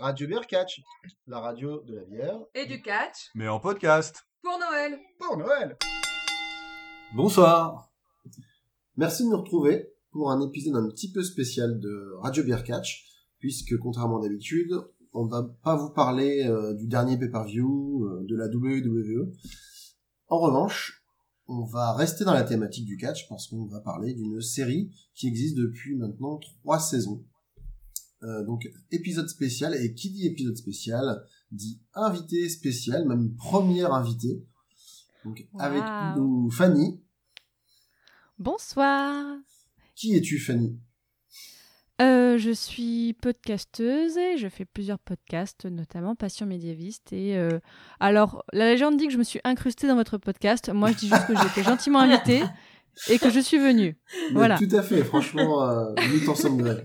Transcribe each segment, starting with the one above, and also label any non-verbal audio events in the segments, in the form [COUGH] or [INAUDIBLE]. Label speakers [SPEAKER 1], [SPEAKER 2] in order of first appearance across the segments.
[SPEAKER 1] Radio Beer Catch, la radio de la bière.
[SPEAKER 2] Et du catch.
[SPEAKER 3] Mais en podcast.
[SPEAKER 2] pour Noël.
[SPEAKER 4] Pour Noël.
[SPEAKER 5] Bonsoir.
[SPEAKER 1] Merci de nous retrouver pour un épisode un petit peu spécial de Radio Beer Catch, puisque contrairement d'habitude, on va pas vous parler euh, du dernier pay-per-view, euh, de la WWE. En revanche, on va rester dans la thématique du catch parce qu'on va parler d'une série qui existe depuis maintenant trois saisons. Euh, donc épisode spécial, et qui dit épisode spécial dit invité spécial, même première invitée. Donc avec nous Fanny.
[SPEAKER 6] Bonsoir.
[SPEAKER 1] Qui es-tu Fanny?
[SPEAKER 6] Euh, je suis podcasteuse et je fais plusieurs podcasts, notamment Passion médiéviste. Et euh, alors, la légende dit que je me suis incrustée dans votre podcast. Moi, je dis juste que j'ai été gentiment invitée et que je suis venue.
[SPEAKER 1] Mais
[SPEAKER 6] Voilà.
[SPEAKER 1] Tout à fait, franchement, euh, nous t'en sommes gré.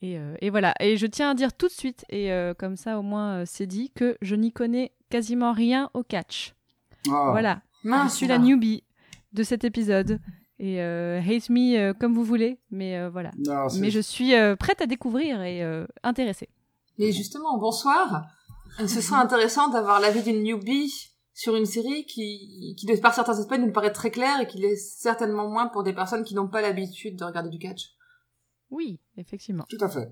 [SPEAKER 6] Et, euh, et voilà. Et je tiens à dire tout de suite, et euh, comme ça au moins euh, c'est dit, que je n'y connais quasiment rien au catch.
[SPEAKER 4] Ah,
[SPEAKER 6] Voilà. Je suis la newbie de cet épisode. Et euh, hate me euh, comme vous voulez, mais euh, voilà.
[SPEAKER 4] non,
[SPEAKER 6] Mais je suis euh, prête à découvrir et euh, intéressée.
[SPEAKER 2] Et justement, bonsoir. Ce serait intéressant d'avoir l'avis d'une newbie sur une série qui, qui de par certains aspects nous paraît très claire et qui l'est certainement moins pour des personnes qui n'ont pas l'habitude de regarder du catch.
[SPEAKER 6] Oui, effectivement.
[SPEAKER 4] Tout à fait.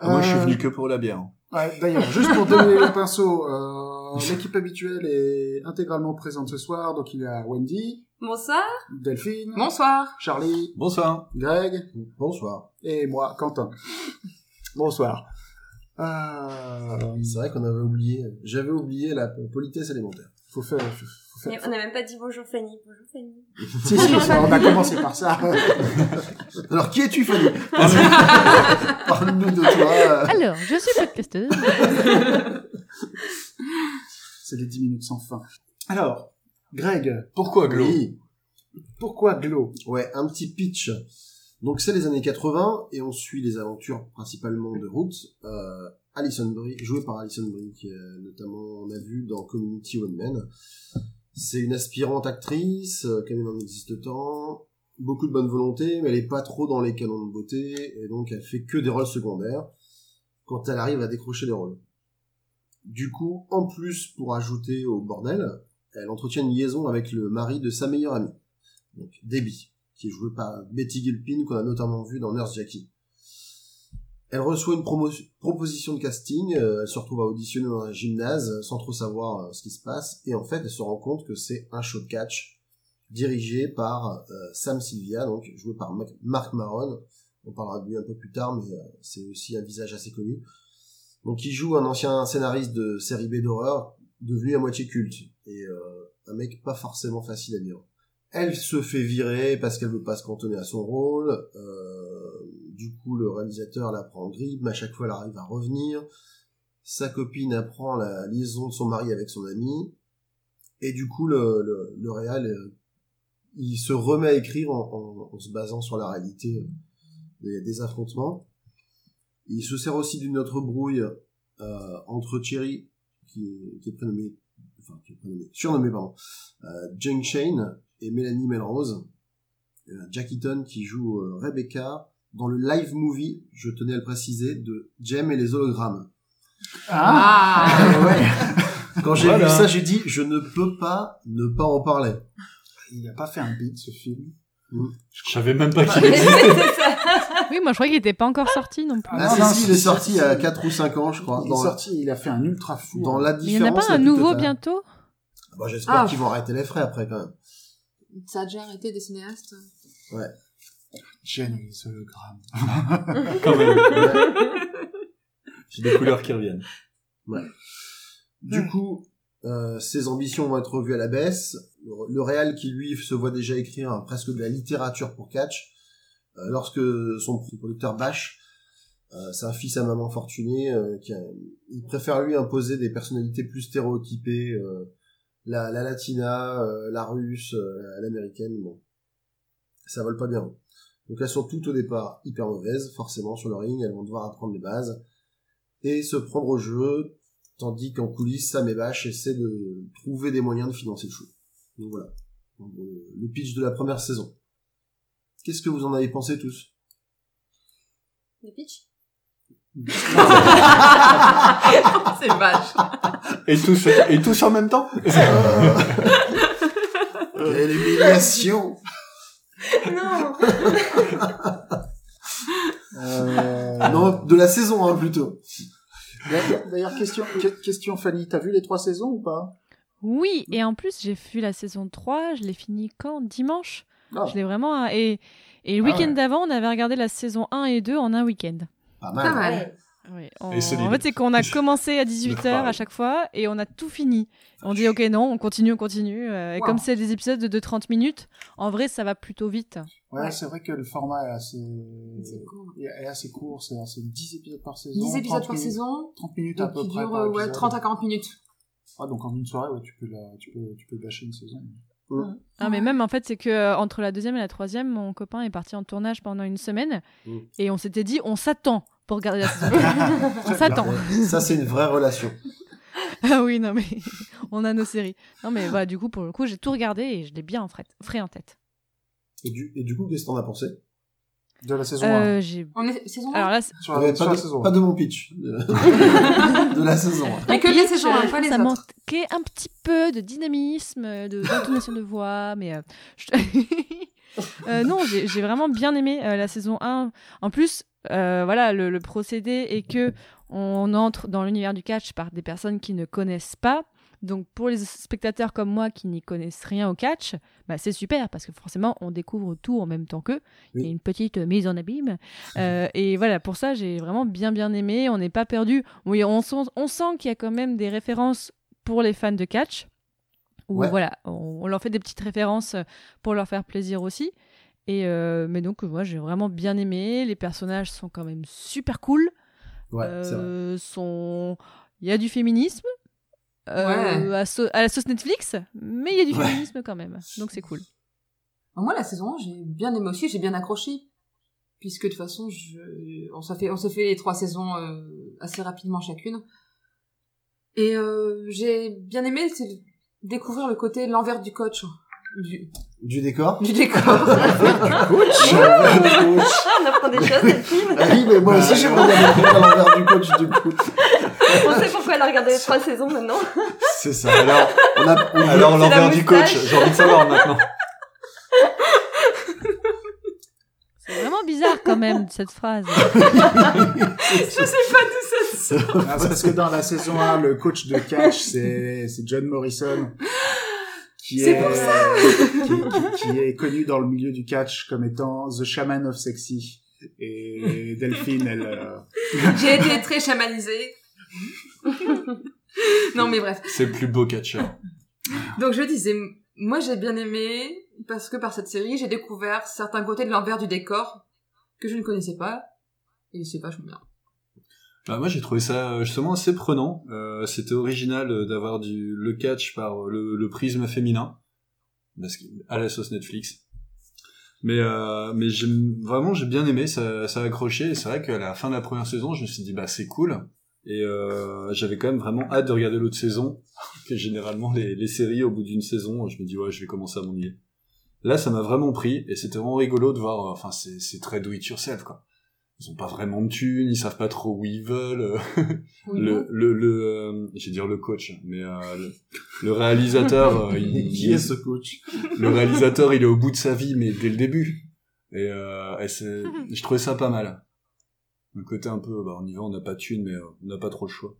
[SPEAKER 5] Ah, Moi, je suis
[SPEAKER 4] Euh,
[SPEAKER 5] venu que pour la bière.
[SPEAKER 4] ouais, D'ailleurs, juste pour donner le pinceau, euh, l'équipe habituelle est intégralement présente ce soir. Donc il y a Wendy,
[SPEAKER 2] Bonsoir.
[SPEAKER 4] Delphine,
[SPEAKER 2] Bonsoir.
[SPEAKER 4] Charlie,
[SPEAKER 5] Bonsoir.
[SPEAKER 4] Greg
[SPEAKER 1] Bonsoir.
[SPEAKER 4] et moi, Quentin. Bonsoir. Euh,
[SPEAKER 1] C'est vrai qu'on avait oublié, j'avais oublié la politesse élémentaire.
[SPEAKER 4] faut faire, faut, faut faire.
[SPEAKER 7] Mais on n'a même pas dit bonjour Fanny. Bonjour Fanny. [LAUGHS]
[SPEAKER 4] Si, si, ça, on a commencé par ça. [LAUGHS]
[SPEAKER 1] Alors, qui es-tu Fanny? Parle- Parle-nous de toi.
[SPEAKER 6] Alors, je suis podcasteuse.
[SPEAKER 4] C'est les 10 minutes sans fin. Alors, Greg,
[SPEAKER 5] Pourquoi Glo?
[SPEAKER 1] Oui.
[SPEAKER 4] pourquoi Glow
[SPEAKER 1] Ouais, un petit pitch. Donc c'est les années 80 et on suit les aventures principalement de Roots, euh, Alison Brie, jouée par Alison Brie, qui euh, notamment on a vu dans Community One Men. C'est une aspirante actrice, euh, comme il en existe tant, beaucoup de bonne volonté, mais elle est pas trop dans les canons de beauté et donc elle fait que des rôles secondaires quand elle arrive à décrocher des rôles. Du coup, en plus pour ajouter au bordel, elle entretient une liaison avec le mari de sa meilleure amie, donc Debbie qui est jouée par Betty Gilpin, qu'on a notamment vu dans Nurse Jackie. Elle reçoit une proposition de casting, euh, elle se retrouve à auditionner dans un gymnase sans trop savoir euh, ce qui se passe, et en fait elle se rend compte que c'est un show de catch dirigé par euh, Sam Sylvia, donc joué par Mark Maron. On parlera de lui un peu plus tard, mais euh, c'est aussi un visage assez connu. Donc il joue un ancien scénariste de série B d'horreur, devenu à moitié culte, et euh, un mec pas forcément facile à vivre. Elle se fait virer parce qu'elle veut pas se cantonner à son rôle. Euh, du coup, le réalisateur la prend en grippe, mais à chaque fois, elle arrive à revenir. Sa copine apprend la liaison de son mari avec son ami. Et du coup, le, le, euh, il se remet à écrire en, se basant sur la réalité euh, des, affrontements. Il se sert aussi d'une autre brouille euh, entre Thierry, qui est, prénommé, enfin, qui est prénommé, surnommé, pardon, Jane Shane, et Mélanie Melrose. Jack Eaton qui joue Rebecca dans le live movie, je tenais à le préciser, de Jem et les hologrammes.
[SPEAKER 2] Ah.
[SPEAKER 4] ouais. [LAUGHS]
[SPEAKER 1] Quand j'ai
[SPEAKER 5] Voilà.
[SPEAKER 1] vu ça, j'ai dit, je ne peux pas ne pas en parler.
[SPEAKER 4] Il n'a pas fait un beat, ce film.
[SPEAKER 5] Je savais même pas qu'il [LAUGHS] existait.
[SPEAKER 6] Oui, moi je croyais qu'il n'était pas encore sorti non plus.
[SPEAKER 4] Ah,
[SPEAKER 1] Ah,
[SPEAKER 4] non,
[SPEAKER 1] si,
[SPEAKER 4] non,
[SPEAKER 1] si, il est sorti il y a
[SPEAKER 4] c'est-
[SPEAKER 1] 4 ou 5 ans, je crois.
[SPEAKER 4] Il est
[SPEAKER 1] Dans,
[SPEAKER 4] sorti, il a fait un ultra fou.
[SPEAKER 1] dans la
[SPEAKER 6] Mais il n'y en a pas un nouveau
[SPEAKER 1] totale.
[SPEAKER 6] bientôt
[SPEAKER 1] Bah, J'espère
[SPEAKER 2] Ah.
[SPEAKER 1] qu'ils vont arrêter les frais après, quand même.
[SPEAKER 2] Ça a déjà arrêté des cinéastes
[SPEAKER 4] Jen et les hologrammes. [LAUGHS]
[SPEAKER 5] Quand même. [LAUGHS] J'ai des couleurs qui reviennent.
[SPEAKER 1] Du coup, euh, ses ambitions vont être revues à la baisse. Le, le réal qui lui se voit déjà écrire hein, presque de la littérature pour catch, euh, lorsque son producteur Bash, euh, c'est un fils à maman fortunée, euh, qui a- il préfère lui imposer des personnalités plus stéréotypées, euh, la, la latina, euh, la russe, euh, l'américaine. Bon, Ça vole pas bien. Donc elles sont toutes au départ hyper mauvaises, forcément sur le ring, elles vont devoir apprendre les bases et se prendre au jeu, tandis qu'en coulisses, Sam et Bash essaient de trouver des moyens de financer le show. Donc voilà, gros, le pitch de la première saison. Qu'est-ce que vous en avez pensé tous?
[SPEAKER 7] Le pitch? [LAUGHS]
[SPEAKER 2] C'est vache.
[SPEAKER 3] Et tous, et tous en même temps? [LAUGHS]
[SPEAKER 1] Quelle humiliation
[SPEAKER 7] Non [LAUGHS]
[SPEAKER 4] Euh,
[SPEAKER 1] Non, de la saison 1 plutôt.
[SPEAKER 4] D'ailleurs, question, que- question Fanny, t'as vu les trois saisons ou pas?
[SPEAKER 6] Oui, et en plus, j'ai vu la saison 3, je l'ai fini quand? Dimanche.
[SPEAKER 4] Ah.
[SPEAKER 6] Je l'ai vraiment. Et, et le
[SPEAKER 4] Ah
[SPEAKER 6] week-end
[SPEAKER 4] ouais.
[SPEAKER 6] d'avant, on avait regardé la saison 1 et 2 en un week-end.
[SPEAKER 1] Pas
[SPEAKER 2] Pas
[SPEAKER 1] mal.
[SPEAKER 7] Ouais.
[SPEAKER 6] Oui, on-. En fait, c'est qu'on a commencé à 18h à chaque fois et on a tout fini. On dit, ok, non, on continue, on continue. euh, et
[SPEAKER 2] Wow.
[SPEAKER 6] comme c'est des épisodes de 30 minutes, en vrai, ça va plutôt vite.
[SPEAKER 4] Ouais,
[SPEAKER 2] Ouais.
[SPEAKER 4] c'est vrai que le format est assez,
[SPEAKER 2] C'est cool.
[SPEAKER 4] est assez court, c'est c'est 10 épisodes par saison.
[SPEAKER 2] 10 épisodes
[SPEAKER 4] 30
[SPEAKER 2] par
[SPEAKER 4] minutes-
[SPEAKER 2] saison.
[SPEAKER 4] 30 minutes à peu
[SPEAKER 2] qui
[SPEAKER 4] près par
[SPEAKER 2] euh, ouais,
[SPEAKER 4] épisode.
[SPEAKER 2] 30 à 40 minutes.
[SPEAKER 4] Ah, donc en une soirée, ouais, tu peux la, tu peux, tu peux bâcher une saison.
[SPEAKER 6] Ah, mais même en fait, c'est que euh, entre la deuxième et la troisième, mon copain est parti en tournage pendant une semaine
[SPEAKER 1] Mm.
[SPEAKER 6] et on s'était dit, on s'attend pour regarder la saison. [LAUGHS] on s'attend.
[SPEAKER 1] Ça, c'est une vraie relation.
[SPEAKER 6] ah oui, non, mais [LAUGHS] on a nos séries. Non, mais voilà, du coup, pour le coup, j'ai tout regardé et je l'ai bien en frais, frais en tête.
[SPEAKER 1] Et du, et du coup, qu'est-ce que t'en as pensé
[SPEAKER 4] De la saison 1.
[SPEAKER 6] Euh, j'ai.
[SPEAKER 2] On est saison
[SPEAKER 6] Alors là, c'est-
[SPEAKER 4] Sur
[SPEAKER 1] Ouais,
[SPEAKER 4] la, sur
[SPEAKER 1] pas,
[SPEAKER 4] la
[SPEAKER 1] de,
[SPEAKER 4] saison
[SPEAKER 1] pas
[SPEAKER 4] 1.
[SPEAKER 1] de mon pitch. De, [LAUGHS] de la saison.
[SPEAKER 2] Mais que les saisons, hein, pas les
[SPEAKER 6] ça
[SPEAKER 2] autres.
[SPEAKER 6] manquait un petit peu de dynamisme, de d'intonation de voix, mais euh, je- Euh, non, j'ai j'ai vraiment bien aimé euh, la saison 1. En plus, euh, voilà, le, le procédé est que on entre dans l'univers du catch par des personnes qui ne connaissent pas. Donc pour les spectateurs comme moi qui n'y connaissent rien au catch, bah, c'est super parce que forcément on découvre tout en même temps qu'eux. Il y a une petite mise en abîme. Euh, et voilà, pour ça j'ai vraiment bien bien aimé. On n'est pas perdu. Oui, on sent, on sent qu'il y a quand même des références pour les fans de catch. Ou
[SPEAKER 1] Ouais.
[SPEAKER 6] voilà, on, on leur fait des petites références pour leur faire plaisir aussi. Et euh, mais donc moi j'ai vraiment bien aimé. Les personnages sont quand même super cool.
[SPEAKER 1] Ouais, c'est vrai.
[SPEAKER 6] Euh, sont... Il y a du féminisme. euh, à, la sauce Netflix, mais il y a du
[SPEAKER 1] Ouais.
[SPEAKER 6] féminisme quand même, donc c'est cool.
[SPEAKER 2] Moi, la saison 1, j'ai bien aimé aussi, j'ai bien accroché. Puisque de toute façon, je... on s'est fait, on s'est fait les trois saisons euh, assez rapidement chacune. Et euh, j'ai bien aimé découvrir le côté l'envers du coach. Du,
[SPEAKER 1] Du décor
[SPEAKER 2] du décor. [LAUGHS]
[SPEAKER 1] Coach
[SPEAKER 7] Ah, on apprend des choses, cette film.
[SPEAKER 1] Ah oui, mais moi aussi découvrir à l'envers du coach du coup.
[SPEAKER 7] On sait pourquoi elle a regardé les trois saisons maintenant.
[SPEAKER 1] C'est ça. Alors, on a, on
[SPEAKER 3] Alors, l'envers
[SPEAKER 7] la
[SPEAKER 3] du coach, j'ai envie de savoir maintenant.
[SPEAKER 6] C'est vraiment bizarre quand même cette phrase.
[SPEAKER 2] je sais pas d'où ça sort. [LAUGHS]
[SPEAKER 4] Ah, parce que dans la saison 1, le coach de catch, c'est c'est John Morrison. Qui
[SPEAKER 2] C'est
[SPEAKER 4] est,
[SPEAKER 2] pour
[SPEAKER 4] qui, qui- qui est connu dans le milieu du catch comme étant The Shaman of Sexy. Et Delphine, elle, euh, [LAUGHS]
[SPEAKER 2] J'ai été très chamanisée. [LAUGHS] non, mais bref.
[SPEAKER 3] C'est le plus beau catcher.
[SPEAKER 2] Donc je disais, moi j'ai bien aimé parce que par cette série j'ai découvert certains côtés de l'envers du décor que je ne connaissais pas et c'est vachement bien.
[SPEAKER 3] Bah, moi j'ai trouvé ça euh, justement assez prenant. Euh, C'était original euh, d'avoir du le catch par euh, le, le prisme féminin, parce à la sauce Netflix. Mais euh, mais vraiment j'ai bien aimé ça ça a accroché c'est vrai qu'à la fin de la première saison je me suis dit bah c'est cool et euh, j'avais quand même vraiment hâte de regarder l'autre saison [LAUGHS] que généralement les, les séries au bout d'une saison je me dis ouais je vais commencer à m'ennuyer. Là ça m'a vraiment pris et c'était vraiment rigolo de voir enfin c'est c'est très do it yourself quoi. Ils ont pas vraiment de thunes, ils savent pas trop où ils veulent. euh,
[SPEAKER 2] Oui,
[SPEAKER 3] le le le euh, je vais dire le coach mais euh, le, le réalisateur euh, il, [LAUGHS]
[SPEAKER 1] qui est ce coach?
[SPEAKER 3] le réalisateur il est au bout de sa vie mais dès le début. Et, euh, et c'est [LAUGHS] je trouvais ça pas mal. Un côté un peu bah on y va on n'a pas de thunes mais euh, on n'a pas trop le choix.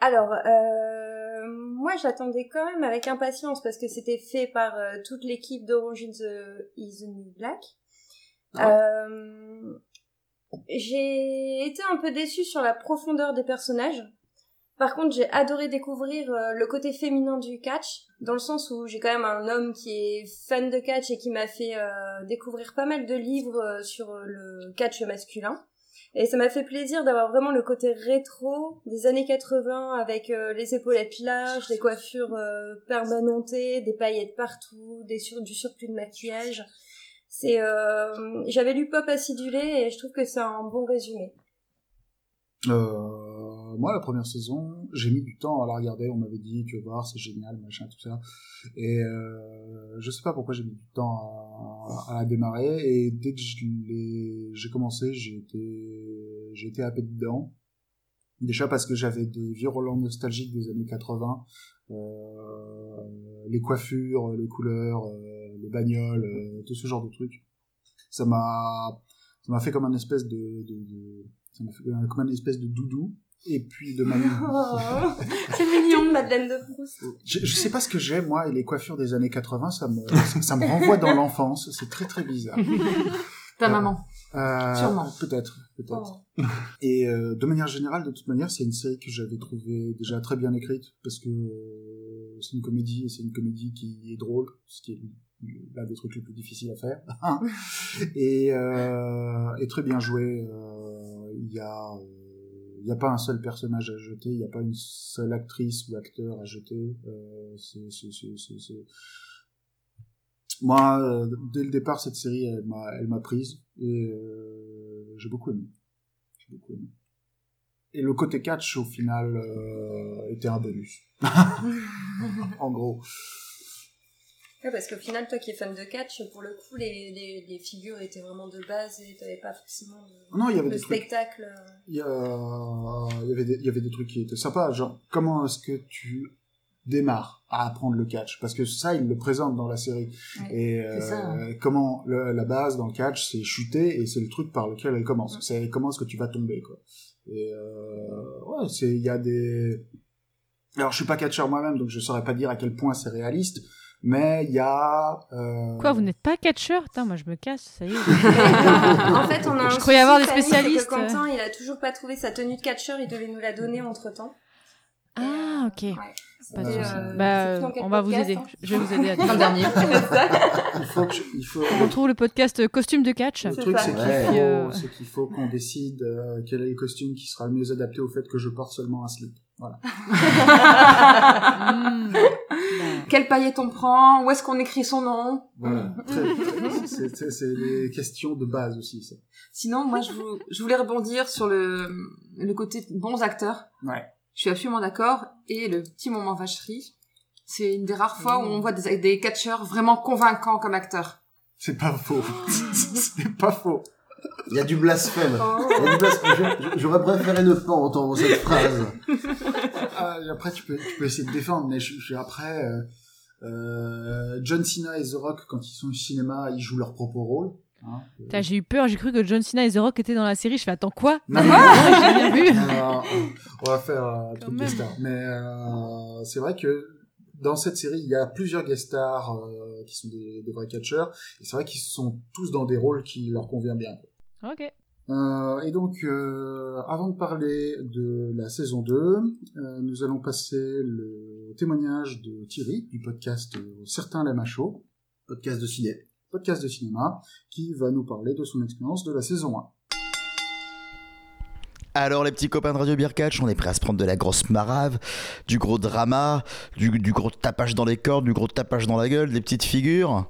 [SPEAKER 7] Alors, euh, moi j'attendais quand même avec impatience parce que c'était fait par euh, toute l'équipe d'Orange is the, is the New Black. Euh, j'ai été un peu déçue sur la profondeur des personnages. Par contre, j'ai adoré découvrir euh, le côté féminin du catch, dans le sens où j'ai quand même un homme qui est fan de catch et qui m'a fait euh, découvrir pas mal de livres euh, sur le catch masculin. Et ça m'a fait plaisir d'avoir vraiment le côté rétro des années 80 avec les épaulettes larges, des coiffures permanentées, des paillettes partout, du surplus de maquillage. C'est, euh, j'avais lu Pop acidulé et je trouve que c'est un bon résumé.
[SPEAKER 4] Euh, moi, la première saison, j'ai mis du temps à la regarder. On m'avait dit, tu vas voir, c'est génial, machin, tout ça. Et euh, je sais pas pourquoi j'ai mis du temps à, la démarrer. Et dès que j'ai commencé, j'ai été, j'ai été happé dedans. Déjà parce que j'avais des Roland nostalgiques des années 80. Euh, les coiffures, les couleurs, euh, les bagnoles, euh, tout ce genre de trucs. Ça m'a, ça m'a fait comme un espèce de, de, de ça m'a fait comme un espèce de doudou. Et puis de manière, [LAUGHS] [LAUGHS]
[SPEAKER 7] c'est mignon, Madeleine de Proust.
[SPEAKER 4] je, je sais pas ce que j'ai moi et les coiffures des années 80, ça me, ça, ça me renvoie dans l'enfance. C'est très très bizarre. [LAUGHS]
[SPEAKER 2] Ta
[SPEAKER 4] Euh,
[SPEAKER 2] maman.
[SPEAKER 4] Euh,
[SPEAKER 2] Sûrement.
[SPEAKER 4] Peut-être, peut-être.
[SPEAKER 7] Oh.
[SPEAKER 4] Et euh, de manière générale, de toute manière, c'est une série que j'avais trouvée déjà très bien écrite parce que euh, c'est une comédie et c'est une comédie qui est drôle, ce qui est l'un des trucs les plus difficiles à faire. [LAUGHS] et, euh, et très bien joué. euh, Il y a, euh, n'y a pas un seul personnage à jeter, il n'y a pas une seule actrice ou acteur à jeter. Moi, dès le départ, cette série, elle m'a, prise et j'ai beaucoup aimé. J'ai beaucoup aimé. Et le côté catch, au final, était un bonus. [LAUGHS] en gros.
[SPEAKER 7] Ouais, parce qu'au final, toi qui es fan de catch, pour le coup, les, les, les figures étaient vraiment de base et t'avais pas forcément de,
[SPEAKER 4] Non, il y avait
[SPEAKER 7] de
[SPEAKER 4] des trucs.
[SPEAKER 7] spectacle.
[SPEAKER 4] Il y, a- il y avait des, il y avait des trucs qui étaient sympas. Genre, comment est-ce que tu démarres à apprendre le catch? Parce que ça, il le présente dans la série.
[SPEAKER 7] Ouais,
[SPEAKER 4] et
[SPEAKER 2] ça, hein.
[SPEAKER 4] euh, comment le- la base dans le catch, c'est chuter et c'est le truc par lequel elle commence.
[SPEAKER 7] Mm.
[SPEAKER 4] C'est comment est-ce que tu vas tomber, quoi. Et euh, ouais, c'est il y a des. Alors, je suis pas catcheur moi-même, donc je saurais pas dire à quel point c'est réaliste. Mais il y a. euh,
[SPEAKER 6] Quoi, vous n'êtes pas catcheur? Putain, moi je me casse, ça y est. [LAUGHS]
[SPEAKER 7] en fait, on a un
[SPEAKER 6] Je croyais avoir des spécialistes.
[SPEAKER 7] Que Quentin, il a toujours pas trouvé sa tenue de catcheur, il devait nous la donner entre temps.
[SPEAKER 6] Ah, ok.
[SPEAKER 7] Ouais.
[SPEAKER 6] Pas de
[SPEAKER 4] Euh, euh,
[SPEAKER 6] bah, on va vous aider.
[SPEAKER 7] hein
[SPEAKER 6] Je vais vous aider à [LAUGHS]
[SPEAKER 2] le dernier. [LAUGHS]
[SPEAKER 4] il faut que je- il faut.
[SPEAKER 6] On retrouve le podcast euh, costume de catch.
[SPEAKER 4] Le
[SPEAKER 7] C'est
[SPEAKER 4] truc,
[SPEAKER 7] ça.
[SPEAKER 4] c'est qu'il faut,
[SPEAKER 6] Euh,
[SPEAKER 4] c'est qu'il faut qu'on décide euh, quel est le costume qui sera le mieux adapté au fait que je porte seulement un slip. Voilà.
[SPEAKER 6] Mm.
[SPEAKER 2] Quelle paillette on prend Où est-ce qu'on écrit son nom
[SPEAKER 4] Voilà. Très- très- c'est, c'est, c'est des questions de base aussi, ça.
[SPEAKER 2] Sinon, moi, je, vou- je voulais rebondir sur le, le côté bons acteurs.
[SPEAKER 4] Ouais.
[SPEAKER 2] Je suis absolument d'accord. Et le petit moment vacherie, c'est une des rares fois où on voit des, des catcheurs vraiment convaincants comme acteurs.
[SPEAKER 4] C'est pas faux. [LAUGHS] c'est pas faux.
[SPEAKER 1] Il y a du blasphème.
[SPEAKER 7] Oh.
[SPEAKER 1] Il y a du blasphème. J'aurais préféré ne pas entendre cette phrase.
[SPEAKER 4] Ah, et après, tu peux, tu peux essayer de défendre, mais je, je- après, euh, euh, John Cena et The Rock, quand ils sont au cinéma, ils jouent leur propre rôle. Hein.
[SPEAKER 6] J'ai eu peur, j'ai cru que John Cena et The Rock étaient dans la série. Je fais attends quoi?
[SPEAKER 4] Non, [LAUGHS] non,
[SPEAKER 6] rien vu.
[SPEAKER 4] On va faire un truc
[SPEAKER 6] même.
[SPEAKER 4] guest star. Mais euh, c'est vrai que dans cette série, il y a plusieurs guest stars euh, qui sont des, des vrais catcheurs. Et c'est vrai qu'ils sont tous dans des rôles qui leur conviennent bien.
[SPEAKER 6] Ok.
[SPEAKER 4] Euh, et donc, euh, avant de parler de la saison 2, euh, nous allons passer le témoignage de Thierry du podcast euh, Certains l'aiment chaud,
[SPEAKER 1] Podcast de ciné.
[SPEAKER 4] podcast de cinéma, qui va nous parler de son expérience de la saison 1.
[SPEAKER 8] Alors les petits copains de Radio Beer Catch, on est prêt à se prendre de la grosse marave, du gros drama, du, du gros tapage dans les cordes, du gros tapage dans la gueule, des petites figures.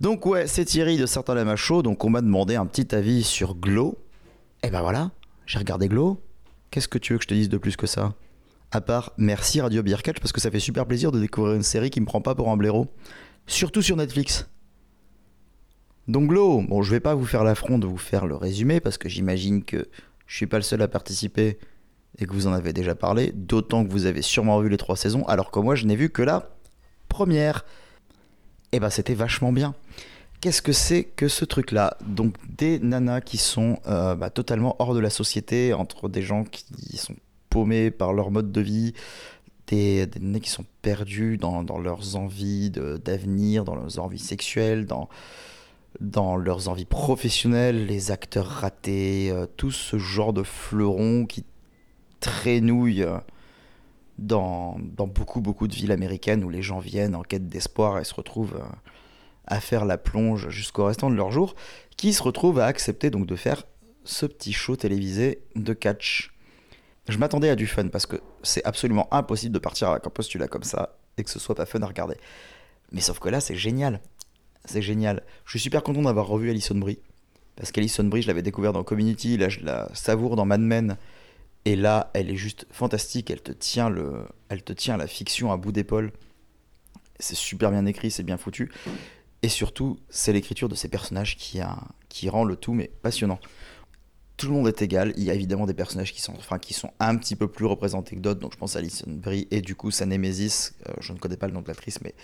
[SPEAKER 8] Donc ouais, c'est Thierry de Certains Lames à chaud, donc on m'a demandé un petit avis sur Glow. Et ben voilà, j'ai regardé Glow. Qu'est-ce que tu veux que je te dise de plus que ça? À part merci Radio Beer parce que ça fait super plaisir de découvrir une série qui me prend pas pour un blaireau. Surtout sur Netflix. Donc Glow, bon je vais pas vous faire l'affront de vous faire le résumé parce que j'imagine que je suis pas le seul à participer et que vous en avez déjà parlé, d'autant que vous avez sûrement vu les trois saisons alors que moi je n'ai vu que la première. Et ben c'était vachement bien. Qu'est-ce que c'est que ce truc-là? Donc des nanas qui sont euh, bah, totalement hors de la société, entre des gens qui sont paumés par leur mode de vie, des, des nanas qui sont perdus dans, dans leurs envies d'avenir, dans leurs envies sexuelles, dans, dans leurs envies professionnelles, les acteurs ratés, euh, tout ce genre de fleurons qui traînouillent euh, dans, beaucoup beaucoup de villes américaines où les gens viennent en quête d'espoir et se retrouvent euh, à faire la plonge jusqu'au restant de leur jour, qui se retrouvent à accepter donc de faire ce petit show télévisé de catch. Je m'attendais à du fun parce que c'est absolument impossible de partir avec un postulat comme ça et que ce soit pas fun à regarder. Mais sauf que là, c'est génial. c'est génial. Je suis super content d'avoir revu Alison Brie. Parce qu'Alison Brie, je l'avais découvert dans Community, là je la savoure dans Mad Men. Et là, elle est juste fantastique. Elle te tient, le, elle te tient la fiction à bout d'épaule. C'est super bien écrit, c'est bien foutu. Et surtout, c'est l'écriture de ces personnages qui, a, qui rend le tout mais passionnant. Tout le monde est égal. Il y a évidemment des personnages qui sont, enfin, qui sont un petit peu plus représentés que d'autres. Donc je pense à Alison Brie et du coup sa Némésis. euh, je ne connais pas le nom de l'actrice, mais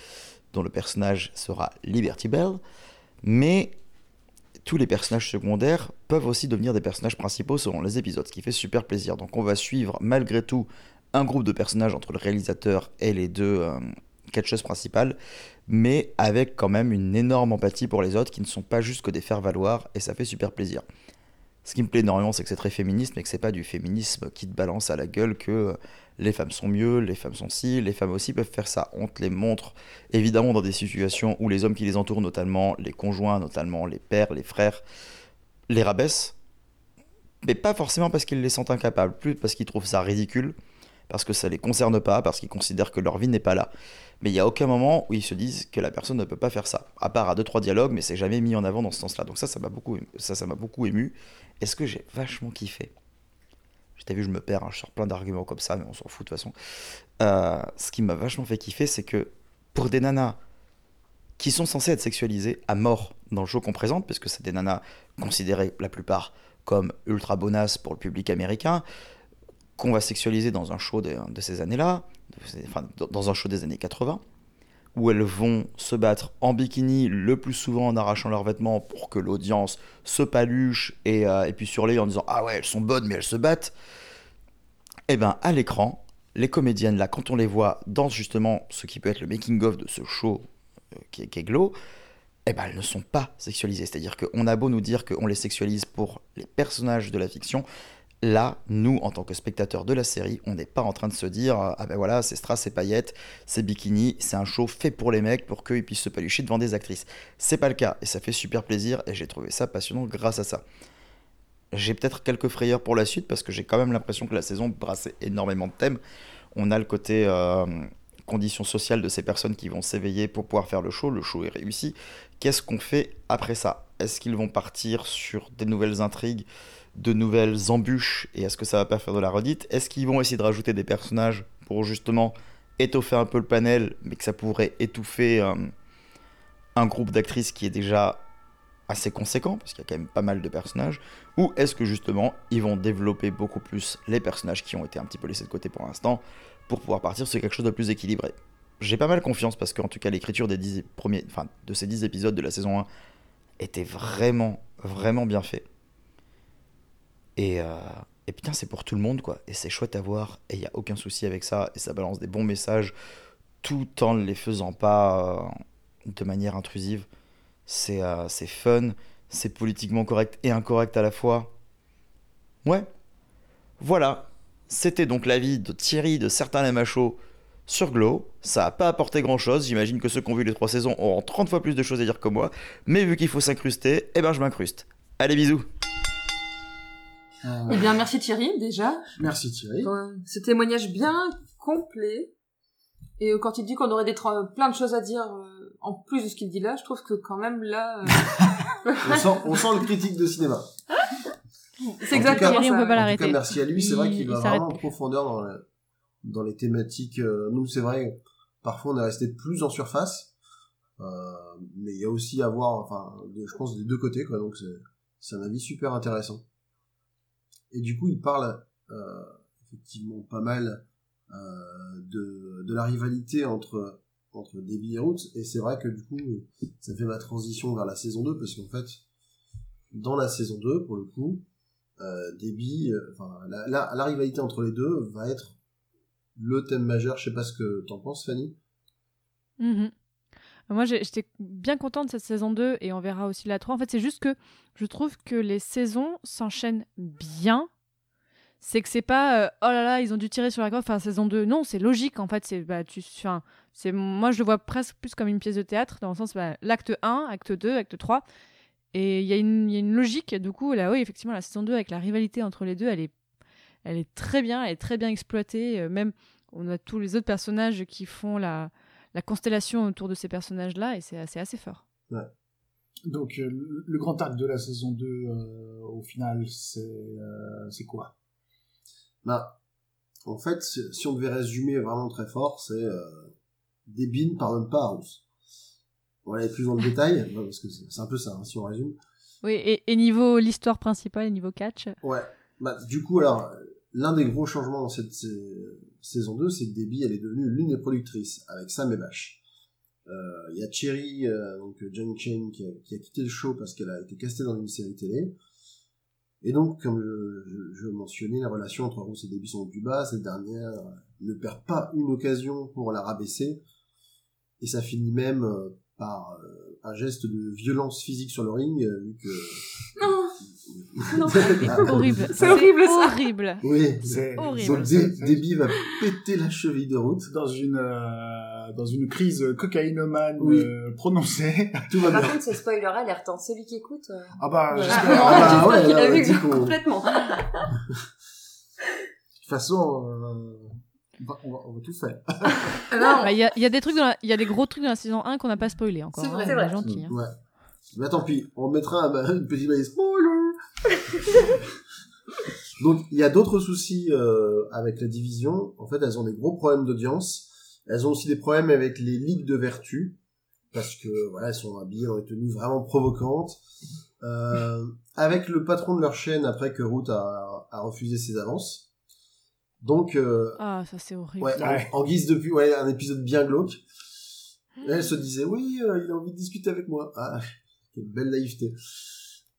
[SPEAKER 8] dont le personnage sera Liberty Bell. Mais tous les personnages secondaires peuvent aussi devenir des personnages principaux selon les épisodes, ce qui fait super plaisir. Donc on va suivre malgré tout un groupe de personnages entre le réalisateur et les deux euh, catcheuses principales, mais avec quand même une énorme empathie pour les autres qui ne sont pas juste que des faire-valoir, et ça fait super plaisir. Ce qui me plaît énormément, c'est que c'est très féministe, mais que c'est pas du féminisme qui te balance à la gueule que euh, les femmes sont mieux, les femmes sont ci, les femmes aussi peuvent faire ça. On te les montre évidemment dans des situations où les hommes qui les entourent, notamment les conjoints, notamment les pères, les frères, les rabaissent, mais pas forcément parce qu'ils les sentent incapables, plus parce qu'ils trouvent ça ridicule, parce que ça les concerne pas, parce qu'ils considèrent que leur vie n'est pas là. Mais il n'y a aucun moment où ils se disent que la personne ne peut pas faire ça, à part à deux trois dialogues, mais c'est jamais mis en avant dans ce sens-là. Donc ça, ça m'a beaucoup, ça, ça m'a beaucoup ému. Et ce que j'ai vachement kiffé, t'ai vu, je me perds, hein, je sors plein d'arguments comme ça, mais on s'en fout de toute façon. Euh, ce qui m'a vachement fait kiffer, c'est que pour des nanas qui sont censées être sexualisées à mort dans le show qu'on présente, parce que c'est des nanas considérées la plupart comme ultra bonasses pour le public américain, qu'on va sexualiser dans un show de, de ces années-là, enfin dans un show des années 80, où elles vont se battre en bikini, le plus souvent en arrachant leurs vêtements pour que l'audience se paluche et, euh, et puis en disant Ah ouais, elles sont bonnes, mais elles se battent. Et ben à l'écran, les comédiennes là, quand on les voit dans justement ce qui peut être le making-of de ce show euh, qui est, qui est Glow, eh ben elles ne sont pas sexualisées. C'est-à-dire qu'on a beau nous dire qu'on les sexualise pour les personnages de la fiction, là, nous, en tant que spectateurs de la série, on n'est pas en train de se dire ah ben voilà, c'est strass, c'est paillettes, c'est bikini, c'est un show fait pour les mecs pour qu'ils puissent se palucher devant des actrices. C'est pas le cas et ça fait super plaisir et j'ai trouvé ça passionnant grâce à ça. J'ai peut-être quelques frayeurs pour la suite parce que j'ai quand même l'impression que la saison brassait énormément de thèmes. On a le côté euh, conditions sociales de ces personnes qui vont s'éveiller pour pouvoir faire le show. Le show est réussi. Qu'est-ce qu'on fait après ça? Est-ce qu'ils vont partir sur des nouvelles intrigues, de nouvelles embûches Et est-ce que ça va pas faire de la redite? Est-ce qu'ils vont essayer de rajouter des personnages pour justement étoffer un peu le panel, mais que ça pourrait étouffer euh, un groupe d'actrices qui est déjà assez conséquent, parce qu'il y a quand même pas mal de personnages, ou est-ce que justement ils vont développer beaucoup plus les personnages qui ont été un petit peu laissés de côté pour l'instant, pour pouvoir partir sur quelque chose de plus équilibré J'ai pas mal confiance parce qu'en tout cas l'écriture des 10 premiers, enfin, de ces 10 épisodes de la saison 1 était vraiment, vraiment bien fait. Et, euh, et putain, c'est pour tout le monde, quoi. Et c'est chouette à voir, et il n'y a aucun souci avec ça, et ça balance des bons messages, tout en ne les faisant pas euh, de manière intrusive. C'est euh, c'est fun, c'est politiquement correct et incorrect à la fois. Ouais. Voilà. C'était donc l'avis de Thierry de Certains les Machos sur Glow. Ça n'a pas apporté grand chose. J'imagine que ceux qui ont vu les trois saisons auront 30 fois plus de choses à dire que moi. Mais vu qu'il faut s'incruster, eh ben je m'incruste. Allez, bisous.
[SPEAKER 4] Euh,
[SPEAKER 2] Eh bien, merci Thierry, déjà.
[SPEAKER 4] merci Thierry.
[SPEAKER 2] pour ce témoignage bien complet. Et euh, quand il dit qu'on aurait des plein de choses à dire euh, en plus de ce qu'il dit là, je trouve que quand même là, euh, [LAUGHS]
[SPEAKER 1] On sent, on sent le critique de cinéma. [LAUGHS]
[SPEAKER 2] c'est
[SPEAKER 1] cas-
[SPEAKER 2] exactement
[SPEAKER 6] Thierry, on peut pas
[SPEAKER 1] En tout
[SPEAKER 6] l'arrêter.
[SPEAKER 1] cas, merci à lui. C'est vrai
[SPEAKER 6] Il-
[SPEAKER 1] qu'il va vraiment en profondeur dans, la- dans les thématiques. euh, nous, c'est vrai, parfois on est resté plus en surface. Euh, mais il y a aussi à voir, enfin, je pense des deux côtés, quoi. Donc c'est, c'est un avis super intéressant. Et du coup, il parle euh, effectivement pas mal euh, de, de la rivalité entre entre Debbie et Roots. Et c'est vrai que du coup, ça fait ma transition vers la saison 2 parce qu'en fait, dans la saison 2, pour le coup, euh, euh, enfin, la, la, rivalité entre les deux va être le thème majeur. Je sais pas ce que t'en penses, Fanny.
[SPEAKER 6] Mhm. Moi, j'étais bien contente de cette saison 2 et on verra aussi la 3. En fait, c'est juste que je trouve que les saisons s'enchaînent bien. C'est que c'est pas euh, oh là là, ils ont dû tirer sur la corde, enfin saison 2. Non, c'est logique en fait. C'est bah, moi je le vois presque plus comme une pièce de théâtre dans le sens bah, l'acte 1, acte 2, acte 3. Et il y, a une- il y a une logique. Du coup, là, oui, effectivement, la saison 2 avec la rivalité entre les deux, elle est, elle est très bien, elle est très bien exploitée. Euh, même, on a tous les autres personnages qui font la, la constellation autour de ces personnages-là et c'est assez, assez fort.
[SPEAKER 4] Donc, euh, le grand arc de la saison 2, euh, au final, c'est euh, c'est quoi?
[SPEAKER 1] Bah, en fait, si on devait résumer vraiment très fort, c'est euh, Debbie ne pardonne pas à Ruth. On va aller plus dans le détail, [LAUGHS] parce que c'est un peu ça, hein, si on résume.
[SPEAKER 6] Oui, et, et niveau l'histoire principale, niveau catch.
[SPEAKER 1] Ouais. Bah, du coup, alors, l'un des gros changements dans cette sa- saison 2, c'est que Debbie, elle est devenue l'une des productrices, avec Sam et Bash. Euh, Il y a Cherry, euh, donc John Chain, qui a, qui a quitté le show parce qu'elle a été castée dans une série télé. Et donc, comme je, je, je mentionnais, la relation entre Ruth et Debbie sont au plus bas. Cette dernière euh, ne perd pas une occasion pour la rabaisser. Et ça finit même euh, par euh, un geste de violence physique sur le ring, euh, vu que...
[SPEAKER 2] Non. [LAUGHS]
[SPEAKER 1] Ah,
[SPEAKER 6] Horrible.
[SPEAKER 2] C'est horrible, ça.
[SPEAKER 6] Horrible.
[SPEAKER 1] Oui,
[SPEAKER 4] C'est
[SPEAKER 6] horrible.
[SPEAKER 1] donc
[SPEAKER 4] c'est- c'est-
[SPEAKER 1] Debbie va péter la cheville de route.
[SPEAKER 4] dans une euh, dans une crise cocaïnomane
[SPEAKER 1] Oui.
[SPEAKER 4] euh, prononcée. [LAUGHS]
[SPEAKER 1] Tout va
[SPEAKER 7] Par
[SPEAKER 1] bien.
[SPEAKER 7] contre, ce spoiler alerte, hein. celui qui écoute. euh,
[SPEAKER 4] Ah bah,
[SPEAKER 7] voilà.
[SPEAKER 4] j'espère.
[SPEAKER 1] Ah bah,
[SPEAKER 7] j'espère
[SPEAKER 1] ouais,
[SPEAKER 7] qu'il a vu [LAUGHS] complètement.
[SPEAKER 1] De toute façon,
[SPEAKER 4] On va, on tout faire. [LAUGHS]
[SPEAKER 6] Bah, Il y, a, il y a des trucs, il y a des gros trucs dans la saison 1 qu'on n'a pas spoilé encore.
[SPEAKER 2] C'est vrai,
[SPEAKER 6] hein,
[SPEAKER 7] c'est
[SPEAKER 6] on est
[SPEAKER 7] vrai.
[SPEAKER 6] gentil. hein.
[SPEAKER 1] ouais. Mais tant pis, on mettra un- une petite balise. Spoiler [LAUGHS] Donc, il y a d'autres soucis euh, avec la division. En fait, elles ont des gros problèmes d'audience. Elles ont aussi des problèmes avec les ligues de vertu. Parce que, voilà, elles sont habillées dans des tenues vraiment provocantes. Euh, avec le patron de leur chaîne, après que Root a, a refusé ses avances. Donc, euh,
[SPEAKER 6] Ah, ça c'est horrible.
[SPEAKER 1] Ouais, en-
[SPEAKER 4] Ouais.
[SPEAKER 1] En, guise de pu- ouais, un épisode bien glauque. Et elle se disait, oui, euh, il a envie de discuter avec moi. Ah, [LAUGHS] quelle belle naïveté.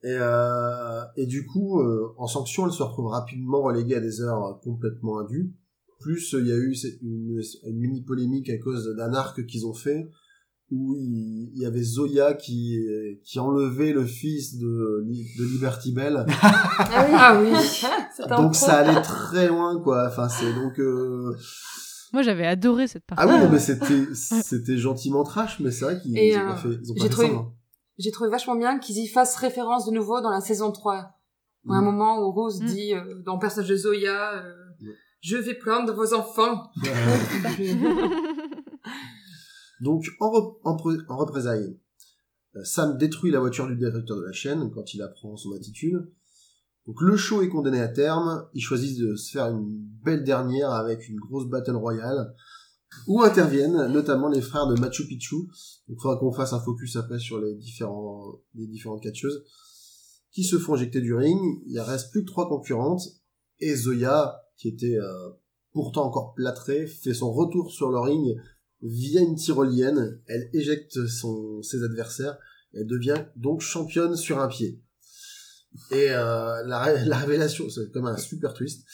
[SPEAKER 1] Et, euh, et du coup, euh, en sanction, elle se retrouve rapidement reléguée à des heures euh, complètement indues. Plus, euh, il y a eu une mini polémique à cause d'un arc qu'ils ont fait où il, il y avait Zoya qui, qui enlevait le fils de, de Liberty Bell. [LAUGHS]
[SPEAKER 7] Ah oui.
[SPEAKER 2] ah oui.
[SPEAKER 1] Donc ça allait très loin, quoi. Enfin, c'est donc... euh,
[SPEAKER 6] Moi j'avais adoré cette partie.
[SPEAKER 1] Ah oui, non, mais [LAUGHS] c'était, c'était gentiment trash, mais c'est vrai qu'ils ont
[SPEAKER 2] euh,
[SPEAKER 1] pas fait, ils ont pas
[SPEAKER 2] j'ai
[SPEAKER 1] fait
[SPEAKER 2] trouvé-
[SPEAKER 1] semblant.
[SPEAKER 2] J'ai trouvé vachement bien qu'ils y fassent référence de nouveau dans la saison 3. À un
[SPEAKER 1] Mm.
[SPEAKER 2] moment où Rose
[SPEAKER 6] Mm.
[SPEAKER 2] dit, euh, dans le personnage de Zoya, euh, je vais plaindre vos enfants. [LAUGHS]
[SPEAKER 1] Donc, en, représailles, euh, Sam détruit la voiture du directeur de la chaîne quand il apprend son attitude. Donc, le show est condamné à terme. Ils choisissent de se faire une belle dernière avec une grosse battle royale où interviennent notamment les frères de Machu Picchu. Donc, il faudra qu'on fasse un focus après sur les différents, les différentes catcheuses qui se font éjecter du ring. Il reste plus que trois concurrentes et Zoya, qui était euh, pourtant encore plâtrée, fait son retour sur le ring via une tyrolienne. Elle éjecte son, ses adversaires. Elle devient donc championne sur un pied. Et euh, la, [LAUGHS] la révélation, c'est comme un super twist.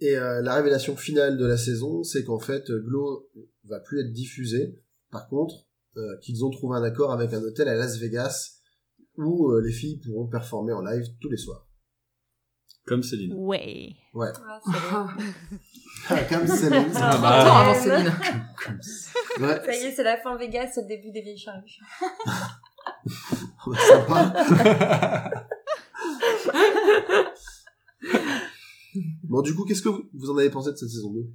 [SPEAKER 1] Et euh, la révélation finale de la saison, c'est qu'en fait, Glow va plus être diffusé. Par contre, euh, qu'ils ont trouvé un accord avec un hôtel à Las Vegas où euh, les filles pourront performer en live tous les soirs.
[SPEAKER 3] Comme Céline.
[SPEAKER 6] Ouais.
[SPEAKER 1] Ouais.
[SPEAKER 7] Ah, [LAUGHS]
[SPEAKER 1] comme Céline.
[SPEAKER 2] ça
[SPEAKER 3] bah,
[SPEAKER 2] va temps avant. Céline.
[SPEAKER 1] Ouais,
[SPEAKER 7] Ça y est, c'est la fin Vegas, c'est le début des vieilles charrues. [LAUGHS]
[SPEAKER 1] sympa. [LAUGHS] Bon, du coup, qu'est-ce que vous, vous en avez pensé de cette saison 2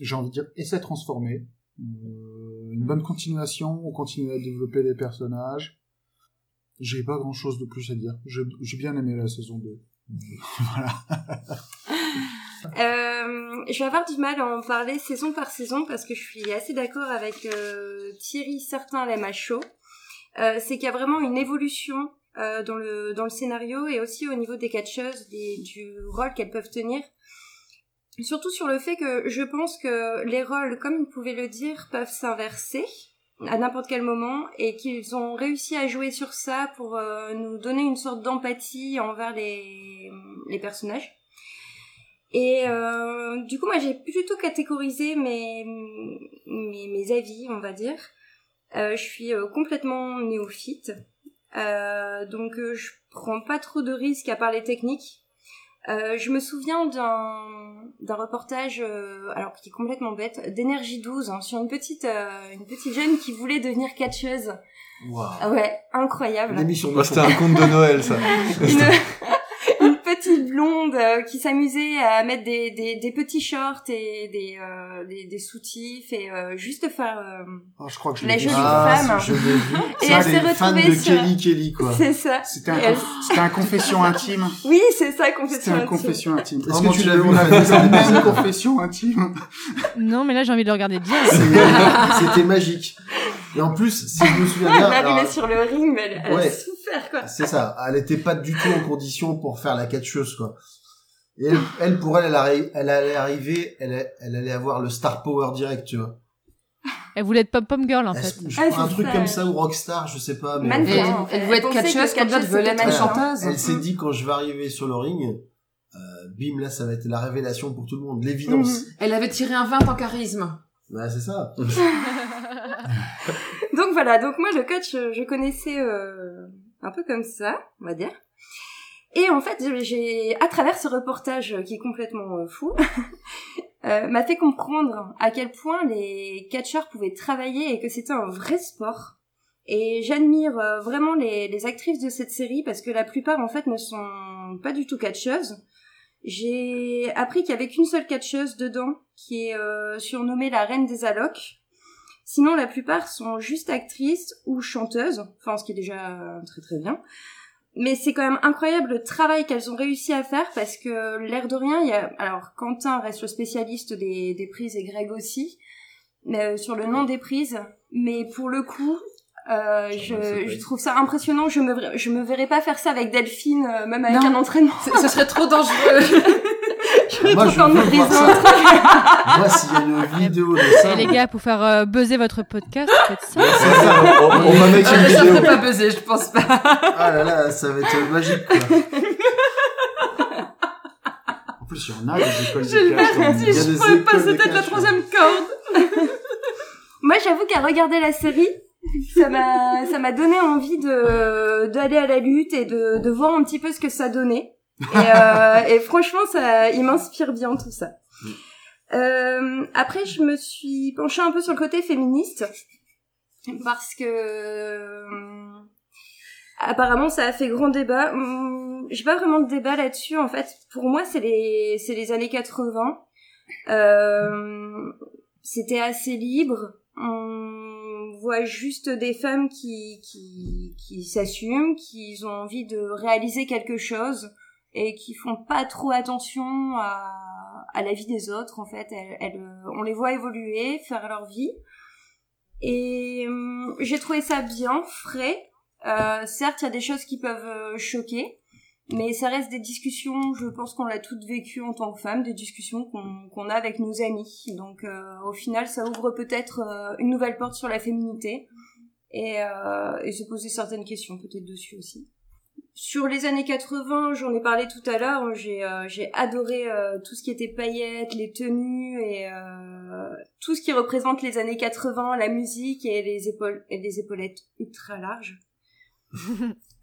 [SPEAKER 4] J'ai envie de dire, essai transformé. Euh, une bonne continuation, on continue à développer les personnages. J'ai pas grand chose de plus à dire. J'ai j'ai bien aimé la saison 2. [LAUGHS] voilà.
[SPEAKER 7] Euh, je vais avoir du mal à en parler saison par saison parce que je suis assez d'accord avec euh, Thierry, certains l'aiment à chaud. Euh, c'est qu'il y a vraiment une évolution euh, dans le dans le scénario et aussi au niveau des catcheuses, du rôle qu'elles peuvent tenir. Surtout sur le fait que je pense que les rôles, comme ils pouvaient le dire, peuvent s'inverser à n'importe quel moment et qu'ils ont réussi à jouer sur ça pour euh, nous donner une sorte d'empathie envers les, les personnages. Et euh, du coup, moi, j'ai plutôt catégorisé mes, mes, mes avis, on va dire. Euh, je suis euh, complètement néophyte, euh, donc euh, je prends pas trop de risques à parler technique. Euh, je me souviens d'un d'un reportage, euh, alors qui est complètement bête, d'énergie 12 hein, sur une petite euh, une petite jeune qui voulait devenir catcheuse. Ah ouais, incroyable.
[SPEAKER 1] Une émission de
[SPEAKER 3] Moi, c'était un conte de Noël, ça. [LAUGHS]
[SPEAKER 7] une, blonde euh, qui s'amusait à mettre des, des, des petits shorts et des, euh, des, des soutifs et euh, juste faire... euh,
[SPEAKER 4] Oh, je crois que je
[SPEAKER 7] La
[SPEAKER 4] l'ai vu.
[SPEAKER 7] jolie
[SPEAKER 1] Ah,
[SPEAKER 7] femme.
[SPEAKER 1] je. [LAUGHS]
[SPEAKER 7] Et
[SPEAKER 1] Ça,
[SPEAKER 7] elle
[SPEAKER 1] c'est
[SPEAKER 7] s'est retrouvée
[SPEAKER 1] de
[SPEAKER 7] sur-
[SPEAKER 1] Kelly Kelly, quoi. [LAUGHS]
[SPEAKER 7] C'est ça.
[SPEAKER 4] C'était un,
[SPEAKER 7] elle-
[SPEAKER 4] c'était un confession intime.
[SPEAKER 7] Oui, c'est ça,
[SPEAKER 4] C'était
[SPEAKER 7] confession
[SPEAKER 4] un
[SPEAKER 7] intime.
[SPEAKER 4] confession intime.
[SPEAKER 1] Est-ce
[SPEAKER 4] Oh,
[SPEAKER 1] que tu l'as vu?
[SPEAKER 4] on a
[SPEAKER 1] la
[SPEAKER 4] fait la
[SPEAKER 1] deuxième
[SPEAKER 4] même
[SPEAKER 1] épisode
[SPEAKER 4] confession intime.
[SPEAKER 6] Non, mais là, j'ai envie de le regarder bien.
[SPEAKER 1] C'était magique. Et en plus, si je me souviens bien,
[SPEAKER 7] Elle arrivait sur le ring, mais elle, elle
[SPEAKER 1] Ouais.
[SPEAKER 7] Quoi.
[SPEAKER 1] c'est ça, elle était pas du tout en condition pour faire la catcheuse, quoi. Et elle, elle pour elle, elle, arri- elle allait arriver, elle, elle allait avoir le star power direct, tu vois.
[SPEAKER 6] Elle voulait être pom-pom girl, en fait.
[SPEAKER 1] je-
[SPEAKER 7] Ah,
[SPEAKER 1] un truc
[SPEAKER 7] ça.
[SPEAKER 1] comme ça ou rockstar, je sais pas, mais
[SPEAKER 7] Mannequin.
[SPEAKER 2] Et
[SPEAKER 7] en fait.
[SPEAKER 2] elle voulait être catcheuse, comme d'autres
[SPEAKER 7] c'était
[SPEAKER 2] être chanteuse.
[SPEAKER 1] elle s'est dit quand je vais arriver sur le ring, euh, bim là, ça va être la révélation pour tout le monde, l'évidence.
[SPEAKER 7] Mhm.
[SPEAKER 2] Elle avait tiré un 20 en charisme.
[SPEAKER 1] Bah c'est ça. [LAUGHS] [LAUGHS]
[SPEAKER 7] Donc voilà, donc moi le coach, je connaissais euh, un peu comme ça, on va dire. Et en fait, j'ai- à travers ce reportage qui est complètement euh, fou, [LAUGHS] euh, m'a fait comprendre à quel point les catcheurs pouvaient travailler et que c'était un vrai sport. Et j'admire euh, vraiment les, actrices de cette série parce que la plupart en fait ne sont pas du tout catcheuses. J'ai appris qu'il y avait qu'une seule catcheuse dedans qui est surnommée la reine des allocs. Sinon, la plupart sont juste actrices ou chanteuses, enfin, ce qui est déjà très très bien. Mais c'est quand même incroyable le travail qu'elles ont réussi à faire parce que l'air de rien, il y a, alors Quentin reste le spécialiste des, des prises et Greg aussi, mais, euh, sur le nom des prises. Mais pour le coup, euh, je, je trouve ça impressionnant. Je me, verrais- je me verrais pas faire ça avec Delphine, euh, même avec
[SPEAKER 2] Non.
[SPEAKER 7] un entraînement.
[SPEAKER 2] Ce serait trop dangereux. [LAUGHS] [LAUGHS]
[SPEAKER 7] Je
[SPEAKER 1] Moi,
[SPEAKER 7] trop
[SPEAKER 1] je
[SPEAKER 7] en
[SPEAKER 1] veux voir ça. [LAUGHS] Moi, s'il y a une vidéo de ça,
[SPEAKER 6] Et les gars, pour faire euh, buzzer votre podcast, faites ça.
[SPEAKER 1] c'est ça.
[SPEAKER 3] on, on va mettre
[SPEAKER 2] Euh,
[SPEAKER 3] une
[SPEAKER 2] ça
[SPEAKER 3] vidéo.
[SPEAKER 2] ferait pas buzzer, je pense pas.
[SPEAKER 1] Ah là là, ça va être magique, quoi.
[SPEAKER 4] En plus, il y en a des écoles
[SPEAKER 7] Je le
[SPEAKER 4] de dans-
[SPEAKER 7] si je passer
[SPEAKER 1] de
[SPEAKER 7] peut-être la troisième corde. [LAUGHS] Moi, j'avoue qu'à regarder la série, ça m'a, ça m'a donné envie de, d'aller à la lutte et de, de voir un petit peu ce que ça donnait. Et, euh, et franchement, ça, il m'inspire bien tout ça. Euh, après, je me suis penchée un peu sur le côté féministe parce que euh, apparemment ça a fait grand débat. Hum, J'ai pas vraiment de débat là-dessus en fait. Pour moi, c'est les c'est les années 80. Euh, C'était assez libre. On voit juste des femmes qui qui qui s'assument, qui ont envie de réaliser quelque chose et qui font pas trop attention à à la vie des autres en fait. Elles, euh, on les voit évoluer, faire leur vie. Et hum, j'ai trouvé ça bien, frais. Euh, certes, il y a des choses qui peuvent euh, choquer, mais ça reste des discussions, je pense qu'on l'a toutes vécues en tant que femme, des discussions qu'on a avec nos amis. Donc euh, au final, ça ouvre peut-être euh, une nouvelle porte sur la féminité et, et se poser certaines questions peut-être dessus aussi. Sur les années 80, j'en ai parlé tout à l'heure, j'ai euh, j'ai adoré euh, tout ce qui était paillettes, les tenues et euh, tout ce qui représente les années 80, la musique et les épaules et les épaulettes ultra larges. [LAUGHS]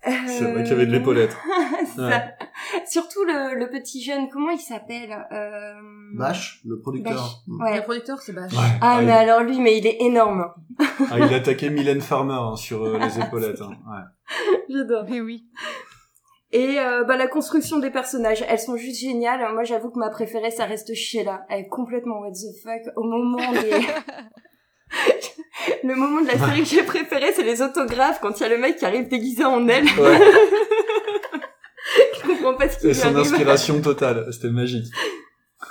[SPEAKER 3] C'est vrai qu'il y avait de l'épaulette. [LAUGHS]
[SPEAKER 7] Ça.
[SPEAKER 3] Ouais. [LAUGHS]
[SPEAKER 7] Surtout le, le petit jeune, comment il s'appelle euh...
[SPEAKER 1] Bash, le producteur.
[SPEAKER 7] Bash.
[SPEAKER 1] Mm.
[SPEAKER 7] Ouais.
[SPEAKER 2] Le producteur, c'est Bach.
[SPEAKER 3] Ouais.
[SPEAKER 7] Ah,
[SPEAKER 3] Ah,
[SPEAKER 7] mais
[SPEAKER 3] il,
[SPEAKER 7] alors lui, mais il est énorme.
[SPEAKER 3] ah, il attaquait Mylène Farmer hein, sur euh, les épaulettes. hein. Ouais. [LAUGHS]
[SPEAKER 7] J'adore.
[SPEAKER 6] Mais oui.
[SPEAKER 7] Et euh, bah, la construction des personnages, elles sont juste géniales. Moi, j'avoue que ma préférée, ça reste Sheila. Elle est complètement what the fuck. Au moment des... [LAUGHS] le moment de la série que j'ai préféré, c'est les autographes quand il y a le mec qui arrive déguisé en elle.
[SPEAKER 3] Ouais.
[SPEAKER 7] Comprends pas ce qui
[SPEAKER 3] Et son
[SPEAKER 7] arrive.
[SPEAKER 3] inspiration [LAUGHS] totale, c'était magique.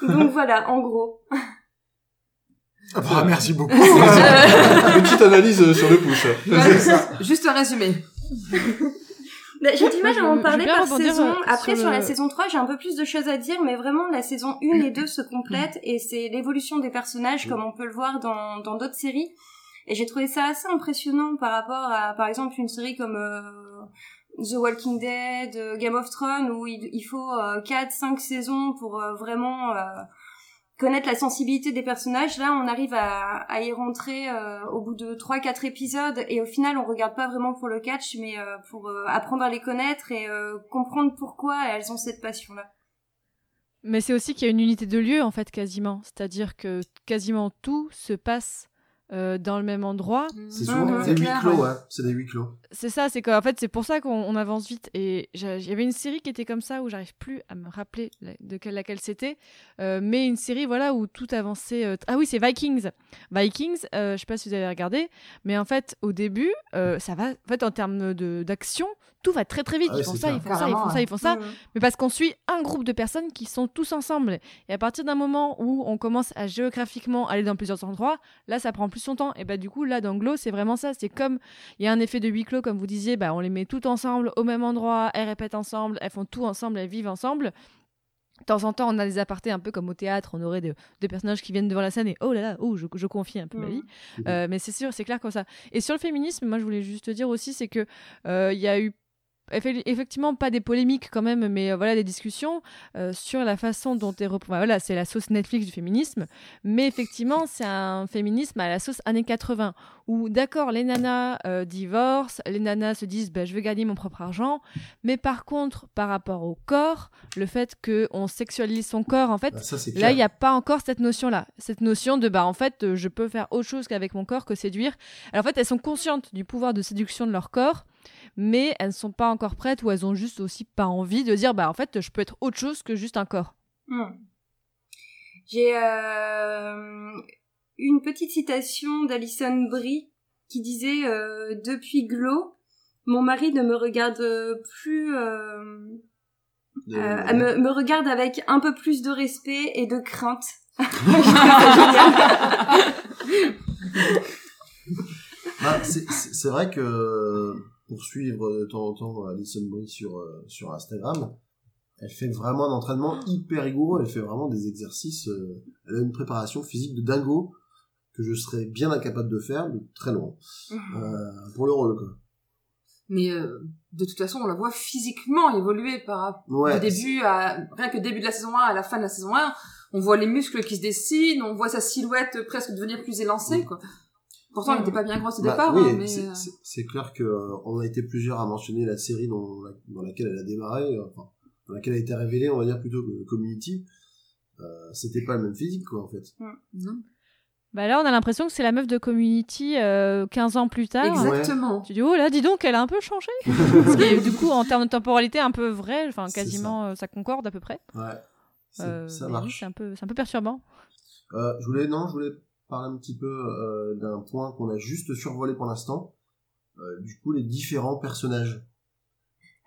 [SPEAKER 7] Donc voilà, en gros.
[SPEAKER 4] Ah, bah, merci beaucoup. [LAUGHS] [LAUGHS]
[SPEAKER 3] Petite analyse euh, sur le pouce.
[SPEAKER 2] Juste un résumé.
[SPEAKER 7] Bah, J'ai du mal à en parler par saison.
[SPEAKER 6] euh,
[SPEAKER 7] Après,
[SPEAKER 6] sur
[SPEAKER 7] sur, la
[SPEAKER 6] le-
[SPEAKER 7] saison 3, j'ai un peu plus de choses à dire, mais vraiment, la saison 1 et 2 se complètent et c'est l'évolution des personnages comme on peut le voir dans dans d'autres séries. Et j'ai trouvé ça assez impressionnant par rapport à, par exemple, une série comme euh, The Walking Dead, euh, Game of Thrones, où il, faut euh, 4-5 saisons pour euh, vraiment connaître la sensibilité des personnages. Là, on arrive à, y rentrer au bout de 3-4 épisodes et au final, on regarde pas vraiment pour le catch, mais pour apprendre à les connaître et comprendre pourquoi elles ont cette passion-là.
[SPEAKER 6] Mais c'est aussi qu'il y a une unité de lieu, en fait, quasiment. C'est-à-dire que quasiment tout se passe euh, dans le même endroit.
[SPEAKER 1] C'est
[SPEAKER 2] Ouais,
[SPEAKER 1] souvent
[SPEAKER 2] ouais,
[SPEAKER 1] des huis clos,
[SPEAKER 2] ouais.
[SPEAKER 1] ouais. C'est des huis clos.
[SPEAKER 6] C'est ça, c'est qu'en fait, c'est pour ça qu'on on avance vite. Et il y avait une série qui était comme ça où j'arrive plus à me rappeler la- de quelle, laquelle c'était. Euh, mais une série, voilà, où tout avançait. euh, Ah oui, c'est Vikings. Vikings, euh, je sais pas si vous avez regardé, mais en fait, au début, euh, ça va. En fait, en termes de- d'action, tout va très très vite.
[SPEAKER 1] Ah
[SPEAKER 6] ils font ça, ils font ça, ils font ça, ils font ça. Mais parce qu'on suit un groupe de personnes qui sont tous ensemble. Et à partir d'un moment où on commence à géographiquement aller dans plusieurs endroits, là, ça prend plus son temps. Et bah, du coup, là, dans Glow, c'est vraiment ça. C'est comme il y a un effet de huis clos, comme vous disiez, bah, on les met toutes ensemble au même endroit, elles répètent ensemble, elles font tout ensemble, elles vivent ensemble. De temps en temps, on a des apartés un peu comme au théâtre, on aurait de- des personnages qui viennent devant la scène et oh là là, oh, je, je confie un peu ma vie. Euh, mais c'est sûr, c'est clair comme ça. Et sur le féminisme, moi je voulais juste dire aussi, c'est que euh, il y a eu effectivement pas des polémiques quand même, mais euh, voilà des discussions euh, sur la façon dont est repris. Voilà, c'est la sauce Netflix du féminisme, mais effectivement c'est un féminisme à la sauce années 80 où d'accord les nanas euh, divorcent, les nanas se disent bah, je veux gagner mon propre argent, mais par contre par rapport au corps, le fait que on sexualise son corps en fait
[SPEAKER 1] Bah, ça,
[SPEAKER 6] Là, il n'y a pas encore cette notion-là. Cette notion de, bah, en fait, je peux faire autre chose qu'avec mon corps que séduire. Alors, en fait, elles sont conscientes du pouvoir de séduction de leur corps, mais elles ne sont pas encore prêtes ou elles ont juste aussi pas envie de dire, bah, en fait, je peux être autre chose que juste un corps.
[SPEAKER 7] Hmm. J'ai euh, une petite citation d'Alison Brie qui disait euh, depuis Glow, mon mari ne me regarde plus, euh,
[SPEAKER 1] De-
[SPEAKER 7] euh, elle me, me regarde avec un peu plus de respect et de crainte. [LAUGHS] [LAUGHS]
[SPEAKER 1] Bah, c'est vrai que pour suivre de temps en temps Alison Brie sur, euh, sur Instagram, elle fait vraiment un entraînement hyper rigoureux, elle fait vraiment des exercices, euh, elle a une préparation physique de dingo que je serais bien incapable de faire de très loin euh, pour le rôle. Quoi.
[SPEAKER 2] Mais euh, de toute façon, on la voit physiquement évoluer par rapport
[SPEAKER 1] Ouais,
[SPEAKER 2] du début à rien que début de la saison 1 à la fin de la saison 1, on voit les muscles qui se dessinent, on voit sa silhouette presque devenir plus élancée quoi. Pourtant, il était pas bien grosse au
[SPEAKER 1] Bah,
[SPEAKER 2] départ,
[SPEAKER 1] oui,
[SPEAKER 2] hein, mais
[SPEAKER 1] c'est-
[SPEAKER 2] euh,
[SPEAKER 1] c'est clair que euh, on a été plusieurs à mentionner la série dans, la- dans laquelle elle a démarré, euh, enfin, dans laquelle elle a été révélée, on va dire plutôt que Community. Euh, C'était pas le même physique, quoi, en fait.
[SPEAKER 2] non.
[SPEAKER 6] Bah, là, on a l'impression que c'est la meuf de Community euh, 15 ans plus tard.
[SPEAKER 2] exactement.
[SPEAKER 6] Tu dis, oh là, dis donc, elle a un peu changé. Ce qui est, du coup, en termes de temporalité, un peu vrai. Enfin, quasiment, ça. concorde à peu près.
[SPEAKER 1] Ouais,
[SPEAKER 6] Euh,
[SPEAKER 1] ça
[SPEAKER 6] oui,
[SPEAKER 1] marche.
[SPEAKER 6] c'est un, peu- c'est un peu perturbant.
[SPEAKER 1] Euh, je voulais, non, je voulais parler un petit peu euh, d'un point qu'on a juste survolé pour l'instant. Euh, du coup, les différents personnages.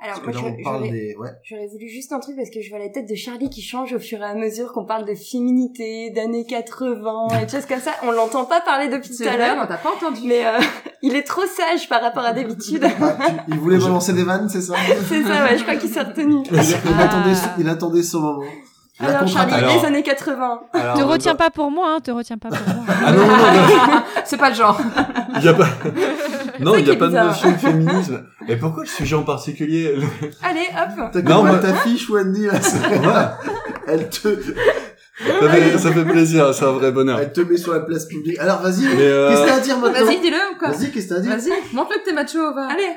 [SPEAKER 7] Alors,
[SPEAKER 1] Parce que
[SPEAKER 7] moi,
[SPEAKER 1] là,
[SPEAKER 7] je-
[SPEAKER 1] on parle
[SPEAKER 7] j'aurais-
[SPEAKER 1] des... Ouais.
[SPEAKER 7] J'aurais voulu juste un truc parce que je vois la tête de Charlie qui change au fur et à mesure qu'on parle de féminité, d'années 80 et de choses comme ça. On l'entend pas parler depuis tout à
[SPEAKER 2] vrai, on
[SPEAKER 7] l'heure.
[SPEAKER 2] t'a pas entendu.
[SPEAKER 7] Mais euh, [LAUGHS] il est trop sage par rapport à d'habitude.
[SPEAKER 1] Ah, tu- il voulait balancer des vannes, c'est ça [LAUGHS]
[SPEAKER 7] C'est ça, ouais, je crois qu'il s'est retenu.
[SPEAKER 1] il, il
[SPEAKER 6] Ah.
[SPEAKER 1] attendait, il attendait son moment. La
[SPEAKER 7] Alors Charlie.
[SPEAKER 3] Alors-
[SPEAKER 7] les années 80.
[SPEAKER 3] Alors,
[SPEAKER 6] te
[SPEAKER 3] euh,
[SPEAKER 6] retiens
[SPEAKER 3] bah-
[SPEAKER 6] pas pour moi, hein, te retiens pas pour moi.
[SPEAKER 3] Ah non, non, non, [LAUGHS]
[SPEAKER 2] c'est pas le genre.
[SPEAKER 3] il y a pas, [LAUGHS] non, il y
[SPEAKER 7] qui
[SPEAKER 3] a pas de notion de féminisme. Et pourquoi le sujet en particulier
[SPEAKER 7] Allez, hop.
[SPEAKER 1] T'as
[SPEAKER 3] Non,
[SPEAKER 1] compris
[SPEAKER 3] moi-
[SPEAKER 1] ta fiche, Wendy, là, [LAUGHS] elle te,
[SPEAKER 3] ça fait, ça fait plaisir, c'est un vrai bonheur.
[SPEAKER 1] elle te met sur la place publique. Alors, vas-y,
[SPEAKER 3] euh,
[SPEAKER 1] qu'est-ce que t'as à dire maintenant
[SPEAKER 2] Vas-y, dis-le ou quoi
[SPEAKER 1] Vas-y, qu'est-ce que t'as à dire
[SPEAKER 2] Vas-y, montre-le que t'es macho, va.
[SPEAKER 7] Allez.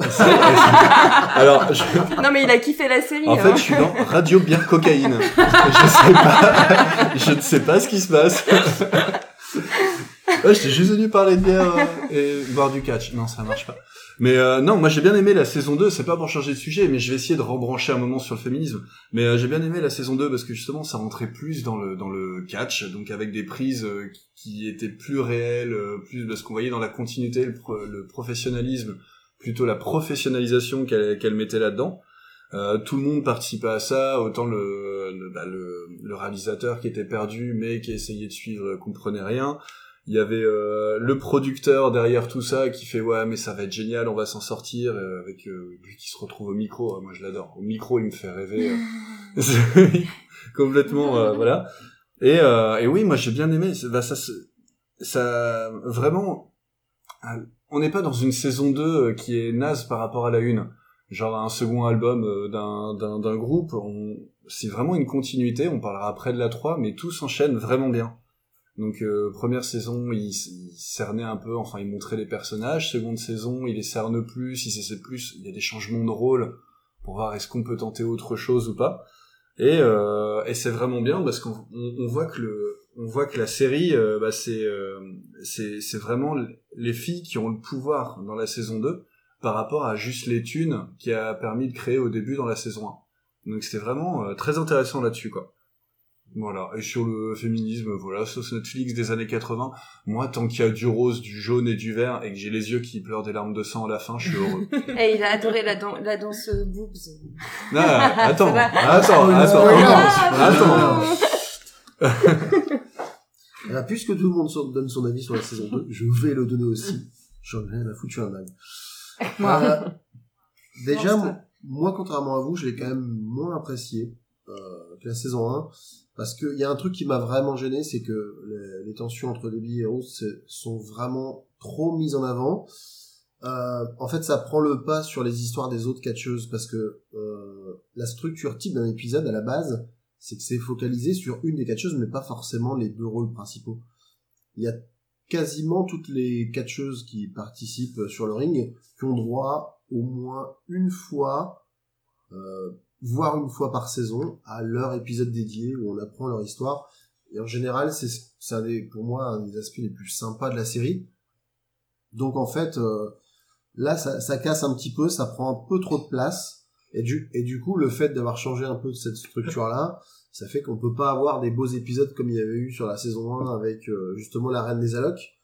[SPEAKER 3] Alors, je,
[SPEAKER 7] Non mais il a kiffé la série.
[SPEAKER 3] en
[SPEAKER 7] hein.
[SPEAKER 3] fait, je suis dans Radio Bière Cocaïne. Je sais pas, je ne sais pas ce qui se passe. Ouais, j'étais juste venu parler de bière euh, et boire du catch. Non, ça marche pas. Mais euh, non, moi j'ai bien aimé la saison 2, c'est pas pour changer de sujet, mais je vais essayer de rebrancher un moment sur le féminisme. Mais euh, j'ai bien aimé la saison 2 parce que justement ça rentrait plus dans le dans le catch, donc avec des prises euh, qui étaient plus réelles, euh, plus parce qu'on voyait dans la continuité le, pro- le professionnalisme, plutôt la professionnalisation qu'elle qu'elle mettait là-dedans. Euh, tout le monde participait à ça, autant le le, bah, le le réalisateur qui était perdu mais qui essayait de suivre euh, comprenait rien. Il y avait euh, le producteur derrière tout ça qui fait ouais mais ça va être génial, on va s'en sortir euh, avec euh, lui qui se retrouve au micro. Ah, moi je l'adore. Au micro il me fait rêver euh. [LAUGHS] [LAUGHS] complètement euh, voilà. Et euh, et oui moi j'ai bien aimé. Bah, ça ça vraiment euh, on n'est pas dans une saison 2 euh, qui est naze par rapport à la une. Genre un second album euh, d'un groupe, on c'est vraiment une continuité, on parlera après de la 3 mais tout s'enchaîne vraiment bien. Donc euh, première saison, il, il cernait un peu, enfin il montrait les personnages. Seconde saison, il les cerne plus, il essaie plus. Il y a des changements de rôle pour voir est-ce qu'on peut tenter autre chose ou pas. Et, euh, et c'est vraiment bien parce qu'on on- on voit que le on voit que la série, euh, bah, c'est, euh, c'est, c'est vraiment les filles qui ont le pouvoir dans la saison 2 par rapport à juste les thunes qui a permis de créer au début dans la saison 1. Donc c'était vraiment euh, très intéressant là-dessus, quoi. Voilà. Et sur le féminisme, voilà, sauce Netflix des années 80. Moi, tant qu'il y a du rose, du jaune et du vert et que j'ai les yeux qui pleurent des larmes de sang à la fin, je suis heureux. [LAUGHS]
[SPEAKER 7] Et il a adoré la, dan- la danse boobs.
[SPEAKER 3] Non, attends, [LAUGHS]
[SPEAKER 7] Ça va.
[SPEAKER 3] attends, attends,
[SPEAKER 1] non.
[SPEAKER 3] attends. [LAUGHS]
[SPEAKER 1] Puisque tout le monde donne son avis sur la saison 2, je vais le donner aussi. J'en ai rien à foutre, je suis un âne. [LAUGHS] Euh, déjà, moi, moi, contrairement à vous, je l'ai quand même moins apprécié euh, que la saison 1. Parce qu'il y a un truc qui m'a vraiment gêné, c'est que les, les tensions entre Debbie et Rose sont vraiment trop mises en avant. Euh, en fait, ça prend le pas sur les histoires des autres catcheuses parce que euh, la structure type d'un épisode à la base, c'est que c'est focalisé sur une des catcheuses, mais pas forcément les deux rôles principaux. Il y a quasiment toutes les catcheuses qui participent sur le ring qui ont droit au moins une fois, euh, voire une fois par saison, à leur épisode dédié où on apprend leur histoire. Et en général, c'est c'est un des- pour moi un des aspects les plus sympas de la série. Donc en fait, euh, là, ça, ça casse un petit peu, ça prend un peu trop de place. Et du, et du coup, le fait d'avoir changé un peu cette structure-là, [LAUGHS] ça fait qu'on peut pas avoir des beaux épisodes comme il y avait eu sur la saison 1 avec euh, justement la Reine des Allocs.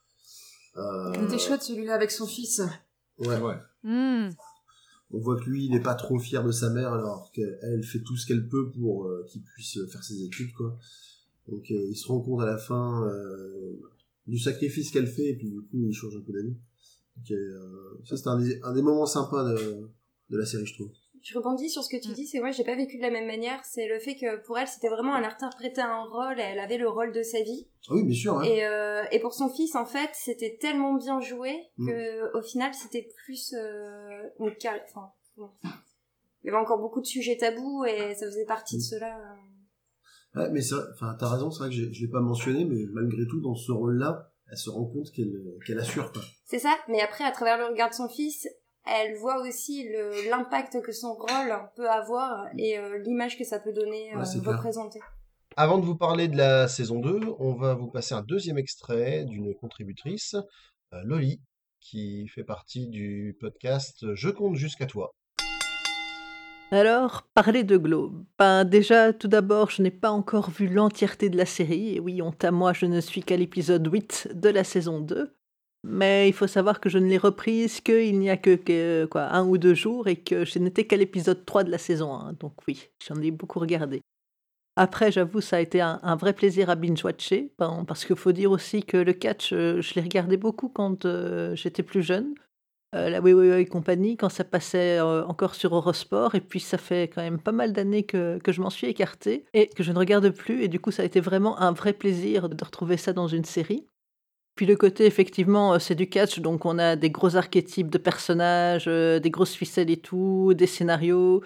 [SPEAKER 1] Euh,
[SPEAKER 2] Il était chouette celui-là avec son fils.
[SPEAKER 1] ouais.
[SPEAKER 3] Ouais.
[SPEAKER 6] Hmm.
[SPEAKER 1] On voit que lui, il n'est pas trop fier de sa mère alors qu'elle elle fait tout ce qu'elle peut pour euh, qu'il puisse faire ses études, quoi. Donc euh, il se rend compte à la fin euh, du sacrifice qu'elle fait et puis du coup il change un peu d'avis. Donc, euh, ça c'est un des, un des moments sympas de, de la série, je trouve.
[SPEAKER 7] Je rebondis sur ce que tu dis, c'est moi j'ai pas vécu de la même manière, c'est le fait que pour elle c'était vraiment elle interprétait un rôle, elle avait le rôle de sa vie.
[SPEAKER 1] Ah oui, bien sûr. Ouais.
[SPEAKER 7] Et, euh, et pour son fils en fait c'était tellement bien joué
[SPEAKER 1] Mm.
[SPEAKER 7] que au final c'était plus euh, une car- enfin, bon. Il y avait encore beaucoup de sujets tabous et ça faisait partie de
[SPEAKER 1] Mm.
[SPEAKER 7] cela. euh.
[SPEAKER 1] Ouais, mais c'est vrai, enfin t'as raison, c'est vrai que j'ai- je l'ai pas mentionné, mais malgré tout dans ce rôle-là, elle se rend compte qu'elle qu'elle assure quoi.
[SPEAKER 7] C'est ça, mais après à travers le regard de son fils, elle voit aussi l'impact que son rôle peut avoir et euh, l'image que ça peut donner,
[SPEAKER 1] Ouais,
[SPEAKER 7] euh,
[SPEAKER 1] clair.
[SPEAKER 7] représenter.
[SPEAKER 1] Avant de vous parler de la saison 2, on va vous passer un deuxième extrait d'une contributrice, euh, Loli, qui fait partie du podcast Je compte jusqu'à toi.
[SPEAKER 9] Alors, parler de Globe. Ben, déjà, tout d'abord, je n'ai pas encore vu l'entièreté de la série. Et oui, honte à moi, je ne suis qu'à l'épisode 8 de la saison 2. Mais il faut savoir que je ne l'ai reprise qu'il n'y a que, quoi, un ou deux jours et que je n'étais qu'à l'épisode 3 de la saison 1. Donc oui, j'en ai beaucoup regardé. Après, j'avoue, ça a été un, vrai plaisir à binge-watcher, ben, parce qu'il faut dire aussi que le catch, euh, je l'ai regardé beaucoup quand euh, j'étais plus jeune. Euh, la Oui Oui Oui compagnie, quand ça passait encore sur Eurosport, et puis ça fait quand même pas mal d'années que, que je m'en suis écartée et que je ne regarde plus, et du coup, ça a été vraiment un vrai plaisir de retrouver ça dans une série. Puis le côté, effectivement, euh, c'est du catch, donc on a des gros archétypes de personnages, euh, des grosses ficelles et tout, des scénarios,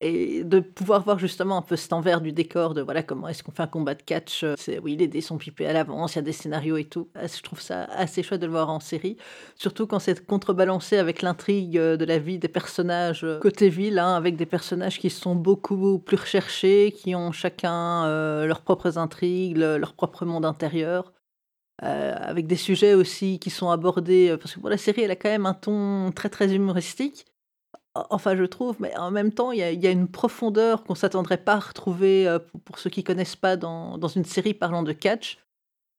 [SPEAKER 9] et de pouvoir voir justement un peu cet envers du décor de voilà comment est-ce qu'on fait un combat de catch. euh, C'est, oui, les dés sont pipés à l'avance, il y a des scénarios et tout. Ah, Je trouve ça assez chouette de le voir en série, surtout quand c'est contrebalancé avec l'intrigue de la vie des personnages côté ville, hein, avec des personnages qui sont beaucoup plus recherchés, qui ont chacun leurs propres intrigues, le- leur propre monde intérieur. Euh, avec des sujets aussi qui sont abordés, euh, parce que bon, la série, elle a quand même un ton très très humoristique, enfin je trouve, mais en même temps, il y a, une profondeur qu'on s'attendrait pas à retrouver, euh, pour, ceux qui connaissent pas, dans, dans une série parlant de catch.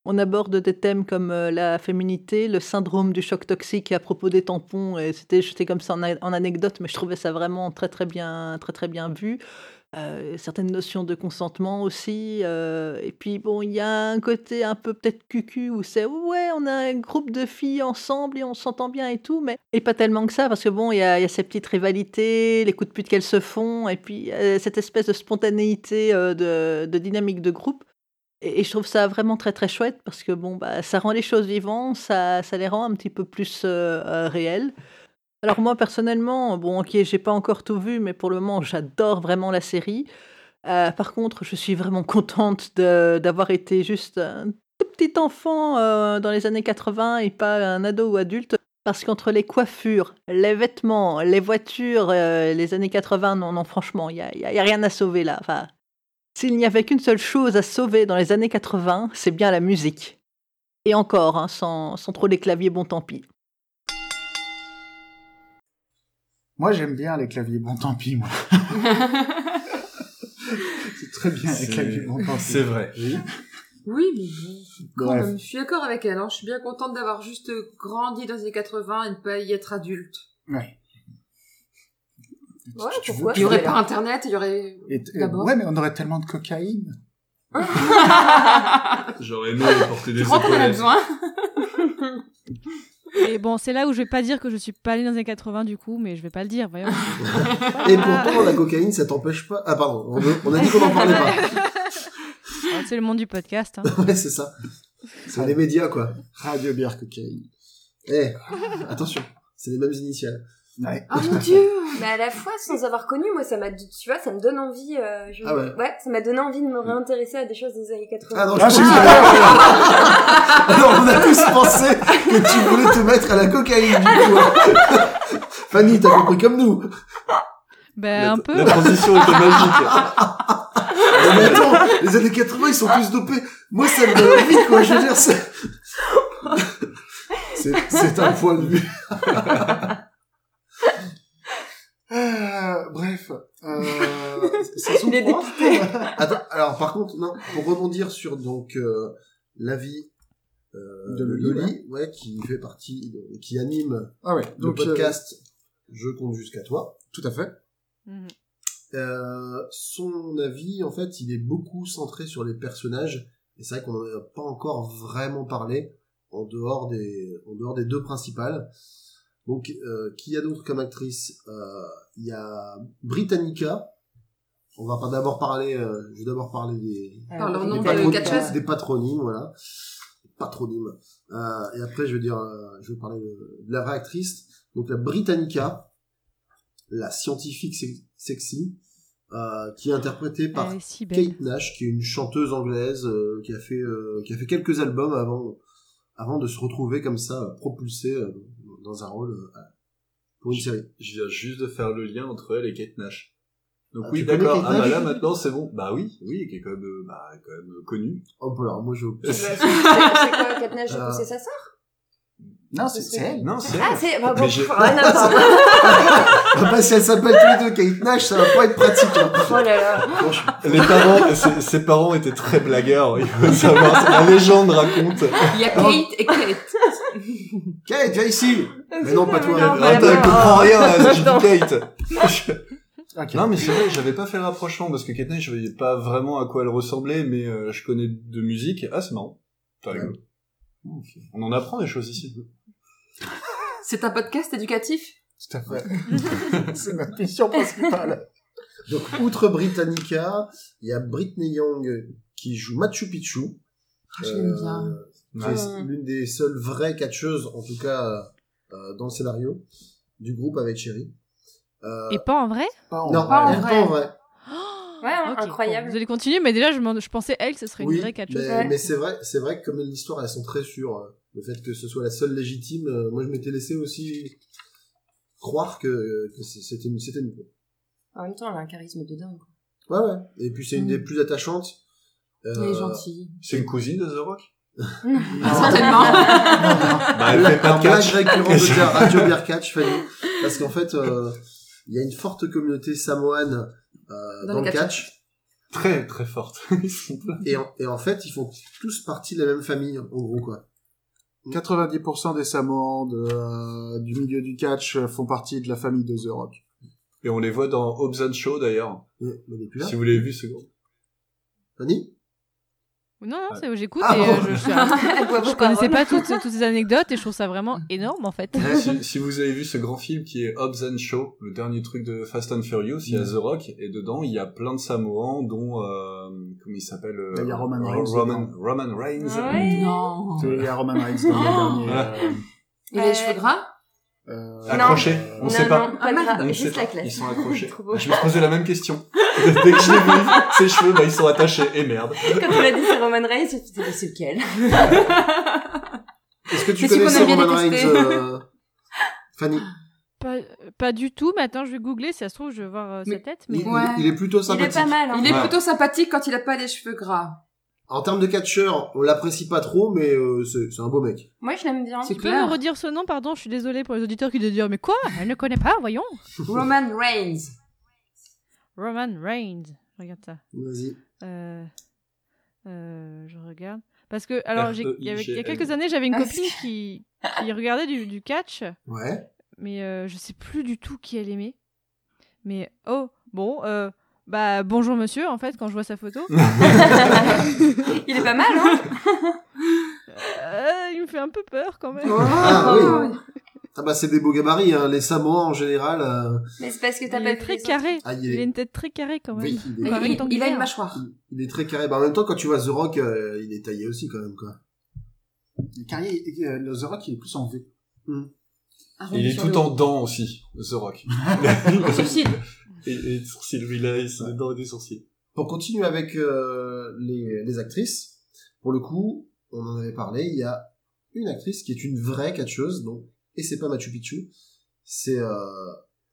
[SPEAKER 9] On aborde des thèmes comme la féminité, le syndrome du choc toxique à propos des tampons, et c'était jeté comme ça en, en anecdote, mais je trouvais ça vraiment très très bien, très très bien vu. Euh, certaines notions de consentement aussi. euh, et puis bon, il y a un côté un peu peut-être cucu où c'est ouais, on a un groupe de filles ensemble et on s'entend bien et tout, mais et pas tellement que ça parce que bon, il y a, ces petites rivalités, les coups de pute qu'elles se font, et puis euh, cette espèce de spontanéité de, dynamique de groupe. Et, je trouve ça vraiment très très chouette parce que bon, bah, ça rend les choses vivantes, ça, ça les rend un petit peu plus réelles. Alors moi personnellement, bon ok, j'ai pas encore tout vu, mais pour le moment j'adore vraiment la série. Euh, par contre, je suis vraiment contente d'avoir été juste un tout petit enfant euh, dans les années 80 et pas un ado ou adulte. Parce qu'entre les coiffures, les vêtements, les voitures, euh, les années 80, non, non, franchement, il n'y a, a- a rien à sauver là. Enfin, S'il n'y avait qu'une seule chose à sauver dans les années 80, c'est bien la musique. Et encore, hein, sans, sans trop les claviers, bon tant pis.
[SPEAKER 4] Moi, j'aime bien les claviers, bon tant pis, moi. [LAUGHS] c'est très bien les claviers, bon tant pis.
[SPEAKER 3] C'est vrai.
[SPEAKER 2] Oui, mais quand même, je suis d'accord avec elle. Hein. Je suis bien contente d'avoir juste grandi dans les années 80 et de pas y être adulte.
[SPEAKER 4] Ouais.
[SPEAKER 7] Ouais,
[SPEAKER 4] Tu
[SPEAKER 7] pourquoi?
[SPEAKER 2] Il y aurait pas Internet, il y aurait...
[SPEAKER 4] Et. Ouais, mais on aurait tellement de cocaïne. [LAUGHS]
[SPEAKER 3] J'aurais aimé porter des
[SPEAKER 2] Tu crois qu'on en a
[SPEAKER 3] épaulettes.
[SPEAKER 2] besoin [LAUGHS]
[SPEAKER 6] Et bon, c'est là où je vais pas dire que je suis pas allée dans les années 80 du coup, mais je vais pas le dire, voyons.
[SPEAKER 1] Et pourtant, la cocaïne, ça t'empêche pas. Ah, pardon, on, on a dit qu'on en parlait pas.
[SPEAKER 6] Ah, c'est le monde du podcast. hein. [LAUGHS]
[SPEAKER 1] Ouais, c'est ça. C'est les médias, quoi.
[SPEAKER 4] Radio, bière, cocaïne.
[SPEAKER 1] Eh, attention, c'est les mêmes initiales.
[SPEAKER 4] Ouais.
[SPEAKER 2] Oh mon dieu
[SPEAKER 7] Mais à la fois, sans avoir connu, moi, ça m'a, tu vois, ça me donne envie, euh, je-
[SPEAKER 1] Ah ouais.
[SPEAKER 7] ça m'a donné envie de me réintéresser à des choses des années 80.
[SPEAKER 1] Ah non, je
[SPEAKER 4] Ah,
[SPEAKER 1] que [LAUGHS] Alors, on a tous pensé que tu voulais te mettre à la cocaïne, du coup. [LAUGHS] Fanny, t'as compris comme nous.
[SPEAKER 6] Ben,
[SPEAKER 3] La-
[SPEAKER 6] un peu.
[SPEAKER 3] La transition était magique.
[SPEAKER 1] Non, [LAUGHS] mais attends, les années 80, ils sont plus dopés. Moi, ça me donne envie, quoi. Je veux dire. C'est, c'est un point de vue.
[SPEAKER 4] Bref. Euh, [LAUGHS]
[SPEAKER 7] est
[SPEAKER 4] 3. [LAUGHS]
[SPEAKER 1] Attends, alors, par contre, non, pour rebondir sur, donc, euh, l'avis, euh,
[SPEAKER 4] De Loli,
[SPEAKER 1] Loli, ouais, qui fait partie, de- qui anime
[SPEAKER 4] Ah ouais,
[SPEAKER 1] le
[SPEAKER 4] donc, euh,
[SPEAKER 1] podcast Je compte jusqu'à toi.
[SPEAKER 4] tout à fait.
[SPEAKER 6] Mhm.
[SPEAKER 1] Euh, son avis, en fait, il est beaucoup centré sur les personnages, et c'est vrai qu'on n'en a pas encore vraiment parlé, en dehors des, en dehors des deux principales. Donc, euh, qui y a d'autres comme actrice? Euh, Il y a Britannica. On va pas d'abord parler, euh, je vais d'abord parler des,
[SPEAKER 2] de catcheuse.
[SPEAKER 1] des patronymes, voilà. Patronymes. Euh, et après, je vais dire, euh, je vais parler de, de la vraie actrice. Donc, la Britannica, la scientifique sex- sexy, euh, qui est interprétée par
[SPEAKER 6] si.
[SPEAKER 1] Kate Nash, qui est une chanteuse anglaise euh, qui a fait euh, qui a fait quelques albums avant avant de se retrouver comme ça euh, propulsée euh, dans un rôle euh, pour une série.
[SPEAKER 3] Je viens juste de faire le lien entre elle et Kate Nash. Donc
[SPEAKER 1] Ah,
[SPEAKER 3] oui, d'accord.
[SPEAKER 1] Kate
[SPEAKER 3] Ah bah
[SPEAKER 1] Nash
[SPEAKER 3] là maintenant c'est bon. Bah oui, oui, qui est quand même, euh, bah, quand même connue.
[SPEAKER 1] Oh, bah, alors moi je
[SPEAKER 7] Bah, c'est, c'est quoi, du coup,
[SPEAKER 1] Euh,
[SPEAKER 7] c'est sa sœur?
[SPEAKER 4] Non, c'est c'est elle.
[SPEAKER 3] Non, c'est.
[SPEAKER 7] Ah, c'est, bah,
[SPEAKER 3] Mais
[SPEAKER 7] bon, voir. [LAUGHS]
[SPEAKER 1] ah bah si elle s'appelle tous les deux Kate Nash, ça va pas être pratique. Hein.
[SPEAKER 7] Oh là là.
[SPEAKER 3] Les parents, ses, ses parents étaient très blagueurs. Il faut savoir. La légende raconte.
[SPEAKER 2] Il y a Kate et Kate.
[SPEAKER 1] Kate, viens ici. Mais non, pas toi.
[SPEAKER 7] Non,
[SPEAKER 3] Ah, comprends rien à ce que
[SPEAKER 7] Non.
[SPEAKER 3] dit Kate. Non, mais c'est vrai, j'avais pas fait le rapprochement parce que Kate Nash, je voyais pas vraiment à quoi elle ressemblait, mais euh, je connais de musique. Ah, c'est marrant. T'as rigolo. Ok. On en apprend des choses ici.
[SPEAKER 2] C'est un podcast éducatif?
[SPEAKER 4] Tout à fait. [LAUGHS] c'est notre mission principale.
[SPEAKER 1] Donc outre Britannica, il y a Britney Young qui joue Machu Picchu.
[SPEAKER 2] Ah, l'aime bien.
[SPEAKER 1] est l'une des seules vraies catcheuses, en tout cas euh, dans le scénario, du groupe avec Chéri. Euh,
[SPEAKER 6] Et pas en vrai?
[SPEAKER 4] Pas en
[SPEAKER 1] non,
[SPEAKER 2] pas en vrai.
[SPEAKER 1] pas en vrai. [GASPS]
[SPEAKER 7] Ouais, incroyable.
[SPEAKER 6] bon, vous allez continuer, mais déjà, je, pensais elle, ce serait une
[SPEAKER 1] Oui,
[SPEAKER 6] vraie catcheuse.
[SPEAKER 1] mais,
[SPEAKER 7] Ouais.
[SPEAKER 1] mais c'est vrai, c'est vrai que comme l'histoire est centrée sur euh, le fait que ce soit la seule légitime, euh, moi je m'étais laissé aussi croire que, que c'est- c'était une, c'était une.
[SPEAKER 7] En même temps, elle a un charisme de dingue.
[SPEAKER 1] Ouais ouais. Et puis c'est une
[SPEAKER 2] Mm.
[SPEAKER 1] des plus attachantes. Euh,
[SPEAKER 2] Elle est gentille.
[SPEAKER 3] C'est une cousine de The Rock? [LAUGHS]
[SPEAKER 2] Certainement. [LAUGHS]
[SPEAKER 3] Bah, elle fait pas de catch.
[SPEAKER 1] récurrente de [LAUGHS] Radio Beer Catch, Fanny. Parce qu'en fait, euh, il y a une forte communauté samoane euh,
[SPEAKER 2] Dans
[SPEAKER 1] dans,
[SPEAKER 2] le
[SPEAKER 1] le
[SPEAKER 2] catch.
[SPEAKER 1] catch.
[SPEAKER 3] Très, très forte. Ils sont pleins.
[SPEAKER 1] Et en, et en fait, ils font tous partie de la même famille, en gros, quoi.
[SPEAKER 4] 90% des Samoans de, euh, du milieu du catch euh, font partie de la famille de The Rock.
[SPEAKER 3] Et on les voit dans Hobbs and Show d'ailleurs.
[SPEAKER 1] Mais, mais elle est plus là.
[SPEAKER 3] Si vous l'avez vu, c'est gros.
[SPEAKER 1] Fanny
[SPEAKER 6] Non, non, c'est j'écoute
[SPEAKER 1] Ah
[SPEAKER 6] et euh,
[SPEAKER 1] bon
[SPEAKER 6] je, [LAUGHS] je, connaissais pas toutes, toutes ces anecdotes et je trouve ça vraiment énorme en fait.
[SPEAKER 3] si, [LAUGHS] si vous avez vu ce grand film qui est Hobbs and Show, le dernier truc de Fast and Furious, il y a The Rock et dedans il y a plein de Samoans dont euh, comment il s'appelle euh,
[SPEAKER 4] Il y a Roman Reigns
[SPEAKER 3] Roman. Roman Reigns.
[SPEAKER 7] Ah ouais.
[SPEAKER 2] Non.
[SPEAKER 4] Il y a Roman Reigns dans le dernier. euh,
[SPEAKER 2] Il a les cheveux gras
[SPEAKER 4] euh,
[SPEAKER 3] Accrochés, on
[SPEAKER 7] non,
[SPEAKER 3] sait pas.
[SPEAKER 7] non,
[SPEAKER 2] Ah,
[SPEAKER 7] pas
[SPEAKER 2] merde,
[SPEAKER 7] grave, juste
[SPEAKER 3] pas.
[SPEAKER 7] la classe.
[SPEAKER 3] Ils sont accrochés. [LAUGHS] Je me suis posé la même question. [LAUGHS] Dès que je l'ai vu, ses cheveux, bah, ils sont attachés. Et merde.
[SPEAKER 7] Quand tu l'as dit, c'est Roman Reigns, je me suis dit, mais c'est lequel [LAUGHS]
[SPEAKER 1] Est-ce que tu
[SPEAKER 2] C'est celui
[SPEAKER 1] connaissais
[SPEAKER 2] qu'on bien
[SPEAKER 1] Roman Reigns, euh, Fanny
[SPEAKER 6] Pas, pas du tout, mais attends, je vais googler, si ça se trouve, je vais voir euh, sa
[SPEAKER 2] Mais-
[SPEAKER 6] tête. Mais...
[SPEAKER 1] Il,
[SPEAKER 2] Ouais.
[SPEAKER 1] il est plutôt
[SPEAKER 7] Il
[SPEAKER 1] sympathique.
[SPEAKER 7] est pas mal. Hein.
[SPEAKER 2] Il est
[SPEAKER 1] Ouais.
[SPEAKER 2] plutôt sympathique quand il a pas les cheveux gras.
[SPEAKER 1] En termes de catcheur, on l'apprécie pas trop, mais euh, c'est c'est un beau mec.
[SPEAKER 7] Moi, je l'aime bien.
[SPEAKER 2] C'est
[SPEAKER 6] Tu peux
[SPEAKER 2] clair.
[SPEAKER 6] me redire ce nom, pardon Je suis désolée pour les auditeurs qui doivent dire Mais quoi? Elle ne connaît pas, voyons
[SPEAKER 2] Roman Reigns.
[SPEAKER 6] Roman Reigns. Regarde ça.
[SPEAKER 1] Vas-y.
[SPEAKER 6] Euh, euh, je regarde. Parce que, alors, j'ai- il y, a quelques années, j'avais une
[SPEAKER 2] Ah,
[SPEAKER 6] copine qui, qui regardait du, du catch,
[SPEAKER 1] Ouais.
[SPEAKER 6] mais euh, je sais plus du tout qui elle aimait. Mais, oh, bon, euh, bah, bonjour monsieur, en fait, quand je vois sa photo. [LAUGHS]
[SPEAKER 7] Il est pas mal, hein
[SPEAKER 6] Euh, il me fait un peu peur quand même.
[SPEAKER 1] Ah
[SPEAKER 7] Oh.
[SPEAKER 1] oui. Ah bah c'est des beaux gabarits, hein. les Samoans en général. euh,
[SPEAKER 7] Mais c'est parce que t'as
[SPEAKER 6] Il
[SPEAKER 7] pas
[SPEAKER 6] très
[SPEAKER 7] les
[SPEAKER 6] carré.
[SPEAKER 1] Ah, il
[SPEAKER 6] a une tête très carrée quand même.
[SPEAKER 1] Oui, il est,
[SPEAKER 6] Pas
[SPEAKER 2] Il, il a une mâchoire.
[SPEAKER 1] il est très carré. Bah, en même temps, quand tu vois The Rock, euh, il est taillé aussi quand même quoi.
[SPEAKER 4] Carrier, euh, le The Rock, il est plus en V.
[SPEAKER 3] Il est tout en dents aussi, The Rock. [LAUGHS]
[SPEAKER 2] Sourcils.
[SPEAKER 3] et, et sourcils, oui, là, il des dents et des sourcils.
[SPEAKER 1] Pour continuer avec euh, les, les actrices, pour le coup, on en avait parlé, il y a une actrice qui est une vraie catcheuse, donc et c'est pas Machu Picchu, c'est euh,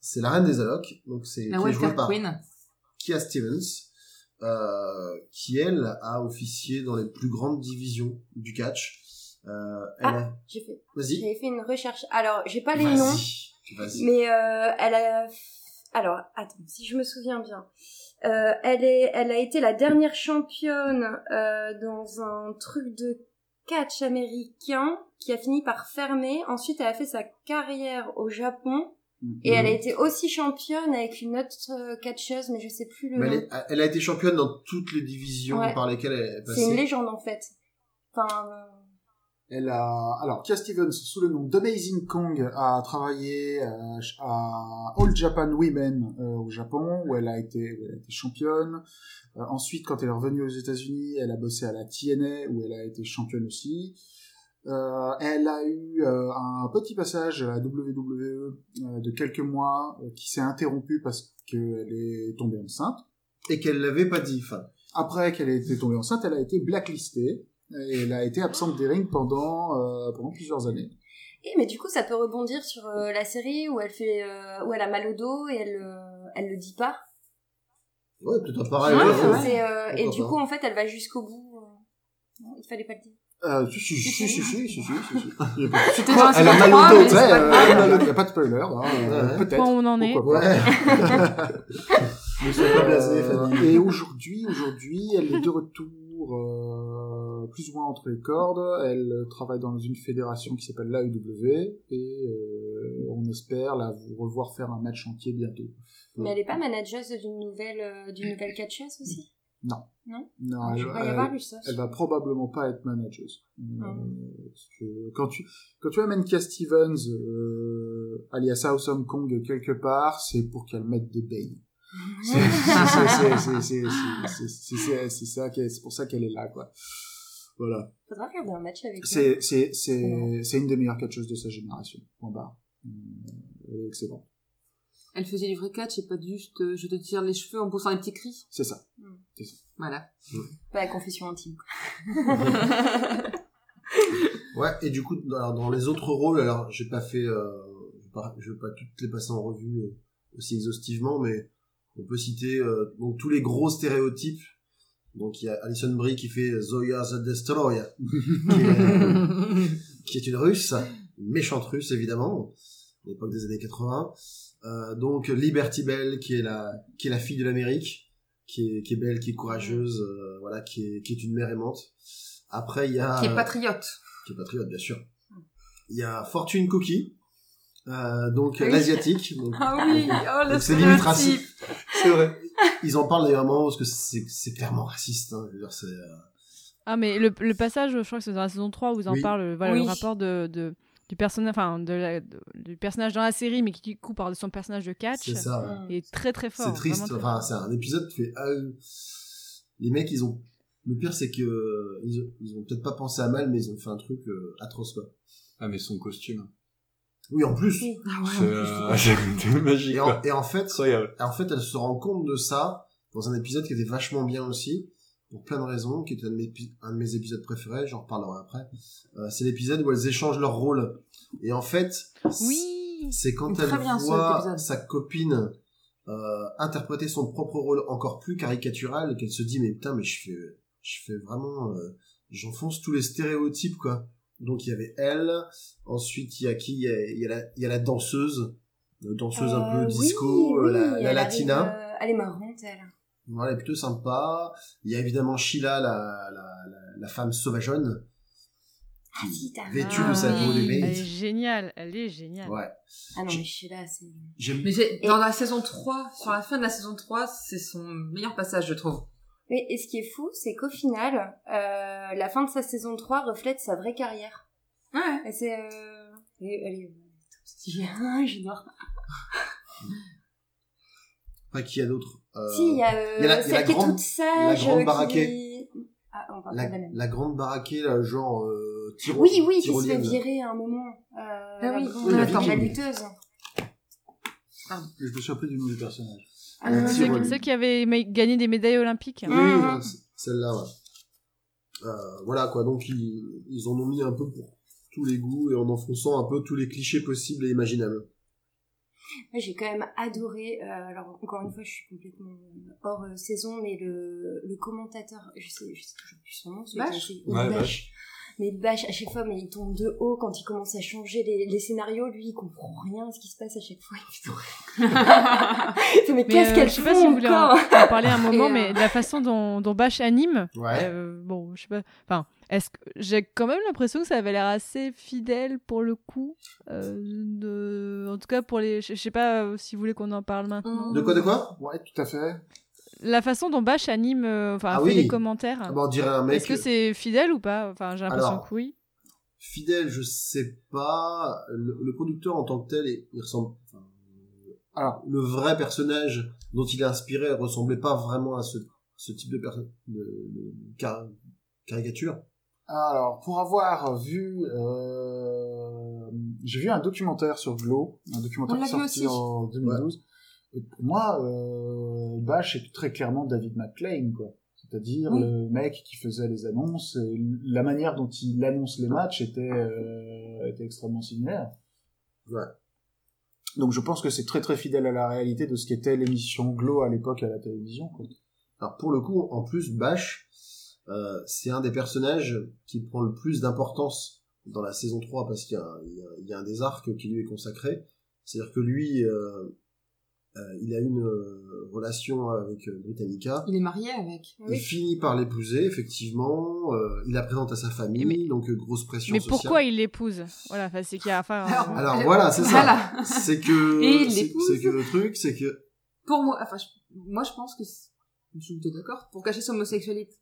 [SPEAKER 1] c'est la reine des allocs, donc c'est qui est jouée par
[SPEAKER 2] Queen.
[SPEAKER 1] Kia Stevens, euh, qui elle a officié dans les plus grandes divisions du catch. Euh, elle
[SPEAKER 7] Ah,
[SPEAKER 1] a...
[SPEAKER 7] J'ai fait,
[SPEAKER 1] Vas-y.
[SPEAKER 7] j'avais fait une recherche. Alors, j'ai pas les noms, mais euh, elle a. Alors, attends, si je me souviens bien, euh, elle est, elle a été la dernière championne euh, dans un truc de catch américain qui a fini par fermer. Ensuite, elle a fait sa carrière au Japon. Et elle a été aussi championne avec une autre euh, catcheuse, mais je sais plus le
[SPEAKER 1] Mais elle,
[SPEAKER 7] nom.
[SPEAKER 1] est- elle a été championne dans toutes les divisions
[SPEAKER 7] Ouais.
[SPEAKER 1] par lesquelles elle est passée.
[SPEAKER 7] C'est une légende en fait. Enfin, euh,
[SPEAKER 4] Elle a, alors, Kia Stevens, sous le nom d'Amazing Kong, a travaillé euh, à All Japan Women euh, au Japon, où elle a été, où elle a été championne. Euh, ensuite, quand elle est revenue aux États-Unis, elle a bossé à la TNA, où elle a été championne aussi. Euh, elle a eu un petit passage à la WWE de quelques mois qui s'est interrompu parce qu'elle est tombée enceinte.
[SPEAKER 1] Et qu'elle l'avait pas dit. Enfin,
[SPEAKER 4] Après qu'elle ait été tombée enceinte, elle a été blacklistée et elle a été absente des rings pendant, euh, pendant plusieurs années.
[SPEAKER 7] Et, mais du coup, ça peut rebondir sur euh, la série où elle, fait, euh, où elle a mal au dos et elle, elle le dit pas?
[SPEAKER 1] Ouais,
[SPEAKER 2] tout
[SPEAKER 7] à pareil. Et du coup, en fait, elle va jusqu'au bout. Non, il fallait pas le dire.
[SPEAKER 4] Euh, si, si, si, si, si, si, si, [LAUGHS] Elle a mal au dos, ouais, il n'y a pas de spoiler, hein, peut-être.
[SPEAKER 6] on en est.
[SPEAKER 1] Ouais. [LAUGHS] mais pas blasé,
[SPEAKER 4] Et aujourd'hui, aujourd'hui, elle est de retour, plus ou moins entre les cordes. Elle travaille dans une fédération qui s'appelle l'AEW et euh, on espère la revoir faire un match entier bientôt.
[SPEAKER 7] Mais elle est pas manageuse d'une nouvelle, euh, d'une nouvelle catcheuse aussi?
[SPEAKER 4] Non,
[SPEAKER 7] Ah,
[SPEAKER 4] elle,
[SPEAKER 7] crois y
[SPEAKER 4] elle-
[SPEAKER 7] avoir lu ça.
[SPEAKER 4] elle va probablement pas être manageuse. Euh, parce que quand tu quand tu amènes Kia Stevens euh, alias Awesome Kong quelque part, c'est pour qu'elle mette des bains. [LAUGHS] C'est ça c'est pour ça qu'elle est là quoi. Voilà.
[SPEAKER 7] Faudra regarder un match avec elle.
[SPEAKER 4] C'est c'est c'est c'est une des meilleures catcheuses de sa génération. Point barre. Euh, Elle est excellente.
[SPEAKER 2] Elle faisait du vrai catch et pas juste euh, je te tire les cheveux en poussant des petits cris.
[SPEAKER 4] C'est ça.
[SPEAKER 2] Voilà.
[SPEAKER 7] Pas la confession intime. [LAUGHS]
[SPEAKER 1] Ouais, et du coup, dans, alors, dans les autres rôles, alors, j'ai pas fait, euh, je vais pas, je vais pas toutes les passer en revue euh, aussi exhaustivement, mais on peut citer euh, donc tous les gros stéréotypes. Donc il y a Alison Brie qui fait Zoya the Destroyer, [LAUGHS] qui est, qui est une russe, une méchante russe évidemment, à l'époque des années 80. Euh, donc Liberty Bell qui est la qui est la fille de l'Amérique, qui est qui est belle, qui est courageuse, euh, voilà, qui est qui est une mère aimante. Après il y a
[SPEAKER 2] Qui est patriote.
[SPEAKER 1] qui est patriote bien sûr. Il y a Fortune Cookie, euh, donc
[SPEAKER 2] Oui.
[SPEAKER 1] l'asiatique. Donc,
[SPEAKER 2] Ah oui, oh
[SPEAKER 1] c'est limite raciste. C'est vrai. Ils en parlent d'ailleurs à un moment parce que c'est clairement raciste. Hein. Je veux dire, c'est euh,
[SPEAKER 6] Ah, mais le, le passage, je crois que c'est dans la saison 3 où ils en
[SPEAKER 1] Oui.
[SPEAKER 6] parlent, voilà,
[SPEAKER 2] Oui.
[SPEAKER 6] le rapport de, de- du, personnage, enfin, de la- de- du personnage dans la série, mais qui du coup parle de son personnage de catch.
[SPEAKER 1] c'est ça.
[SPEAKER 6] Est très très fort.
[SPEAKER 1] C'est triste. Enfin, c'est un épisode qui fait. ah, euh, les mecs, ils ont. Le pire, c'est que euh, ils ont, ils ont peut-être pas pensé à mal, mais ils ont fait un truc euh, atroce quoi.
[SPEAKER 3] Ah, mais son costume.
[SPEAKER 1] Oui, en plus.
[SPEAKER 7] Oui.
[SPEAKER 2] Ah ouais,
[SPEAKER 3] C'est euh, magique,
[SPEAKER 1] Et en, et en fait, en fait, elle se rend compte de ça dans un épisode qui était vachement bien aussi, pour plein de raisons, qui était un de mes, un de mes épisodes préférés, j'en reparlerai après. Euh, c'est l'épisode où elles échangent leur rôle. Et en fait,
[SPEAKER 6] Oui
[SPEAKER 1] c'est quand elle voit sa copine euh, interpréter son propre rôle encore plus caricatural qu'elle se dit mais putain mais je fais je fais vraiment euh, j'enfonce tous les stéréotypes quoi donc il y avait elle ensuite il y a qui? Il y a, il y a la il y a la danseuse la danseuse un peu
[SPEAKER 7] Euh,
[SPEAKER 1] disco
[SPEAKER 7] oui,
[SPEAKER 1] euh, la, latina
[SPEAKER 7] arrive, euh, elle est marrante, elle.
[SPEAKER 1] voilà elle est plutôt sympa il y a évidemment Sheila la la, la, la femme sauvageonne
[SPEAKER 7] Ah, si,
[SPEAKER 1] vêtue de sa peau de.
[SPEAKER 6] Elle est géniale, elle est géniale.
[SPEAKER 1] ouais
[SPEAKER 7] Ah non, mais Sheila, c'est...
[SPEAKER 1] j'aime
[SPEAKER 2] Mais j'ai- dans la saison 3, sur la fin de la saison 3, c'est son meilleur passage, je trouve.
[SPEAKER 7] Mais et ce qui est fou, c'est qu'au final, euh, la fin de sa saison 3 reflète sa vraie carrière.
[SPEAKER 2] Ouais.
[SPEAKER 7] Et c'est... Euh... Elle est... Ah, [LAUGHS] J'adore.
[SPEAKER 1] Après, qui y a d'autres Euh,
[SPEAKER 7] Si, il y a, euh,
[SPEAKER 1] il y a la- il y a
[SPEAKER 7] celle
[SPEAKER 1] la
[SPEAKER 7] qui est
[SPEAKER 1] grande-
[SPEAKER 7] toute sage.
[SPEAKER 1] la grande baraquée.
[SPEAKER 7] qui... Ah, on parle
[SPEAKER 1] la,
[SPEAKER 7] de la même.
[SPEAKER 1] la grande baraquée, là, genre euh, tyro-
[SPEAKER 7] Oui, oui, qui se fait virer à un moment. Euh, la
[SPEAKER 2] oui.
[SPEAKER 7] grande-
[SPEAKER 1] Oui, la
[SPEAKER 7] la lutteuse.
[SPEAKER 4] Je me suis rappelé du nom du personnage.
[SPEAKER 7] Ah, non,
[SPEAKER 6] Ceux, ceux qui avaient gagné des médailles olympiques.
[SPEAKER 1] Oui, celle-là, ouais. Euh, voilà, quoi. Donc, ils, ils en ont mis un peu pour tous les goûts et en enfonçant un peu tous les clichés possibles et imaginables.
[SPEAKER 7] Moi, j'ai quand même adoré. euh, alors, encore une fois, je suis complètement hors euh, saison, mais le, le commentateur, je sais, je sais toujours plus son nom. fait-
[SPEAKER 3] Ouais,
[SPEAKER 7] Bâche. Mais Bâche, à chaque fois, mais il tombe de haut quand il commence à changer les, les scénarios. Lui, il comprend rien à ce qui se passe à chaque fois. [LAUGHS] Mais
[SPEAKER 6] Mais
[SPEAKER 7] qu'est-ce
[SPEAKER 6] euh,
[SPEAKER 7] qu'elle
[SPEAKER 6] je sais
[SPEAKER 7] fait
[SPEAKER 6] pas si vous voulez en, parler un moment,
[SPEAKER 7] euh,
[SPEAKER 6] mais de la façon dont, dont Bash anime,
[SPEAKER 1] Ouais.
[SPEAKER 6] euh, bon, je sais pas. Enfin, est-ce que j'ai quand même l'impression que ça avait l'air assez fidèle pour le coup. euh, de... En tout cas, pour les. Je sais pas euh, si vous voulez qu'on en parle maintenant.
[SPEAKER 1] De quoi, de quoi?
[SPEAKER 4] Ouais, tout à fait.
[SPEAKER 6] La façon dont Bash anime, euh, enfin,
[SPEAKER 1] Ah
[SPEAKER 6] fait
[SPEAKER 1] oui.
[SPEAKER 6] les commentaires.
[SPEAKER 1] Ah bah, on dirait un mec
[SPEAKER 6] Est-ce que c'est fidèle ou pas? Enfin, j'ai l'impression que oui.
[SPEAKER 1] fidèle, je sais pas. Le, le producteur en tant que tel, il il ressemble. enfin,
[SPEAKER 4] Alors,
[SPEAKER 1] le vrai personnage dont il est inspiré ressemblait pas vraiment à ce, ce type de, de, de car- caricature.
[SPEAKER 4] Alors, pour avoir vu, euh, j'ai vu un documentaire sur Glow, un documentaire
[SPEAKER 2] On l'a vu
[SPEAKER 4] sorti
[SPEAKER 2] aussi.
[SPEAKER 4] en 2012. Et pour moi, euh, Bash est très clairement David McLean, quoi. C'est-à-dire
[SPEAKER 2] Oui.
[SPEAKER 4] le mec qui faisait les annonces et la manière dont il annonce les matchs était, euh, était extrêmement similaire.
[SPEAKER 1] Ouais.
[SPEAKER 4] Donc je pense que c'est très très fidèle à la réalité de ce qu'était l'émission Glow à l'époque à la télévision. Quoi.
[SPEAKER 1] Alors pour le coup, en plus, Bash, euh, c'est un des personnages qui prend le plus d'importance dans la saison 3 parce qu'il y, a un- il y y a un des arcs qui lui est consacré. C'est-à-dire que lui, euh, euh, il a une euh, relation avec euh, Britannica.
[SPEAKER 2] Il est marié avec.
[SPEAKER 1] Il finit par l'épouser, effectivement. euh, il la présente à sa famille,
[SPEAKER 6] Mais-
[SPEAKER 1] donc euh, grosse pression
[SPEAKER 6] Mais
[SPEAKER 1] sociale.
[SPEAKER 6] pourquoi il l'épouse? Voilà, enfin, c'est qu'il y a. Enfin, [LAUGHS]
[SPEAKER 2] Alors,
[SPEAKER 6] euh,
[SPEAKER 1] Alors voilà, c'est ça.
[SPEAKER 2] Voilà.
[SPEAKER 1] C'est que, [LAUGHS]
[SPEAKER 2] Et il
[SPEAKER 1] c'est
[SPEAKER 2] l'épouse.
[SPEAKER 1] c'est que le truc, c'est que
[SPEAKER 2] Pour moi, enfin, je- moi, je pense que, c'est- je suis d'accord, pour cacher son homosexualité.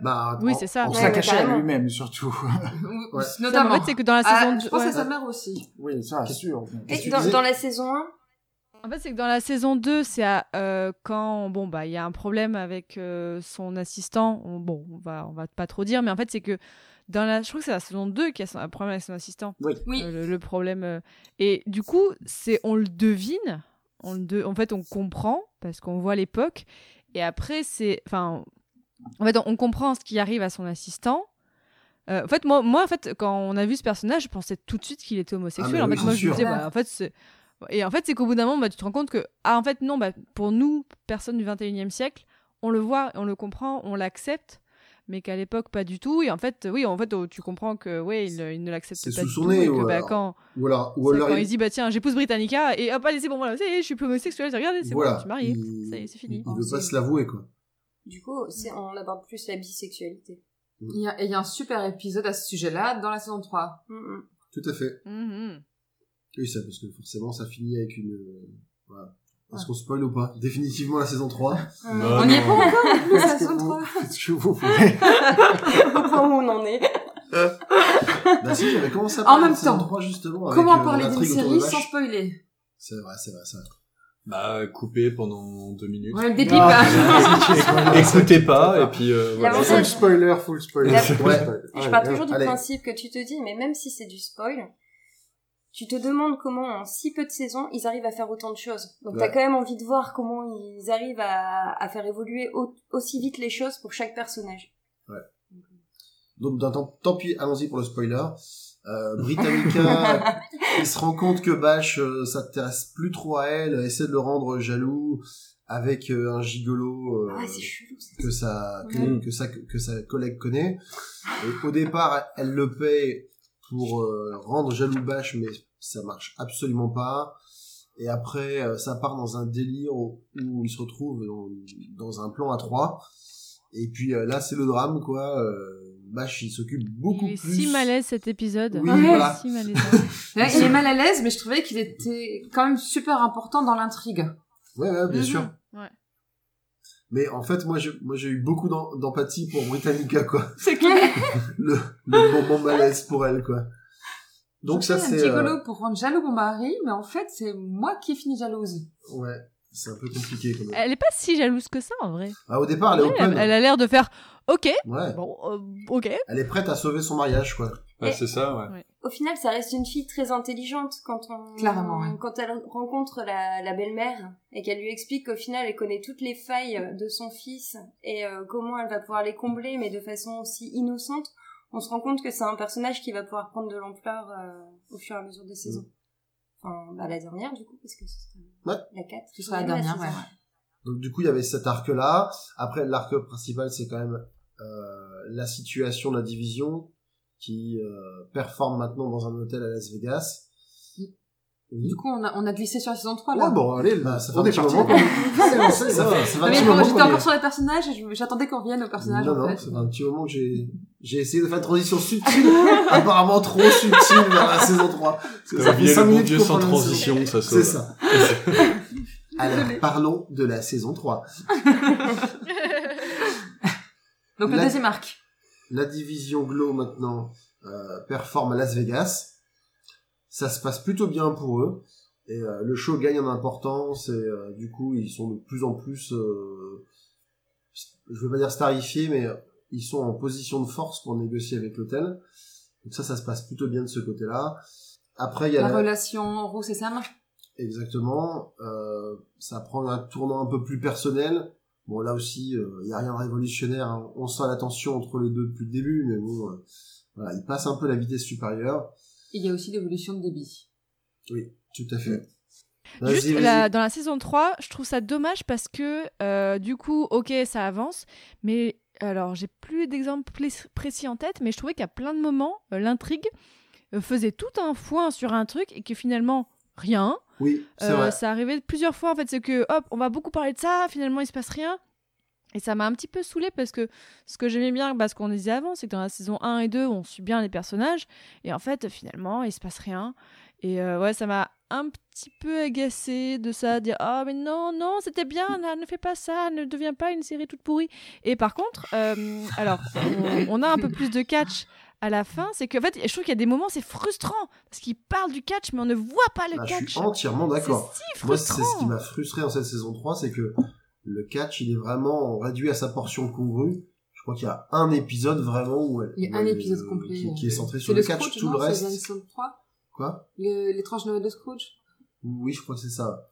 [SPEAKER 1] bah
[SPEAKER 6] Oui, c'est ça.
[SPEAKER 7] Ouais,
[SPEAKER 4] se la
[SPEAKER 7] mais
[SPEAKER 4] cachait à lui-même surtout. [LAUGHS]
[SPEAKER 1] Ouais.
[SPEAKER 2] Notamment.
[SPEAKER 6] en fait, c'est que dans la
[SPEAKER 2] Ah,
[SPEAKER 6] saison
[SPEAKER 2] je
[SPEAKER 6] 2.
[SPEAKER 2] pense à sa mère aussi.
[SPEAKER 4] oui, ça, sûr.
[SPEAKER 1] Qu'est-ce que
[SPEAKER 7] Et dans, dans la saison 1,
[SPEAKER 6] En fait, c'est que dans la saison 2, c'est à, euh, quand bon bah il y a un problème avec euh, son assistant. On- bon, on va on va pas trop dire, mais en fait c'est que dans la, je crois que c'est la saison 2 qui a son- un problème avec son assistant.
[SPEAKER 4] Oui.
[SPEAKER 2] Oui.
[SPEAKER 6] Euh, le, le problème euh, et du coup c'est on le devine, on le de- en fait on comprend parce qu'on voit l'époque et après c'est enfin en fait on, comprend ce qui arrive à son assistant. Euh, en fait, moi, moi, en fait, quand on a vu ce personnage, je pensais tout de suite qu'il était homosexuel.
[SPEAKER 1] Ah, mais
[SPEAKER 6] en
[SPEAKER 1] oui,
[SPEAKER 6] fait, moi, je me disais, bah, en fait, c'est et en fait, c'est qu'au bout d'un moment, bah, tu te rends compte que, ah, en fait, non, bah, pour nous, personnes du 21e siècle, on le voit, on le comprend, on l'accepte, mais qu'à l'époque, pas du tout. Et en fait, oui, en fait, oh, tu comprends que, ouais, il, il ne l'accepte
[SPEAKER 1] C'est
[SPEAKER 6] pas
[SPEAKER 1] sous
[SPEAKER 6] du
[SPEAKER 1] son
[SPEAKER 6] tout.
[SPEAKER 1] nez, ou
[SPEAKER 6] bah,
[SPEAKER 1] alors-
[SPEAKER 6] quand,
[SPEAKER 1] alors, ou
[SPEAKER 6] c'est
[SPEAKER 1] alors
[SPEAKER 6] quand
[SPEAKER 1] il-
[SPEAKER 6] il dit, bah, tiens, j'épouse Britannica, et hop, allez, c'est bon, voilà, je suis plus homosexuel, regardez, c'est
[SPEAKER 1] voilà,
[SPEAKER 6] bon, je suis marié.
[SPEAKER 1] il,
[SPEAKER 6] c'est fini.
[SPEAKER 1] il veut pas se l'avouer quoi.
[SPEAKER 7] du coup, c'est, on aborde plus la bisexualité.
[SPEAKER 2] Il y, a, et il y a un super épisode à ce sujet-là dans la saison 3.
[SPEAKER 7] Mm, mm.
[SPEAKER 1] Tout à fait.
[SPEAKER 6] Mhm.
[SPEAKER 1] Oui, ça parce que forcément ça finit avec une. euh, Voilà. Est-ce qu'on spoil ou pas? Définitivement la saison 3.
[SPEAKER 3] Bah,
[SPEAKER 2] on n'y est pas encore en plus, [LAUGHS] la
[SPEAKER 4] Est-ce
[SPEAKER 2] saison
[SPEAKER 4] vous-
[SPEAKER 2] 3.
[SPEAKER 4] Faites ce que vous voulez.
[SPEAKER 7] Au point où on en est.
[SPEAKER 1] bah si, j'avais commencé à
[SPEAKER 2] En
[SPEAKER 1] parler
[SPEAKER 2] même
[SPEAKER 1] de saison
[SPEAKER 2] temps,
[SPEAKER 1] 3 justement. avec,
[SPEAKER 2] Comment
[SPEAKER 1] euh,
[SPEAKER 2] parler d'une
[SPEAKER 1] l'intrigue autour
[SPEAKER 2] série
[SPEAKER 1] de
[SPEAKER 2] sans spoiler?
[SPEAKER 1] C'est vrai, c'est vrai, c'est vrai.
[SPEAKER 3] Bah, coupé pendant deux minutes.
[SPEAKER 2] Ouais, des
[SPEAKER 4] Ah,
[SPEAKER 2] pipes. [LAUGHS]
[SPEAKER 3] Écoutez pas, et puis euh, voilà.
[SPEAKER 7] L'avantage-
[SPEAKER 4] Full spoiler, full spoiler.
[SPEAKER 7] La-
[SPEAKER 4] full
[SPEAKER 1] Ouais.
[SPEAKER 4] spoiler.
[SPEAKER 7] Je pars toujours du
[SPEAKER 1] allez.
[SPEAKER 7] principe que tu te dis, mais même si c'est du spoil, tu te demandes comment en si peu de saisons ils arrivent à faire autant de choses. Donc
[SPEAKER 1] Ouais.
[SPEAKER 7] t'as quand même envie de voir comment ils arrivent à, à faire évoluer au- aussi vite les choses pour chaque personnage.
[SPEAKER 1] Donc d'un temps, tant pis, allons-y pour le spoiler. Euh, Britannica, [LAUGHS] il se rend compte que Bash euh, s'intéresse plus trop à elle, essaie de le rendre jaloux avec euh, un gigolo euh,
[SPEAKER 7] Ah, chelou.
[SPEAKER 1] que sa que,
[SPEAKER 3] Ouais.
[SPEAKER 1] que sa que sa collègue connaît. Et au départ, elle le paye pour euh, rendre jaloux Bash, mais ça marche absolument pas. Et après, euh, ça part dans un délire où, où il se retrouve dans, dans un plan à trois. Et puis euh, là, c'est le drame, quoi. Euh, Bash, il s'occupe beaucoup
[SPEAKER 6] Il est
[SPEAKER 1] plus.
[SPEAKER 6] si malaise cet épisode.
[SPEAKER 1] Oui, [LAUGHS]
[SPEAKER 2] Ouais.
[SPEAKER 1] voilà.
[SPEAKER 6] Si malaise. [LAUGHS]
[SPEAKER 2] Ouais, il est mal à l'aise, mais je trouvais qu'il était quand même super important dans l'intrigue.
[SPEAKER 1] Ouais, ouais, bien
[SPEAKER 6] Mhm.
[SPEAKER 1] sûr.
[SPEAKER 6] Ouais.
[SPEAKER 1] Mais en fait, moi, j'ai, moi, j'ai eu beaucoup d'em- d'empathie pour Britannica, quoi.
[SPEAKER 2] C'est clair. [LAUGHS]
[SPEAKER 1] Le, le moment malaise pour elle, quoi. Donc ça,
[SPEAKER 2] un
[SPEAKER 1] c'est,
[SPEAKER 2] gigolo
[SPEAKER 1] euh,
[SPEAKER 2] pour rendre jaloux mon mari, mais en fait, c'est moi qui ai fini jalouse.
[SPEAKER 1] ouais, c'est un peu compliqué, quand même.
[SPEAKER 6] Elle est pas si jalouse que ça en vrai.
[SPEAKER 1] Ah, au départ, elle est
[SPEAKER 6] Ouais,
[SPEAKER 1] open.
[SPEAKER 6] elle, elle a l'air de faire OK,
[SPEAKER 1] Ouais.
[SPEAKER 6] bon, euh, OK.
[SPEAKER 1] Elle est prête à sauver son mariage, quoi.
[SPEAKER 3] Ouais, c'est ça, ouais.
[SPEAKER 7] Au final, ça reste une fille très intelligente quand on
[SPEAKER 2] Clairement, ouais.
[SPEAKER 7] quand elle rencontre la, la belle-mère et qu'elle lui explique qu'au final, elle connaît toutes les failles de son fils et euh, comment elle va pouvoir les combler, mais de façon aussi innocente. On se rend compte que c'est un personnage qui va pouvoir prendre de l'ampleur euh, au fur et à mesure des saisons. Enfin, bah, la dernière, du coup, parce que c'est
[SPEAKER 1] Ouais.
[SPEAKER 7] la 4.
[SPEAKER 2] Ce sera la dernière, ouais.
[SPEAKER 1] Donc du coup, il y avait cet arc-là. Après, l'arc principal, c'est quand même euh, la situation de la division qui euh, performe maintenant dans un hôtel à Las Vegas. Oui.
[SPEAKER 2] Du coup, on a, on a glissé sur la saison 3, là.
[SPEAKER 1] Ouais, bon, allez, là, ça fait
[SPEAKER 4] On
[SPEAKER 1] un petit moment qu'on est... ça, fait- ça fait un
[SPEAKER 2] Mais
[SPEAKER 1] petit
[SPEAKER 2] bon,
[SPEAKER 1] moment
[SPEAKER 2] j'étais encore sur les personnages et j'attendais qu'on revienne aux personnages,
[SPEAKER 1] non, non, ça fait un petit moment que j'ai, j'ai essayé de faire une transition subtile, [LAUGHS] apparemment trop subtile vers la saison 3. Parce que ça fait
[SPEAKER 3] oublié
[SPEAKER 1] 5
[SPEAKER 3] le bon
[SPEAKER 1] minutes
[SPEAKER 3] Dieu sans transition, ça.
[SPEAKER 1] C'est ça. Alors, parlons de la saison 3. [LAUGHS]
[SPEAKER 2] Donc, le
[SPEAKER 1] La-
[SPEAKER 2] deuxième arc.
[SPEAKER 1] La division Glow, maintenant, euh, performe à Las Vegas. Ça se passe plutôt bien pour eux. Et euh, le show gagne en importance. Et euh, du coup, ils sont de plus en plus... euh, je veux pas dire starifiés, mais ils sont en position de force pour négocier avec l'hôtel. Donc ça, ça se passe plutôt bien de ce côté-là. Après, il y a
[SPEAKER 2] La
[SPEAKER 1] la-
[SPEAKER 2] relation Rousse et Sam.
[SPEAKER 1] Exactement. Euh, ça prend un tournant un peu plus personnel. Bon, là aussi, il n'y a rien de révolutionnaire. hein. On sent la tension entre les deux depuis le début, mais bon, euh, voilà, il passe un peu la vitesse supérieure.
[SPEAKER 2] Il y a aussi l'évolution de Debbie.
[SPEAKER 1] Oui, tout à fait.
[SPEAKER 6] Juste
[SPEAKER 1] Vas-y, vas-y.
[SPEAKER 6] la- dans la saison 3, je trouve ça dommage parce que euh, du coup, ok, ça avance, mais alors j'ai plus d'exemples précis en tête, mais je trouvais qu'à plein de moments, euh, l'intrigue euh, faisait tout un foin sur un truc et que finalement, rien.
[SPEAKER 1] Oui, c'est
[SPEAKER 6] Euh,
[SPEAKER 1] vrai.
[SPEAKER 6] ça arrivait plusieurs fois en fait, c'est que hop, on va beaucoup parler de ça, finalement il se passe rien. Et ça m'a un petit peu saoulé parce que ce que j'aimais bien, bah, ce qu'on disait avant, c'est que dans la saison 1 et 2, on suit bien les personnages. Et en fait, finalement, il se passe rien. Et euh, ouais, ça m'a un petit peu agacé de ça, dire Ah, mais non, non, c'était bien, là, ne fais pas ça, ne deviens pas une série toute pourrie. Et par contre, euh, alors, on, on a un peu plus de catch à la fin, c'est qu'en fait, je trouve qu'il y a des moments, c'est frustrant, parce qu'ils parlent du catch, mais on ne voit pas le
[SPEAKER 1] Ah, je
[SPEAKER 6] catch.
[SPEAKER 1] suis entièrement d'accord.
[SPEAKER 6] Si
[SPEAKER 1] Moi, c'est ce qui m'a frustré en cette saison 3, c'est que le catch, il est vraiment réduit à sa portion congrue. Je crois qu'il y a un épisode vraiment où elle,
[SPEAKER 2] Il y a un épisode
[SPEAKER 1] euh,
[SPEAKER 2] complet.
[SPEAKER 1] qui, qui est centré sur le,
[SPEAKER 2] le
[SPEAKER 1] catch, tout
[SPEAKER 2] non
[SPEAKER 1] le reste.
[SPEAKER 2] L'épisode 3
[SPEAKER 1] Quoi?
[SPEAKER 2] Le- L'étrange Noël de Scrooge?
[SPEAKER 1] Oui, je crois que c'est ça.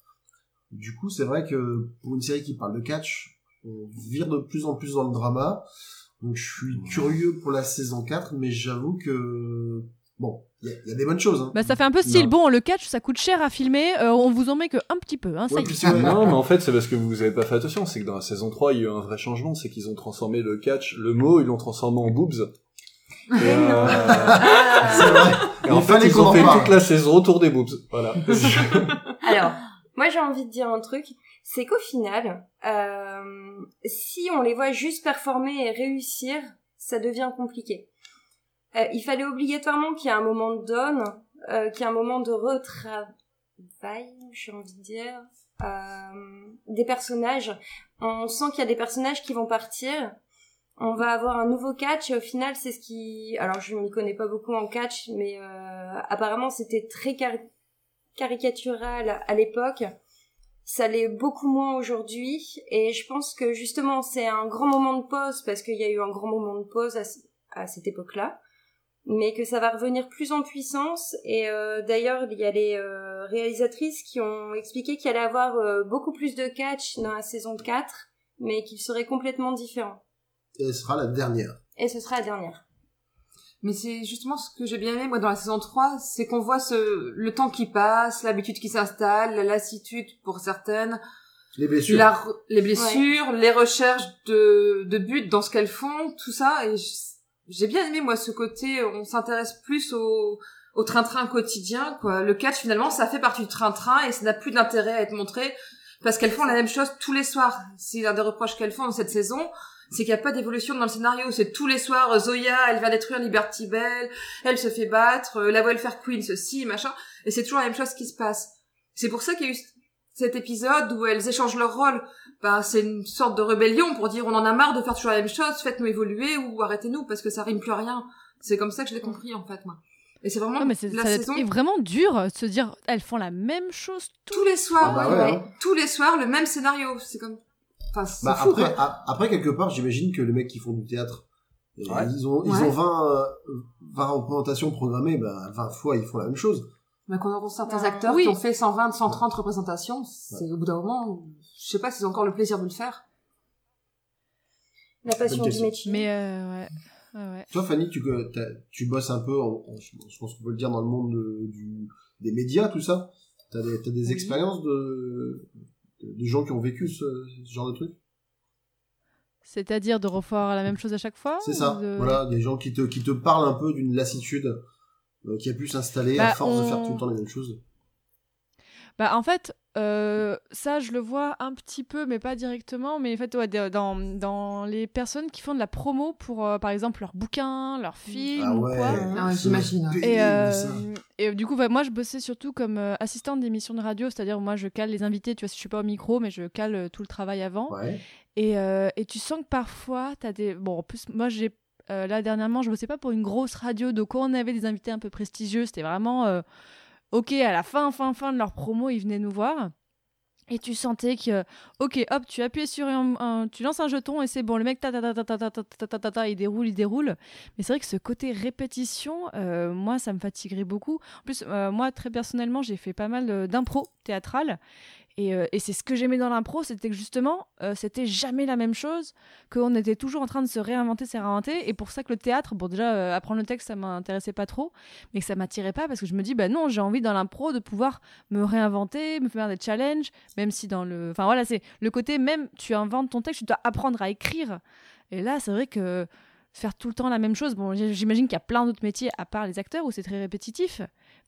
[SPEAKER 1] Du coup, c'est vrai que pour une série qui parle de catch, on vire de plus en plus dans le drama. Donc je suis curieux pour la saison 4, mais j'avoue que... Bon, il y, a- il y a des bonnes choses. Hein.
[SPEAKER 6] Bah, ça fait un peu style,
[SPEAKER 1] Non.
[SPEAKER 6] bon, le catch, ça coûte cher à filmer, euh, on vous en met que un petit peu, hein, ça
[SPEAKER 1] Ouais,
[SPEAKER 6] y
[SPEAKER 1] puis
[SPEAKER 6] est.
[SPEAKER 1] c'est vrai.
[SPEAKER 3] Non, mais en fait, c'est parce que vous avez pas fait attention. C'est que dans la saison 3, il y a eu un vrai changement. C'est qu'ils ont transformé le catch, le mot, ils l'ont transformé en boobs. Et, euh,
[SPEAKER 1] C'est vrai.
[SPEAKER 3] et en fait, ils ont fait toute la saison autour des boobs. Voilà. [LAUGHS]
[SPEAKER 7] Alors, moi j'ai envie de dire un truc, c'est qu'au final, euh, si on les voit juste performer et réussir, ça devient compliqué. Euh, il fallait obligatoirement qu'il y ait un moment de donne, euh, qu'il y ait un moment de retravail, j'ai envie de dire, euh, des personnages. On sent qu'il y a des personnages qui vont partir. On va avoir un nouveau catch et au final c'est ce qui... Alors je m'y connais pas beaucoup en catch, mais euh, apparemment c'était très cari- caricatural à l'époque. Ça l'est beaucoup moins aujourd'hui et je pense que justement c'est un grand moment de pause parce qu'il y a eu un grand moment de pause à, ce- à cette époque-là, mais que ça va revenir plus en puissance et euh, d'ailleurs il y a les euh, réalisatrices qui ont expliqué qu'il allait avoir euh, beaucoup plus de catch dans la saison 4 mais qu'il serait complètement différent
[SPEAKER 1] Et elle sera la dernière.
[SPEAKER 7] et ce sera la dernière.
[SPEAKER 2] Mais c'est justement ce que j'ai bien aimé, moi, dans la saison 3, c'est qu'on voit ce, le temps qui passe, l'habitude qui s'installe, la lassitude pour certaines,
[SPEAKER 1] Les blessures.
[SPEAKER 2] la les blessures, les recherches de, de but dans ce qu'elles font, tout ça. Et j'ai bien aimé, moi, ce côté, on s'intéresse plus au, au train-train quotidien, quoi. Le catch, finalement, ça fait partie du train-train et ça n'a plus d'intérêt à être montré parce qu'elles font la même chose tous les soirs. C'est un des reproches qu'elles font dans cette saison. C'est qu'il n'y a pas d'évolution dans le scénario. C'est tous les soirs, euh, Zoya, elle va détruire Liberty Bell, elle se fait battre, euh, la welfare queen, ceci, machin. Et c'est toujours la même chose qui se passe. C'est pour ça qu'il y a eu cet épisode où elles échangent leur rôle. Ben, c'est une sorte de rébellion pour dire on en a marre de faire toujours la même chose, faites-nous évoluer ou arrêtez-nous parce que ça rime plus à rien. C'est comme ça que je l'ai compris en fait moi. Et c'est vraiment
[SPEAKER 6] Ouais, mais c'est
[SPEAKER 2] la
[SPEAKER 6] ça
[SPEAKER 2] saison
[SPEAKER 6] vraiment dur euh, de se dire elles font la même chose
[SPEAKER 2] tous les soirs,
[SPEAKER 1] Ah bah
[SPEAKER 2] ouais,
[SPEAKER 1] ouais,
[SPEAKER 2] ouais. tous les soirs le même scénario. C'est comme, enfin c'est
[SPEAKER 1] Bah,
[SPEAKER 2] fou
[SPEAKER 1] après,
[SPEAKER 2] quoi.
[SPEAKER 1] a- après, quelque part, j'imagine que les mecs qui font du théâtre, euh,
[SPEAKER 4] Ouais.
[SPEAKER 1] ils ont, ils
[SPEAKER 2] Ouais.
[SPEAKER 1] ont 20, euh, 20 représentations programmées, bah, 20 fois, ils font la même chose.
[SPEAKER 2] Mais quand on voit certains
[SPEAKER 7] Non.
[SPEAKER 2] acteurs
[SPEAKER 6] Oui.
[SPEAKER 2] qui ont fait 120, 130 représentations, c'est au bout d'un moment, je sais pas s'ils ont encore le plaisir de le faire.
[SPEAKER 7] La passion du métier.
[SPEAKER 6] Mais euh, ouais. ouais, ouais.
[SPEAKER 1] Toi, Fanny, tu, bosses un peu, en- en- je pense qu'on peut le dire, dans le monde de- du, des médias, tout ça. T'as des, t'as des
[SPEAKER 2] Oui.
[SPEAKER 1] expériences de, de, gens qui ont vécu ce, ce genre de truc
[SPEAKER 6] C'est-à-dire de refaire la même chose à chaque fois
[SPEAKER 1] C'est ça.
[SPEAKER 6] de-
[SPEAKER 1] Voilà, des gens qui te, qui te parlent un peu d'une lassitude euh, qui a pu s'installer à
[SPEAKER 6] Bah,
[SPEAKER 1] force de faire tout le temps les mêmes choses.
[SPEAKER 6] Bah en fait, euh, ça je le vois un petit peu, mais pas directement. Mais en fait, ouais, dans, dans les personnes qui font de la promo pour, euh, par exemple, leurs bouquins, leurs films
[SPEAKER 1] Ah
[SPEAKER 6] ou
[SPEAKER 1] ouais.
[SPEAKER 6] quoi.
[SPEAKER 2] Ah ouais, j'imagine.
[SPEAKER 1] C'est
[SPEAKER 6] Et, euh, et du coup, ouais, moi, je bossais surtout comme euh, assistante d'émission de radio, c'est-à-dire moi, je cale les invités, tu vois, si je suis pas au micro, mais je cale euh, tout le travail avant.
[SPEAKER 1] Ouais.
[SPEAKER 6] Et, euh, et tu sens que parfois, tu as des... Bon, en plus, moi, j'ai... euh, là, dernièrement, je bossais pas pour une grosse radio, donc quand on avait des invités un peu prestigieux, c'était vraiment... euh, ok, à la fin, fin, fin de leur promo, ils venaient nous voir. Et tu sentais que, ok, hop, tu appuies sur un, tu lances un jeton et c'est bon, le mec, ta ta ta ta ta ta ta ta ta ta il déroule, il déroule. Mais c'est vrai que ce côté répétition, euh, moi, ça me fatiguerait beaucoup. En plus, euh, moi, très personnellement, j'ai fait pas mal euh, d'impro théâtrale. Et, euh, et c'est ce que j'aimais dans l'impro, c'était que justement, euh, c'était jamais la même chose, qu'on était toujours en train de se réinventer, se réinventer. Et pour ça que le théâtre, bon, déjà, euh, apprendre le texte, ça m'intéressait pas trop, mais que ça m'attirait pas parce que je me dis, bah non, j'ai envie dans l'impro de pouvoir me réinventer, me faire des challenges, même si dans le. Enfin voilà, c'est le côté même, tu inventes ton texte, tu dois apprendre à écrire. Et là, c'est vrai que faire tout le temps la même chose, bon, j'imagine qu'il y a plein d'autres métiers à part les acteurs où c'est très répétitif,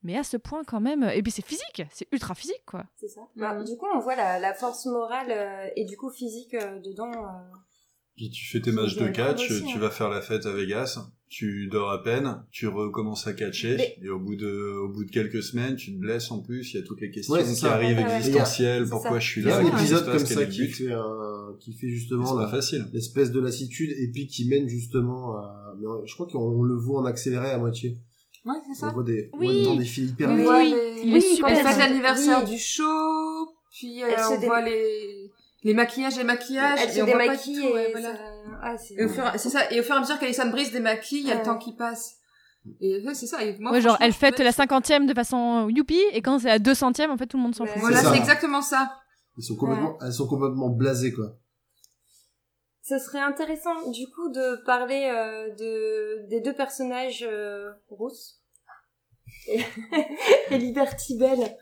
[SPEAKER 6] mais à ce point quand même. Et puis c'est physique, c'est ultra physique quoi.
[SPEAKER 7] C'est ça. Bah, du coup, on voit la, la force morale euh, et du coup physique euh, dedans. euh.
[SPEAKER 3] Puis tu fais tes matchs de catch,
[SPEAKER 7] aussi,
[SPEAKER 3] tu
[SPEAKER 7] hein.
[SPEAKER 3] vas faire la fête à Vegas, tu dors à peine, tu recommences à catcher,
[SPEAKER 7] Mais-
[SPEAKER 3] et au bout de, au bout de quelques semaines, tu te blesses en plus, il y a toutes les questions
[SPEAKER 1] Ouais,
[SPEAKER 3] qui
[SPEAKER 1] ça.
[SPEAKER 3] arrivent
[SPEAKER 7] Ouais, ouais.
[SPEAKER 3] existentielles, pourquoi
[SPEAKER 7] ça.
[SPEAKER 3] je suis
[SPEAKER 1] Il y a
[SPEAKER 3] là,
[SPEAKER 1] un épisode comme ça qui fait, qui justement
[SPEAKER 3] pas
[SPEAKER 1] la-
[SPEAKER 3] facile.
[SPEAKER 1] l'espèce de lassitude et puis qui mène justement à... je crois qu'on le voit en accéléré à moitié.
[SPEAKER 2] Ouais, c'est
[SPEAKER 1] On
[SPEAKER 2] ça.
[SPEAKER 1] voit des, on
[SPEAKER 6] Oui.
[SPEAKER 1] voit des filles hyper
[SPEAKER 2] On
[SPEAKER 6] Oui, oui,
[SPEAKER 2] les-
[SPEAKER 6] il est
[SPEAKER 7] Oui,
[SPEAKER 6] super
[SPEAKER 7] quand
[SPEAKER 2] Elle
[SPEAKER 7] se-
[SPEAKER 2] l'anniversaire
[SPEAKER 7] oui.
[SPEAKER 2] du show, puis euh, on
[SPEAKER 7] dé-
[SPEAKER 2] voit les, les maquillages, les maquillages,
[SPEAKER 7] Elle
[SPEAKER 2] et
[SPEAKER 7] se
[SPEAKER 2] on
[SPEAKER 7] démaquille
[SPEAKER 2] ouais,
[SPEAKER 7] et
[SPEAKER 2] voilà.
[SPEAKER 7] ça... ah, c'est...
[SPEAKER 2] Et au fur, c'est ça. Et au fur et à mesure qu'Alison Brise démaquille, il y a le
[SPEAKER 7] Ouais.
[SPEAKER 2] temps qui passe. Et ouais, c'est ça. Et moi,
[SPEAKER 6] ouais, genre elle fête la cinquantième de façon youpi, et quand c'est la 200ème, en fait tout le monde s'en
[SPEAKER 7] Ouais.
[SPEAKER 6] fout.
[SPEAKER 2] Voilà,
[SPEAKER 1] C'est ça.
[SPEAKER 2] exactement ça.
[SPEAKER 1] Ils sont complètement, elles sont complètement blasées, quoi.
[SPEAKER 7] Ce serait intéressant du coup de parler euh, de des deux personnages euh, rousses [LAUGHS] et, Liberty Bell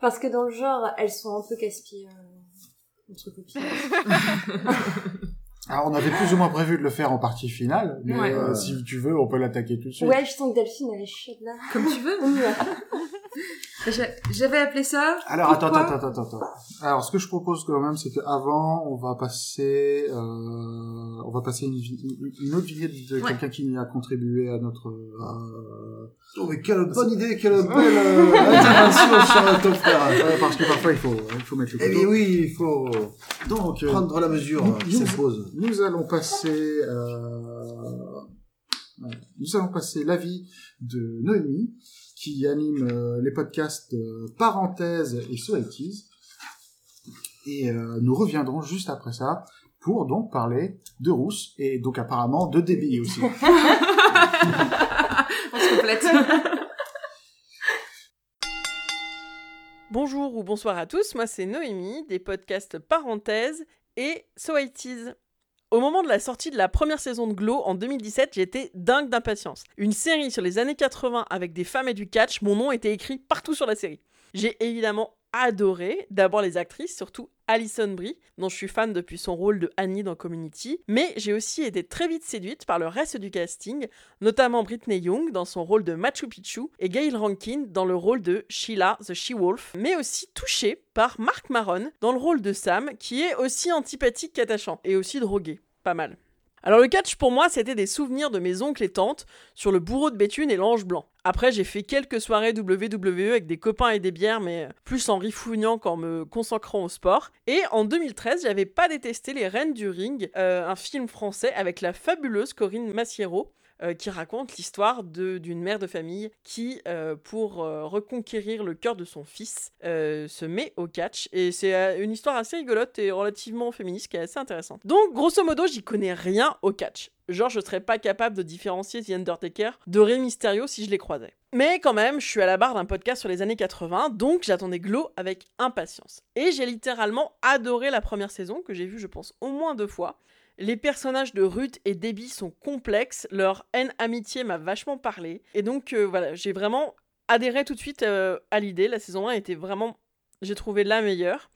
[SPEAKER 7] parce que dans le genre elles sont un peu casse-pieds euh, entre copines. [LAUGHS]
[SPEAKER 4] Alors, on avait plus ou moins prévu de le faire en partie finale, mais
[SPEAKER 2] Ouais.
[SPEAKER 4] euh, si tu veux, on peut l'attaquer tout de suite.
[SPEAKER 7] Ouais, je sens que Delphine elle est chaude là.
[SPEAKER 2] Comme tu veux. [LAUGHS] J'avais appelé ça.
[SPEAKER 4] Alors, attends,
[SPEAKER 2] Pourquoi
[SPEAKER 4] attends, attends, attends. Alors, ce que je propose quand même, c'est qu'avant, on va passer, euh, on va passer une, une autre vignette de
[SPEAKER 2] Ouais.
[SPEAKER 4] quelqu'un qui a contribué à notre, à-
[SPEAKER 1] Oh, mais quelle bonne idée, quelle [LAUGHS] belle euh, intervention sur frère.
[SPEAKER 4] Ouais, parce que parfois, il faut, il faut mettre le
[SPEAKER 1] Eh oui, il faut
[SPEAKER 4] Donc, euh,
[SPEAKER 1] prendre la mesure euh, qui s'impose.
[SPEAKER 4] Nous allons passer, euh, nous allons passer l'avis de Noémie, qui anime euh, les podcasts euh, Parenthèses et Soalties. Et euh, nous reviendrons juste après ça pour donc parler de Rousse et donc apparemment de débit aussi. [LAUGHS]
[SPEAKER 2] On se complète.
[SPEAKER 10] Bonjour ou bonsoir à tous, moi c'est Noémie des podcasts Parenthèses et So It Is. Au moment de la sortie de la première saison de Glow en 2017, j'étais dingue d'impatience. Une série sur les années 80 avec des femmes et du catch, mon nom était écrit partout sur la série. J'ai évidemment adoré, d'abord les actrices, surtout Alison Brie, dont je suis fan depuis son rôle de Annie dans Community, mais j'ai aussi été très vite séduite par le reste du casting, notamment Britney Young dans son rôle de Machu Picchu et Gail Rankin dans le rôle de Sheila the She-Wolf, mais aussi touchée par Mark Maron dans le rôle de Sam, qui est aussi antipathique qu'attachant, et aussi drogué. Pas mal. Alors le catch pour moi c'était des souvenirs de mes oncles et tantes sur le bourreau de Béthune et l'ange blanc. Après j'ai fait quelques soirées WWE avec des copains et des bières mais plus en rifougnant qu'en me consacrant au sport. Et en 2013 j'avais pas détesté Les Reines du Ring, euh, un film français avec la fabuleuse Corinne Massiero euh, qui raconte l'histoire d'une mère de famille qui, euh, pour euh, reconquérir le cœur de son fils, se met au catch. Et c'est une histoire assez rigolote et relativement féministe qui est assez intéressante. Donc, grosso modo, j'y connais rien au catch. Genre, je serais pas capable de différencier The Undertaker de Rey Mysterio si je les croisais. Mais quand même, je suis à la barre d'un podcast sur les années 80, donc j'attendais Glow avec impatience. Et j'ai littéralement adoré la première saison, que j'ai vue, je pense, au moins deux fois. Les personnages de Ruth et Debbie sont complexes, leur haine-amitié m'a vachement parlé. Et donc euh, voilà, j'ai vraiment adhéré tout de suite euh, à l'idée. La saison 1 était vraiment, j'ai trouvé la meilleure.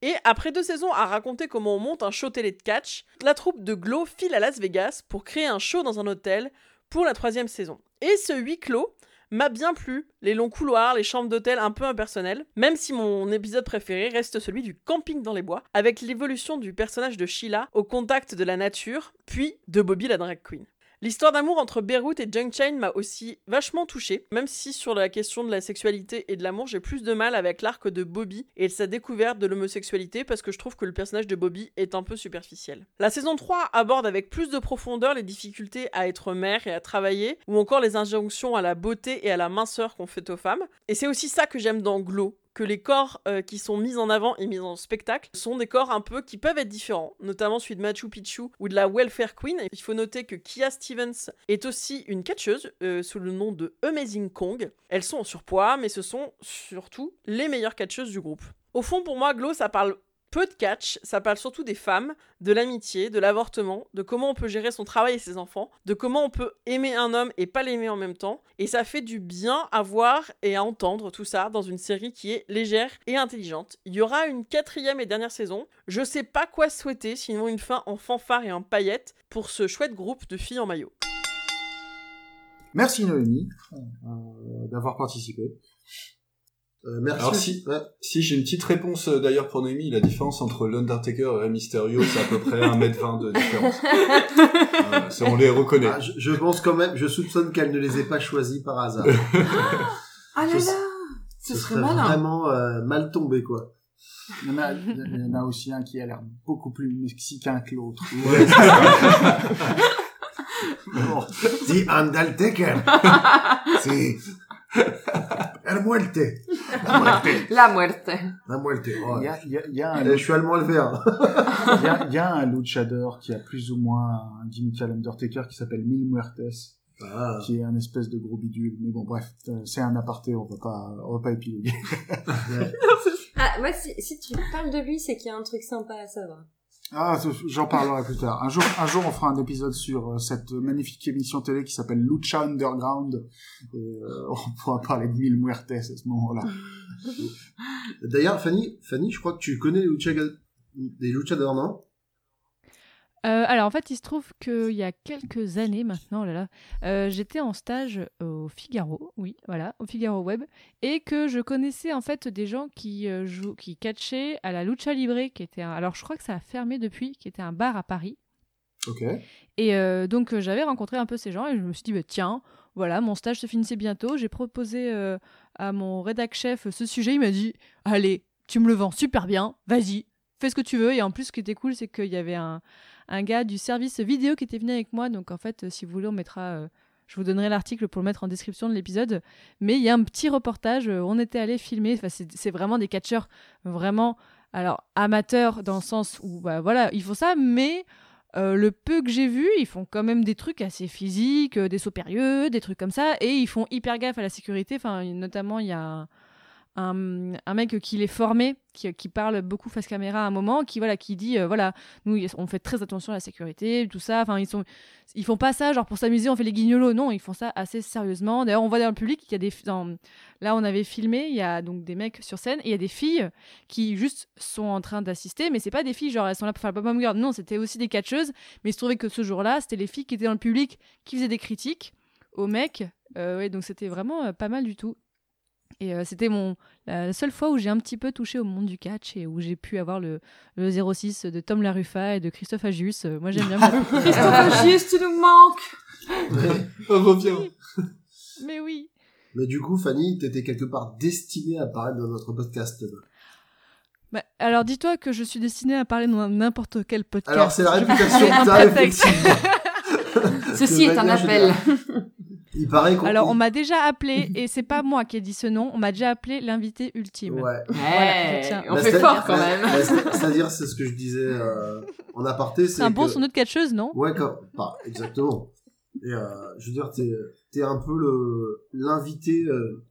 [SPEAKER 10] Et après deux saisons à raconter comment on monte un show télé de catch, la troupe de Glow file à Las Vegas pour créer un show dans un hôtel pour la troisième saison. Et ce huis clos m'a bien plu. Les longs couloirs, les chambres d'hôtel un peu impersonnelles, même si mon épisode préféré reste celui du camping dans les bois, avec l'évolution du personnage de Sheila au contact de la nature, puis de Bobby la drag queen. L'histoire d'amour entre Beirut et Junk Chain m'a aussi vachement touché, même si sur la question de la sexualité et de l'amour, j'ai plus de mal avec l'arc de Bobby et sa découverte de l'homosexualité parce que je trouve que le personnage de Bobby est un peu superficiel. La saison 3 aborde avec plus de profondeur les difficultés à être mère et à travailler, ou encore les injonctions à la beauté et à la minceur qu'on fait aux femmes. Et c'est aussi ça que j'aime dans Glow, que les corps euh, qui sont mis en avant et mis en spectacle sont des corps un peu qui peuvent être différents, notamment celui de Machu Picchu ou de la Welfare Queen. Il faut noter que Kia Stevens est aussi une catcheuse euh, sous le nom de Amazing Kong. Elles sont en surpoids, mais ce sont surtout les meilleures catcheuses du groupe. Au fond, pour moi, Glow, ça parle peu de catch, ça parle surtout des femmes, de l'amitié, de l'avortement, de comment on peut gérer son travail et ses enfants, de comment on peut aimer un homme et pas l'aimer en même temps. Et ça fait du bien à voir et à entendre tout ça dans une série qui est légère et intelligente. Il y aura une quatrième et dernière saison. Je sais pas quoi souhaiter, sinon une fin en fanfare et en paillettes pour ce chouette groupe de filles en maillot.
[SPEAKER 4] Merci Noémie euh, d'avoir participé.
[SPEAKER 1] Euh, merci.
[SPEAKER 3] Alors si, si j'ai une petite réponse euh, d'ailleurs pour Noémie, la différence entre l'Undertaker et Mysterio, c'est à peu près 1m20 de différence. [LAUGHS] Euh, on les reconnaît.
[SPEAKER 1] Ah, je, je, pense quand même, je soupçonne qu'elle ne les ait pas choisis par hasard. [LAUGHS]
[SPEAKER 2] ah là là Ce,
[SPEAKER 1] ce
[SPEAKER 2] serait malin.
[SPEAKER 1] vraiment euh, mal tombé quoi.
[SPEAKER 4] Il y, en a, il y en a aussi un qui a l'air beaucoup plus mexicain que l'autre.
[SPEAKER 1] Ouais. [LAUGHS] bon. The Undertaker. C'est La muerte. La muerte.
[SPEAKER 2] La muerte.
[SPEAKER 1] La muerte.
[SPEAKER 4] Il y a, il y a, il y a un,
[SPEAKER 1] Je suis allemand le vert.
[SPEAKER 4] il y a, il y a un luchador qui a plus ou moins un gimmick à l'Undertaker qui s'appelle Mil Muertes,
[SPEAKER 1] Ah.
[SPEAKER 4] qui est un espèce de gros bidule. Mais bon, bref, euh, c'est un aparté, on va pas, on va pas épiloguer. [LAUGHS]
[SPEAKER 7] Ah, moi, si, si tu parles de lui, c'est qu'il y a un truc sympa à savoir.
[SPEAKER 4] Ah, j'en parlerai plus tard. Un jour, un jour, on fera un épisode sur euh, cette magnifique émission télé qui s'appelle Lucha Underground. Euh, on pourra parler de Mil Muertes à ce moment-là.
[SPEAKER 1] D'ailleurs, Fanny, Fanny, je crois que tu connais les lucha, luchadors, non?
[SPEAKER 6] Euh, alors en fait, il se trouve qu'il y a quelques années maintenant, oh là là, euh, j'étais en stage au Figaro, oui, voilà, au Figaro Web, et que je connaissais en fait des gens qui euh, jouent, qui catchaient à la Lucha Libre, qui était, un- alors je crois que ça a fermé depuis, qui était un bar à Paris.
[SPEAKER 4] Ok.
[SPEAKER 6] Et donc j'avais rencontré un peu ces gens et je me suis dit bah, tiens, voilà, mon stage se finissait bientôt. J'ai proposé à mon rédac chef ce sujet. Il m'a dit allez, tu me le vends super bien, vas-y, fais ce que tu veux. Et en plus, ce qui était cool, c'est qu'il y avait un, un gars du service vidéo qui était venu avec moi. Donc en fait, euh, si vous voulez, on mettra. euh, je vous donnerai l'article pour le mettre en description de l'épisode. Mais il y a un petit reportage. euh, on était allé filmer. C'est vraiment des catcheurs vraiment alors amateurs dans le sens où bah, voilà, ils font ça, mais le peu que j'ai vu, ils font quand même des trucs assez physiques, des sauts périlleux, des trucs comme ça, et ils font hyper gaffe à la sécurité. Enfin, notamment, il y a un, mec qui les formait, qui, qui parle beaucoup face caméra à un moment, qui voilà, qui dit euh, voilà, nous on fait très attention à la sécurité, tout ça. Enfin, ils sont, ils font pas ça genre pour s'amuser, on fait les guignolos. Non, ils font ça assez sérieusement. D'ailleurs, on voit dans le public qu'il y a des, dans- là on avait filmé, il y a donc des mecs sur scène et il y a des filles qui juste sont en train d'assister, mais c'est pas des filles genre elles sont là pour faire le pom garde. Non, c'était aussi des catcheuses, mais il se trouvait que ce jour-là, c'était les filles qui étaient dans le public qui faisaient des critiques aux mecs. Euh, ouais, donc c'était vraiment euh, pas mal du tout. Et euh, c'était mon la seule fois où j'ai un petit peu touché au monde du catch et où j'ai pu avoir le, le 06 de Tom Laruffa et de Christophe Agius. Euh, moi j'aime bien. beaucoup.
[SPEAKER 2] Christophe Agius, tu nous manques
[SPEAKER 3] Reviens.
[SPEAKER 6] mais oui.
[SPEAKER 1] Mais du coup, Fanny, t'étais quelque part destinée à apparaître dans notre podcast.
[SPEAKER 6] Bah, alors dis-toi que je suis destinée à parler dans n'importe quel podcast.
[SPEAKER 1] Alors, c'est la [LAUGHS] réputation que t'as.
[SPEAKER 2] Ceci [LAUGHS] est un appel.
[SPEAKER 1] Il paraît qu'on...
[SPEAKER 6] Alors on m'a déjà appelé et c'est pas moi qui ai dit ce nom, on m'a déjà appelé l'invité ultime.
[SPEAKER 1] Ouais.
[SPEAKER 6] Voilà,
[SPEAKER 2] on
[SPEAKER 1] Bah,
[SPEAKER 2] fait fort quand même.
[SPEAKER 1] bah, c'est- C'est-à-dire, c'est ce que je disais euh, en aparté.
[SPEAKER 6] C'est un bon son de catcheuse, non?
[SPEAKER 1] Ouais, quand... pas exactement. Et euh, je veux dire, t'es es un peu le l'invité. euh,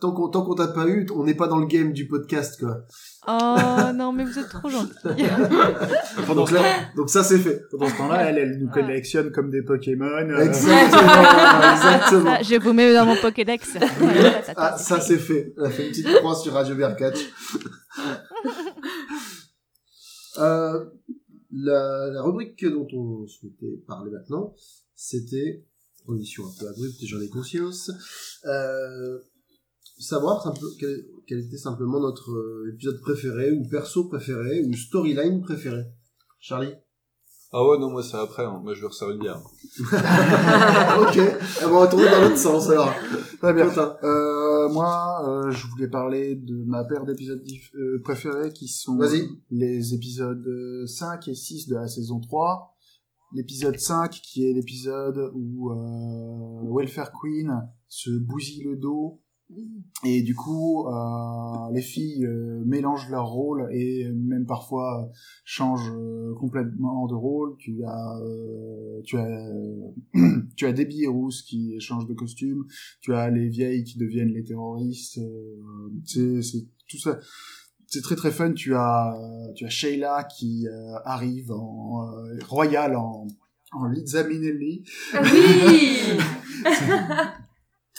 [SPEAKER 1] Tant qu'on tant qu'on t'a pas eu, on n'est pas dans le game du podcast, quoi.
[SPEAKER 6] Oh non, mais vous êtes trop gentil. [LAUGHS]
[SPEAKER 1] Donc, là, donc ça c'est fait.
[SPEAKER 4] pendant ce temps-là, elle, elle nous collectionne comme des Pokémon. euh,
[SPEAKER 1] Exactement, exactement.
[SPEAKER 6] Ça, je vous mets dans mon Pokédex.
[SPEAKER 1] Ah, ça c'est fait. Elle a fait une petite croix sur Radio Vercatch. euh, la, la rubrique dont on souhaitait parler maintenant, c'était condition un peu abrupte j'en ai conscience. Euh, savoir simple, quel, quel était simplement notre euh, épisode préféré ou perso préféré ou storyline préféré. Charlie?
[SPEAKER 3] Ah ouais, non, moi c'est après, hein. moi je vais resserrer une bière. [LAUGHS]
[SPEAKER 1] ok, on va retourner dans l'autre sens alors.
[SPEAKER 4] Très bien. Euh, moi, euh, je voulais parler de ma paire d'épisodes euh, préférés qui sont
[SPEAKER 1] Vas-y.
[SPEAKER 4] les épisodes euh, 5 et 6 de la saison 3. L'épisode 5 qui est l'épisode où euh, Welfare Queen se bousille le dos et du coup euh, les filles euh, mélangent leurs rôles et même parfois euh, changent euh, complètement de rôle. Tu as tu as [CLEARS THROAT] tu as Debbie et Rousse qui changent de costume. Tu as les vieilles qui deviennent les terroristes. C'est tout ça. C'est très très fun. Tu as tu as Sheila qui arrive en royale en en Liza Minnelli.
[SPEAKER 2] Ah Oui [LAUGHS] [LAUGHS]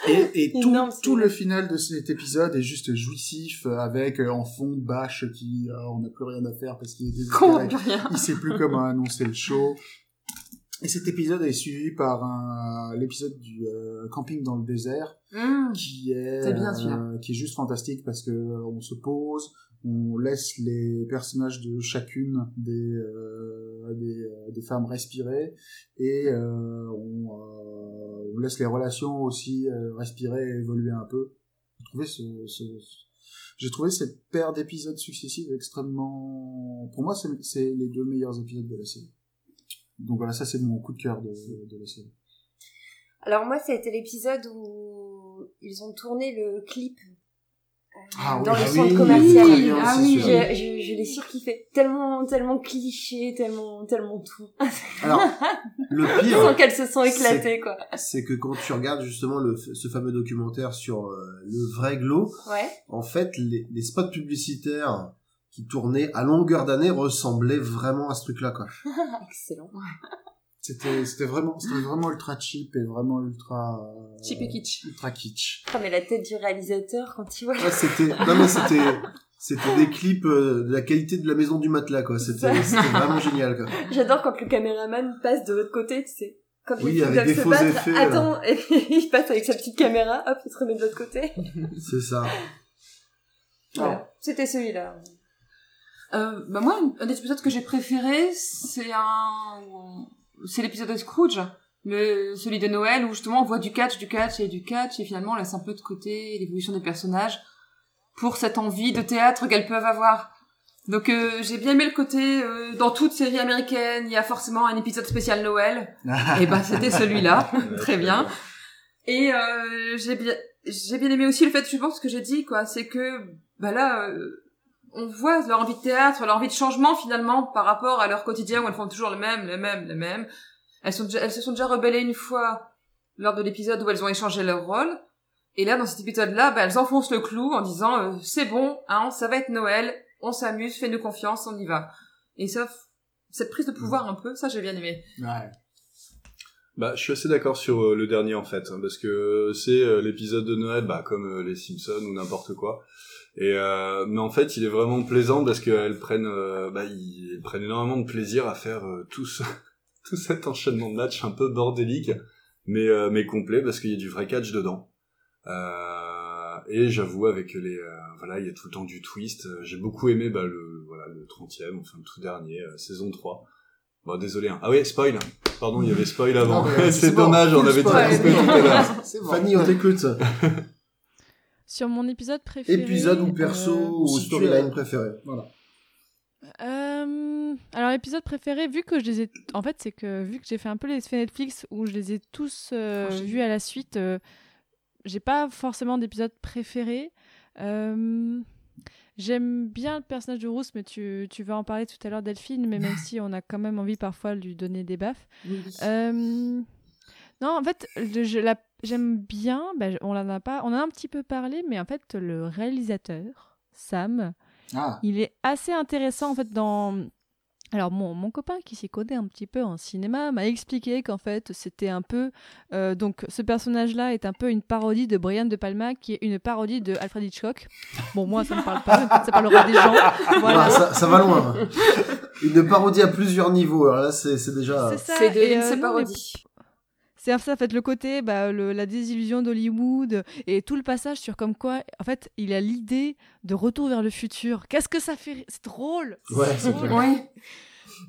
[SPEAKER 4] et, [LAUGHS] et tout,
[SPEAKER 7] Énorme,
[SPEAKER 4] tout
[SPEAKER 7] c'est-
[SPEAKER 4] le final de cet épisode est juste jouissif euh, avec euh, en fond Bash qui euh, on n'a plus rien à faire parce qu'il est désespéré il sait plus comment [LAUGHS] annoncer le show. Et cet épisode est suivi par un, l'épisode du euh, camping dans le désert,
[SPEAKER 2] Mmh.
[SPEAKER 4] qui est,
[SPEAKER 2] bien,
[SPEAKER 4] qui est juste fantastique parce que on se pose, on laisse les personnages de chacune des des, des femmes respirer et on, on laisse les relations aussi euh, respirer et évoluer un peu. J'ai trouvé cette paire d'épisodes successifs extrêmement pour moi c'est les deux meilleurs épisodes de la série. Donc voilà, ça c'est mon coup de cœur de, la série.
[SPEAKER 7] Alors moi, été l'épisode où ils ont tourné le clip
[SPEAKER 4] Ah
[SPEAKER 7] dans
[SPEAKER 4] oui,
[SPEAKER 7] le
[SPEAKER 4] ah
[SPEAKER 7] centre
[SPEAKER 4] oui,
[SPEAKER 7] commercial. ah oui, je, je, je l'ai surkiffé. Tellement, tellement cliché, tellement, tellement tout. [LAUGHS]
[SPEAKER 1] Alors, le
[SPEAKER 7] Sans
[SPEAKER 1] pire,
[SPEAKER 7] qu'elles se sont éclatées, quoi.
[SPEAKER 1] c'est que quand tu regardes justement le, ce fameux documentaire sur euh, le vrai glow,
[SPEAKER 7] Ouais.
[SPEAKER 1] en fait, les, les spots publicitaires qui tournaient à longueur d'année ressemblaient vraiment à ce truc-là, quoi. [LAUGHS]
[SPEAKER 7] Excellent.
[SPEAKER 4] C'était c'était vraiment c'était vraiment ultra cheap et vraiment ultra euh,
[SPEAKER 2] Cheap et kitsch.
[SPEAKER 4] ultra kitsch.
[SPEAKER 7] Oh, mais la tête du réalisateur quand il voit.
[SPEAKER 1] Ouais, c'était, [LAUGHS] non mais c'était, c'était des clips euh, de la qualité de la maison du matelas, quoi. C'était, c'était vraiment génial, quoi. [LAUGHS]
[SPEAKER 7] J'adore quand le caméraman passe de l'autre côté, tu sais. Quand
[SPEAKER 1] Oui,
[SPEAKER 7] les
[SPEAKER 1] avec des
[SPEAKER 7] se
[SPEAKER 1] faux
[SPEAKER 7] battre,
[SPEAKER 1] effets,
[SPEAKER 7] attends, et [LAUGHS] il passe avec sa petite caméra, hop, il se remet de l'autre côté.
[SPEAKER 1] C'est ça.
[SPEAKER 7] Voilà. C'était celui-là.
[SPEAKER 2] Euh, bah moi, un des épisodes que j'ai préféré, c'est un, c'est l'épisode de Scrooge, le, celui de Noël, où justement on voit du catch, du catch et du catch, et finalement on laisse un peu de côté l'évolution des personnages pour cette envie de théâtre qu'elles peuvent avoir. Donc euh, j'ai bien aimé le côté, euh, dans toute série américaine, il y a forcément un épisode spécial Noël. [LAUGHS] Et ben c'était celui-là, [LAUGHS] très bien. Et euh, j'ai bien j'ai bien aimé aussi le fait, je pense ce que j'ai dit quoi, c'est que bah là euh, on voit leur envie de théâtre, leur envie de changement finalement par rapport à leur quotidien où elles font toujours le même, le même, le même. Elles sont déjà, elles se sont déjà rebellées une fois lors de l'épisode où elles ont échangé leur rôle. Et là, dans cet épisode-là, bah, elles enfoncent le clou en disant euh, c'est bon, hein, ça va être Noël, on s'amuse, fais-nous confiance, on y va. Et ça, cette prise de pouvoir un peu, ça j'ai bien aimé.
[SPEAKER 4] Ouais.
[SPEAKER 3] Bah, je suis assez d'accord sur euh, le dernier en fait, hein, parce que c'est euh, l'épisode de Noël, bah, comme euh, les Simpsons ou n'importe quoi. Et euh, mais en fait, il est vraiment plaisant parce qu'elles prennent, euh, bah, ils, elles prennent énormément de plaisir à faire euh, tout ce, [LAUGHS] tout cet enchaînement de matchs un peu bordélique, mais euh, mais complet parce qu'il y a du vrai catch dedans. Euh, et j'avoue avec les, euh, voilà, il y a tout le temps du twist. J'ai beaucoup aimé bah, le, voilà, le 30e, enfin le tout dernier, saison 3. Bon, désolé. Hein. Ah ouais, spoil. Pardon, il y avait spoil avant.
[SPEAKER 1] Mais [LAUGHS]
[SPEAKER 3] c'est dommage, on avait dit.
[SPEAKER 1] Fanny, on t'écoute. [LAUGHS]
[SPEAKER 6] Sur mon épisode préféré.
[SPEAKER 1] Épisode ou perso
[SPEAKER 6] euh,
[SPEAKER 1] ou storyline
[SPEAKER 4] as-
[SPEAKER 1] préférée.
[SPEAKER 4] Voilà.
[SPEAKER 6] Euh, alors l'épisode préféré, vu que je les ai, en fait, c'est que vu que j'ai fait un peu les effets Netflix où je les ai tous euh, vus à la suite, euh, j'ai pas forcément d'épisode préféré. Euh, J'aime bien le personnage de Rousse, mais tu, tu vas en parler tout à l'heure, Delphine, mais même [LAUGHS] si on a quand même envie parfois de lui donner des baffes. Euh, non, en fait, le- je la- j'aime bien, bah, on en a pas, on en a un petit peu parlé, mais en fait, le réalisateur, Sam,
[SPEAKER 4] Ah.
[SPEAKER 6] il est assez intéressant en fait dans. Alors mon, mon copain qui s'y connaît un petit peu en cinéma m'a expliqué qu'en fait c'était un peu euh, donc ce personnage-là est un peu une parodie de Brian de Palma qui est une parodie de Alfred Hitchcock. Bon moi ça me parle pas, ça parlera des gens. [LAUGHS] Voilà.
[SPEAKER 1] Ouais, ça, ça va loin. Une parodie à plusieurs niveaux. Alors là, c'est c'est déjà.
[SPEAKER 6] C'est ça.
[SPEAKER 2] C'est
[SPEAKER 6] et, euh,
[SPEAKER 2] parodie.
[SPEAKER 6] C'est ça, en fait, le côté, bah, le- la désillusion d'Hollywood et tout le passage sur comme quoi, en fait, il a l'idée de retour vers le futur. Qu'est-ce que ça fait C'est drôle
[SPEAKER 1] Ouais, c'est
[SPEAKER 6] drôle.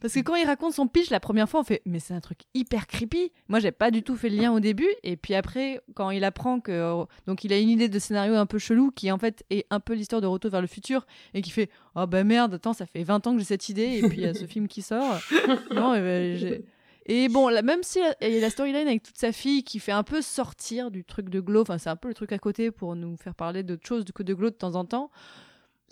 [SPEAKER 6] Parce que quand il raconte son pitch la première fois, on fait mais c'est un truc hyper creepy. Moi, j'ai pas du tout fait le lien au début et puis après quand il apprend que euh, donc il a une idée de scénario un peu chelou qui en fait est un peu l'histoire de Retour vers le futur et qui fait "Oh bah merde, attends, ça fait 20 ans que j'ai cette idée et puis il y a ce film qui sort." [LAUGHS] non, et ben, j'ai- et bon, là, même si la- il y a la storyline avec toute sa fille qui fait un peu sortir du truc de Glow, enfin c'est un peu le truc à côté pour nous faire parler d'autre chose que de Glow de temps en temps.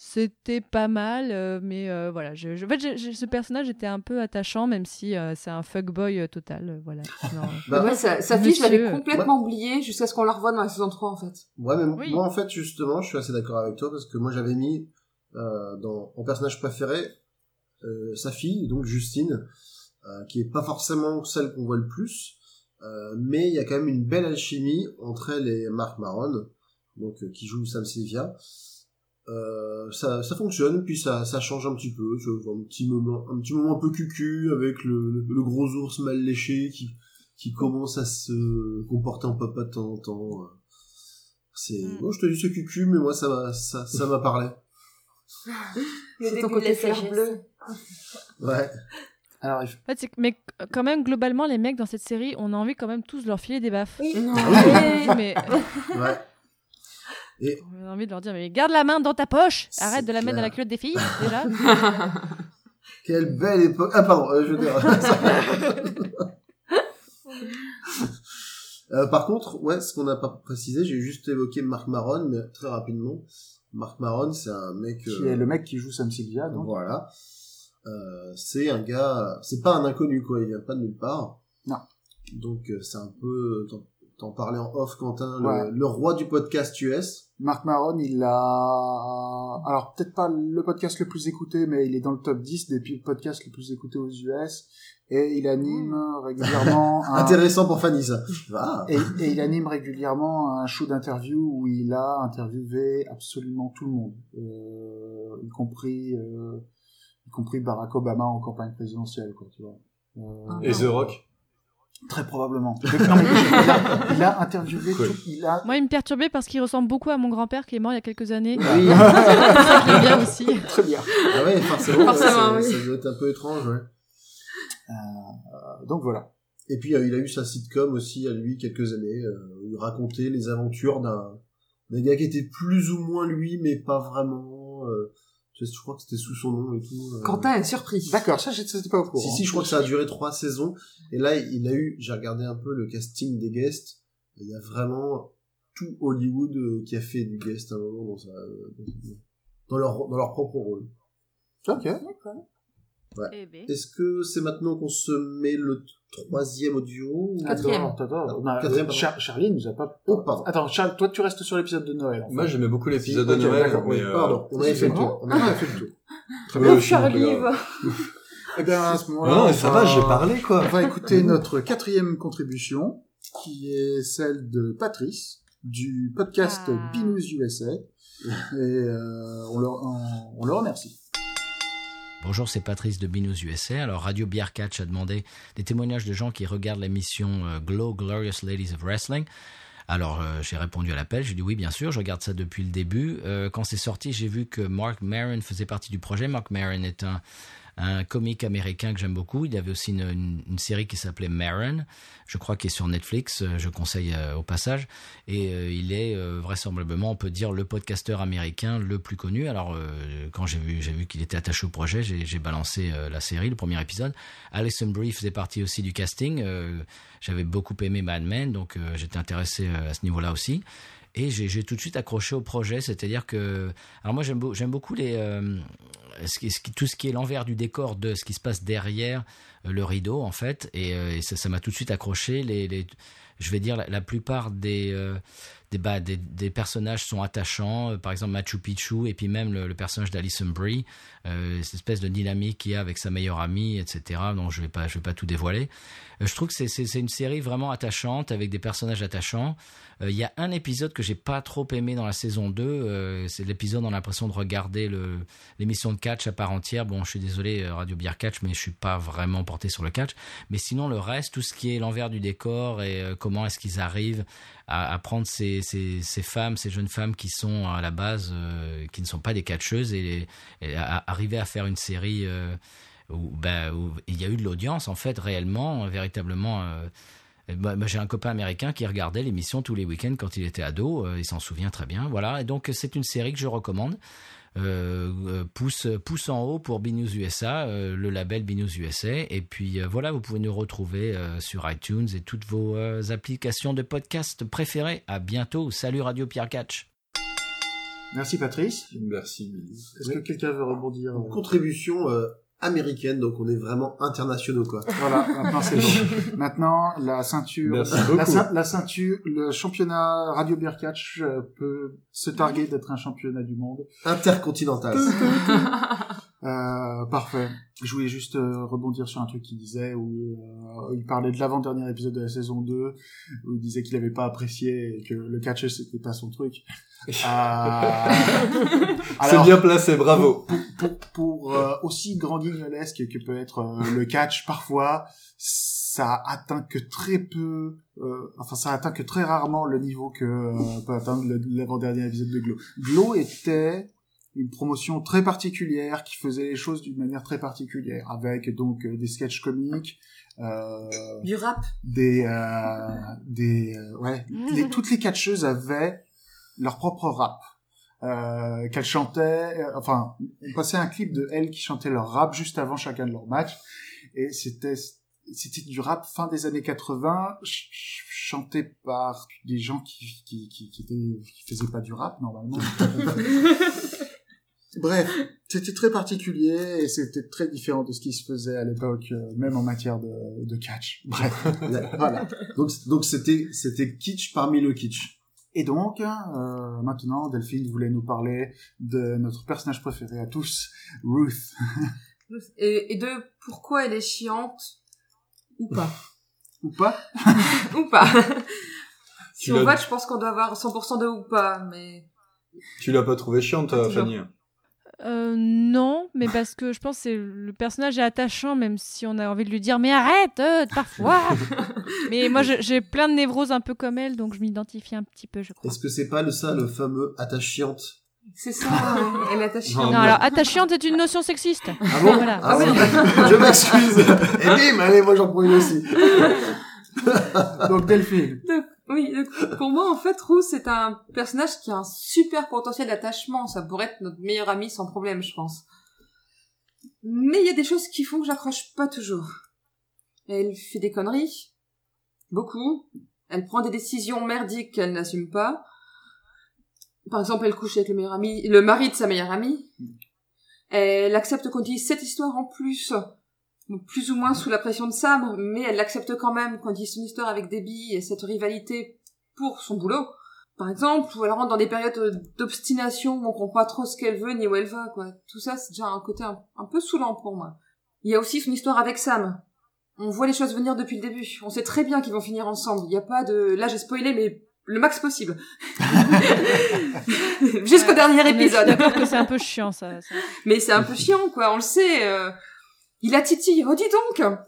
[SPEAKER 6] C'était pas mal, euh, mais euh, voilà. Je, je- en fait, ce personnage était un peu attachant, même si euh, c'est un fuckboy euh, total. euh, voilà. [LAUGHS] Non, euh,
[SPEAKER 1] Bah,
[SPEAKER 2] ouais, sa, sa fille, je l'avais complètement oubliée jusqu'à ce qu'on la revoie dans la saison 3, en fait.
[SPEAKER 1] Ouais, mais
[SPEAKER 6] Oui.
[SPEAKER 1] moi, en fait, justement, je suis assez d'accord avec toi parce que moi, j'avais mis euh, dans, en personnage préféré euh, sa fille, donc Justine, euh, qui est pas forcément celle qu'on voit le plus, euh, mais il y a quand même une belle alchimie entre elle et Marc Maron, donc euh, qui joue Sam Sylvia. Euh, ça, ça fonctionne, puis ça, ça change un petit peu. Je vois un petit moment, un petit moment un peu cucu avec le, le, gros ours mal léché qui, qui commence à se comporter en papa de temps en temps. C'est,
[SPEAKER 6] Mm.
[SPEAKER 1] moi je te dis c'est cucu, mais moi ça m'a, ça, ça m'a parlé. [LAUGHS]
[SPEAKER 7] Le
[SPEAKER 2] C'est
[SPEAKER 7] début
[SPEAKER 2] ton
[SPEAKER 7] de
[SPEAKER 2] côté
[SPEAKER 7] la
[SPEAKER 2] fleur bleue.
[SPEAKER 1] Ouais.
[SPEAKER 4] Alors,
[SPEAKER 6] En fait, c'est que- mais quand même, globalement, les mecs dans cette série, on a envie quand même tous de leur filer des baffes.
[SPEAKER 7] Oui.
[SPEAKER 2] Non.
[SPEAKER 6] mais [LAUGHS]
[SPEAKER 1] Ouais. Et
[SPEAKER 6] on a envie de leur dire, mais garde la main dans ta poche Arrête de la mettre dans la culotte des filles, [LAUGHS] déjà
[SPEAKER 1] quelle belle époque. Ah pardon, euh, je veux dire. [LAUGHS] Euh, par contre, ouais, ce qu'on n'a pas précisé, j'ai juste évoqué Marc Maron, mais très rapidement. Marc Maron, c'est un mec.
[SPEAKER 4] qui
[SPEAKER 1] euh,
[SPEAKER 4] est le mec qui joue Sam Sylvia, donc.
[SPEAKER 1] Voilà. Euh, c'est un gars, c'est pas un inconnu quoi, il vient pas de nulle part.
[SPEAKER 4] Non.
[SPEAKER 1] Donc euh, c'est un peu, t'en- parlais en off Quentin, le,
[SPEAKER 4] Ouais.
[SPEAKER 1] le roi du podcast US.
[SPEAKER 4] Marc Maron, il a, alors peut-être pas le podcast le plus écouté, mais il est dans le top 10 des podcasts les plus écoutés aux US, et il anime régulièrement [LAUGHS] un,
[SPEAKER 1] Intéressant pour Fanny ça. Ah.
[SPEAKER 4] et, et il anime régulièrement un show d'interview où il a interviewé absolument tout le monde, euh, y compris, euh, y compris Barack Obama en campagne présidentielle, quoi, tu vois. Euh,
[SPEAKER 3] Et The Rock
[SPEAKER 4] Très probablement. Mais [LAUGHS] non, mais il, a, il a interviewé
[SPEAKER 3] Cool.
[SPEAKER 4] tout, il a,
[SPEAKER 6] Moi, il me perturbait parce qu'il ressemble beaucoup à mon grand-père qui est mort il y a quelques années.
[SPEAKER 1] Oui.
[SPEAKER 6] Est bien aussi. [LAUGHS]
[SPEAKER 4] très bien.
[SPEAKER 1] Ah ouais, forcément,
[SPEAKER 2] Forcément,
[SPEAKER 1] ouais,
[SPEAKER 2] oui.
[SPEAKER 1] ça, doit être un peu étrange, ouais.
[SPEAKER 4] Euh, donc voilà.
[SPEAKER 1] Et puis euh, il a eu sa sitcom aussi à lui quelques années, euh, où il racontait les aventures d'un d'un gars qui était plus ou moins lui, mais pas vraiment. Je, crois que c'était sous son nom et tout. euh.
[SPEAKER 2] Quentin est surpris.
[SPEAKER 4] D'accord, ça j'étais pas au courant.
[SPEAKER 1] Si si, je crois que ça a duré trois saisons. Et là, il a eu, j'ai regardé un peu le casting des guests. Il y a vraiment tout Hollywood euh, qui a fait du guest à un moment dans, sa, dans leur dans leur propre rôle.
[SPEAKER 4] Ok.
[SPEAKER 6] Eh ben.
[SPEAKER 1] Est-ce que c'est maintenant qu'on se met le troisième audio ou-
[SPEAKER 2] Quatrième.
[SPEAKER 4] Attends, attends, attends. On a-
[SPEAKER 1] Quatrième, pardon.
[SPEAKER 4] Char- Charlie nous a pas.
[SPEAKER 1] Oh, pardon.
[SPEAKER 4] Attends, Charles, toi, tu restes sur l'épisode de Noël.
[SPEAKER 3] Moi, j'aimais beaucoup l'épisode
[SPEAKER 1] Ok,
[SPEAKER 3] de Noël,
[SPEAKER 1] d'accord,
[SPEAKER 3] mais euh,
[SPEAKER 1] pardon, on avait fait le tour. On avait fait le tour.
[SPEAKER 3] très bien,
[SPEAKER 2] Oh, Charlie, va.
[SPEAKER 4] Eh bien, à ce moment-là.
[SPEAKER 3] Non, mais
[SPEAKER 4] on
[SPEAKER 3] ça va, j'ai parlé, quoi.
[SPEAKER 4] On va écouter notre quatrième contribution, qui est celle de Patrice, du podcast
[SPEAKER 6] Ah.
[SPEAKER 4] Binous USA. Et euh, on, le, on, on le remercie.
[SPEAKER 11] Bonjour, c'est Patrice de Binous USA. Alors, Radio Beer Catch a demandé des témoignages de gens qui regardent l'émission euh, Glow Glorious Ladies of Wrestling. Alors, euh, j'ai répondu à l'appel, j'ai dit oui, bien sûr, je regarde ça depuis le début. Euh, quand c'est sorti, j'ai vu que Mark Maron faisait partie du projet. Mark Maron est un, un comique américain que j'aime beaucoup. Il avait aussi une, série qui s'appelait Maron, je crois qu'il est sur Netflix, euh, je conseille euh, au passage. Et euh, il est vraisemblablement, on peut dire, le podcasteur américain le plus connu. Alors, quand j'ai vu, j'ai vu qu'il était attaché au projet, j'ai balancé la série, le premier épisode. Alison Brie faisait partie aussi du casting. J'avais beaucoup aimé Mad Men, donc j'étais intéressé à ce niveau-là aussi. Et j'ai tout de suite accroché au projet, c'est-à-dire que... Alors moi j'aime j'aime beaucoup les, euh, tout ce qui est l'envers du décor de ce qui se passe derrière euh, le rideau en fait, et, euh, ça m'a tout de suite accroché. Les, je vais dire la, plupart des, des, bah, des, des personnages sont attachants, euh, par exemple Machu Picchu, et puis même le, personnage d'Alison Brie, euh, cette espèce de dynamique qu'il y a avec sa meilleure amie, etc. Donc je vais pas, vais pas tout dévoiler. Euh, je trouve que c'est- une série vraiment attachante avec des personnages attachants. Il y a un épisode que j'ai pas trop aimé dans la saison 2. euh, c'est l'épisode, on a l'impression de regarder l'émission de catch à part entière. Bon, je suis désolé, Radio Beer Catch, mais je suis pas vraiment porté sur le catch. Mais sinon, le reste, tout ce qui est l'envers du décor et comment est-ce qu'ils arrivent à, prendre ces, ces, femmes, ces jeunes femmes qui sont à la base, euh, qui ne sont pas des catcheuses, et, à, arriver à faire une série euh, où, ben, où il y a eu de l'audience, en fait, réellement, euh, véritablement. bah, bah, j'ai un copain américain qui regardait l'émission tous les week-ends quand il était ado, il s'en souvient très bien. Voilà, et donc c'est une série que je recommande. Euh, euh, pouce, pouce en haut pour BNews USA, euh, le label BNews USA. Et puis euh, voilà, vous pouvez nous retrouver euh, sur iTunes et toutes vos euh, applications de podcast préférées. À bientôt. Salut Radio Pierre Catch.
[SPEAKER 4] Merci Patrice.
[SPEAKER 3] Merci.
[SPEAKER 4] Est-ce que quelqu'un veut rebondir? Euh,
[SPEAKER 1] Contribution euh, américaine, donc on est vraiment internationaux, quoi.
[SPEAKER 4] Voilà, maintenant c'est bon. [LAUGHS] Maintenant, la ceinture, la, ceinture, le championnat Radio Beer Catch euh, peut se targuer d'être un championnat du monde.
[SPEAKER 1] Intercontinental. [LAUGHS]
[SPEAKER 4] Euh, parfait. Je voulais juste euh, rebondir sur un truc qu'il disait où euh, il parlait de l'avant-dernier épisode de la saison 2 où il disait qu'il avait pas apprécié et que le catch c'était pas son truc. [LAUGHS]
[SPEAKER 3] C'est bien placé, bravo.
[SPEAKER 4] pour, pour, pour, aussi grand guignolesque que peut être le catch parfois ça atteint que très peu enfin ça atteint que très rarement le niveau que peut atteindre l'avant-dernier épisode de Glow. Glow était une promotion très particulière qui faisait les choses d'une manière très particulière avec donc euh, des sketchs comiques euh,
[SPEAKER 2] Du rap.
[SPEAKER 4] des euh, des euh, ouais les, toutes les catcheuses avaient leur propre rap euh, qu'elles chantaient euh, enfin on passait un clip de elles qui chantaient leur rap juste avant chacun de leurs matchs et c'était c'était du rap fin des années 80 ch- ch- chanté par des gens qui qui qui qui, étaient, qui faisaient pas du rap normalement [LAUGHS] Bref, c'était très particulier et c'était très différent de ce qui se faisait à l'époque, euh, même en matière de, de catch. Bref, [LAUGHS] voilà.
[SPEAKER 1] donc, donc c'était, c'était kitsch parmi le kitsch.
[SPEAKER 4] Et donc, euh, maintenant, Delphine voulait nous parler de notre personnage préféré à tous, [LAUGHS] Ruth.
[SPEAKER 2] Et, et de pourquoi elle est chiante ou pas. [LAUGHS]
[SPEAKER 4] Ou pas
[SPEAKER 2] ou pas. si
[SPEAKER 3] Tu
[SPEAKER 2] on vote, je pense qu'on doit avoir 100% de ou pas, mais...
[SPEAKER 3] Tu l'as pas trouvé chiante, toi,
[SPEAKER 2] toujours.
[SPEAKER 3] Fanny
[SPEAKER 6] Euh, non, mais [LAUGHS] parce que je pense que c'est- le personnage est attachant, même si on a envie de lui dire mais arrête euh, parfois. [LAUGHS] mais moi j'ai plein de névroses un peu comme elle, donc je m'identifie un petit peu, je crois.
[SPEAKER 1] Est-ce que c'est pas le ça, le fameux attachiante?
[SPEAKER 2] C'est ça, elle est attachée.
[SPEAKER 3] Non,
[SPEAKER 6] Non, alors attachante est une notion sexiste.
[SPEAKER 1] Ah bon?
[SPEAKER 6] Voilà.
[SPEAKER 1] Ah oui, je m'excuse. [LAUGHS] Et bim, allez, moi j'en prends une aussi.
[SPEAKER 4] Donc Delphine.
[SPEAKER 2] Donc, oui, donc, pour moi, en fait, Ruth, c'est un personnage qui a un super potentiel d'attachement. Ça pourrait être notre meilleur ami sans problème, je pense. Mais il y a des choses qui font que j'accroche pas toujours. Elle fait des conneries. Beaucoup. Elle prend des décisions merdiques qu'elle n'assume pas. Par exemple, elle couche avec le meilleur ami, le mari de sa meilleure amie. Elle accepte qu'on dise cette histoire en plus, donc plus ou moins sous la pression de Sam, mais elle l'accepte quand même qu'on dise son histoire avec Debbie et cette rivalité pour son boulot. Par exemple, ou elle rentre dans des périodes d'obstination où on comprend pas trop ce qu'elle veut ni où elle va, quoi. Tout ça, c'est déjà un côté un, un peu saoulant pour moi. Il y a aussi son histoire avec Sam. On voit les choses venir depuis le début. On sait très bien qu'ils vont finir ensemble. Il n'y a pas de... Là, j'ai spoilé, mais le max possible. [LAUGHS] Jusqu'au dernier épisode.
[SPEAKER 6] d'accord que c'est un peu chiant, ça. ça.
[SPEAKER 2] Mais c'est un peu chiant, quoi, on le sait. euh. Il a Titi, oh donc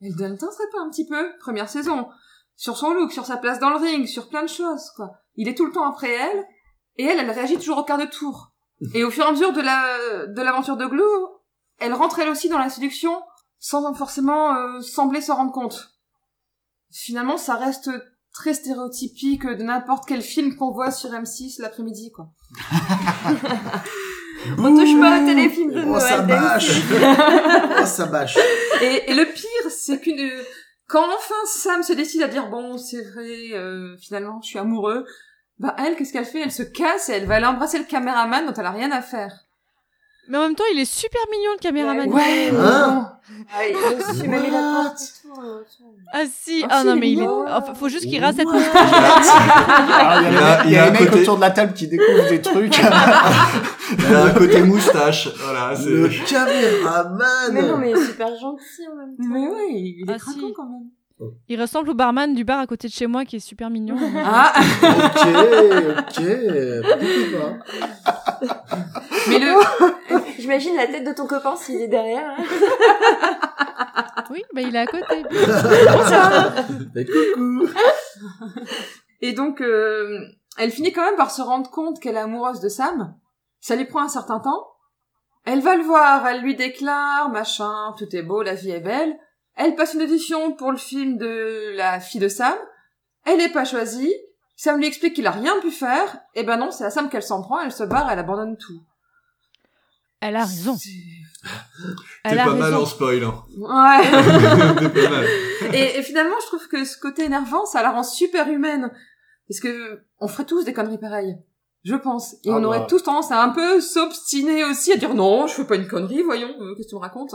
[SPEAKER 2] Elle ne tenterait pas un petit peu, première saison. Sur son look, sur sa place dans le ring, sur plein de choses, quoi. Il est tout le temps après elle, et elle, elle réagit toujours au quart de tour. Et au fur et à mesure de la de l'aventure de Glow, elle rentre elle aussi dans la séduction, sans forcément euh, sembler s'en rendre compte. Finalement, ça reste très stéréotypique de n'importe quel film qu'on voit sur M6 l'après-midi, quoi. [LAUGHS]
[SPEAKER 7] On touche pas au téléfilm de
[SPEAKER 1] Oh, ça
[SPEAKER 7] Noël.
[SPEAKER 1] bâche. [LAUGHS] Oh, ça bâche
[SPEAKER 2] Et, et le pire, c'est qu'une quand enfin Sam se décide à dire bon, c'est vrai, euh, finalement, je suis amoureux. Bah elle, qu'est-ce qu'elle fait? Elle se casse et elle va aller embrasser le caméraman dont elle a rien à faire.
[SPEAKER 6] Mais en même temps, il est super mignon, le caméraman.
[SPEAKER 2] Ouais.
[SPEAKER 1] Hein
[SPEAKER 7] Ah, il aussi même la porte.
[SPEAKER 6] Ah si,
[SPEAKER 2] Ah,
[SPEAKER 6] ah non
[SPEAKER 2] il est
[SPEAKER 6] mais il est... enfin, faut juste qu'il rase cette moustache.
[SPEAKER 4] Ah, il y [LAUGHS]
[SPEAKER 3] Il
[SPEAKER 4] a, il y
[SPEAKER 3] il un
[SPEAKER 4] mecs
[SPEAKER 3] côté-
[SPEAKER 4] autour de la table qui découvrent des trucs. [LAUGHS]
[SPEAKER 3] Elle a un côté moustache. Voilà, c'est.
[SPEAKER 1] Le caméraman
[SPEAKER 7] Mais non, mais il est super gentil en même temps.
[SPEAKER 2] Mais ouais, il est
[SPEAKER 6] Ah,
[SPEAKER 2] craquant
[SPEAKER 6] si.
[SPEAKER 2] quand même.
[SPEAKER 6] Il ressemble au barman du bar à côté de chez moi qui est super mignon. [LAUGHS]
[SPEAKER 2] Ah,
[SPEAKER 1] Ok, ok, [LAUGHS] pourquoi pas.
[SPEAKER 2] mais le [LAUGHS]
[SPEAKER 7] J'imagine la tête de ton copain s'il est derrière. hein.
[SPEAKER 6] Oui, bah il est à côté.
[SPEAKER 1] Mais coucou
[SPEAKER 2] et donc euh, elle finit quand même par se rendre compte qu'elle est amoureuse de Sam. Ça lui prend un certain temps. Elle va le voir, elle lui déclare, machin, tout est beau, la vie est belle. Elle passe une audition pour le film de la fille de Sam. Elle n'est pas choisie. Sam lui explique qu'il a rien pu faire. Et ben non, c'est à Sam qu'elle s'en prend, elle se barre, elle abandonne tout.
[SPEAKER 6] Elle a raison.
[SPEAKER 2] C'est-
[SPEAKER 3] T'es pas mal en spoil. Hein.
[SPEAKER 2] Ouais. [LAUGHS]
[SPEAKER 3] T'es pas mal.
[SPEAKER 2] et, et finalement, je trouve que ce côté énervant, ça la rend super humaine. Parce que on ferait tous des conneries pareilles. Je pense. Et
[SPEAKER 4] Ah
[SPEAKER 2] on
[SPEAKER 4] bah.
[SPEAKER 2] aurait tous tendance à un peu s'obstiner aussi, à dire non, je fais pas une connerie, voyons, euh, qu'est-ce que tu me racontes?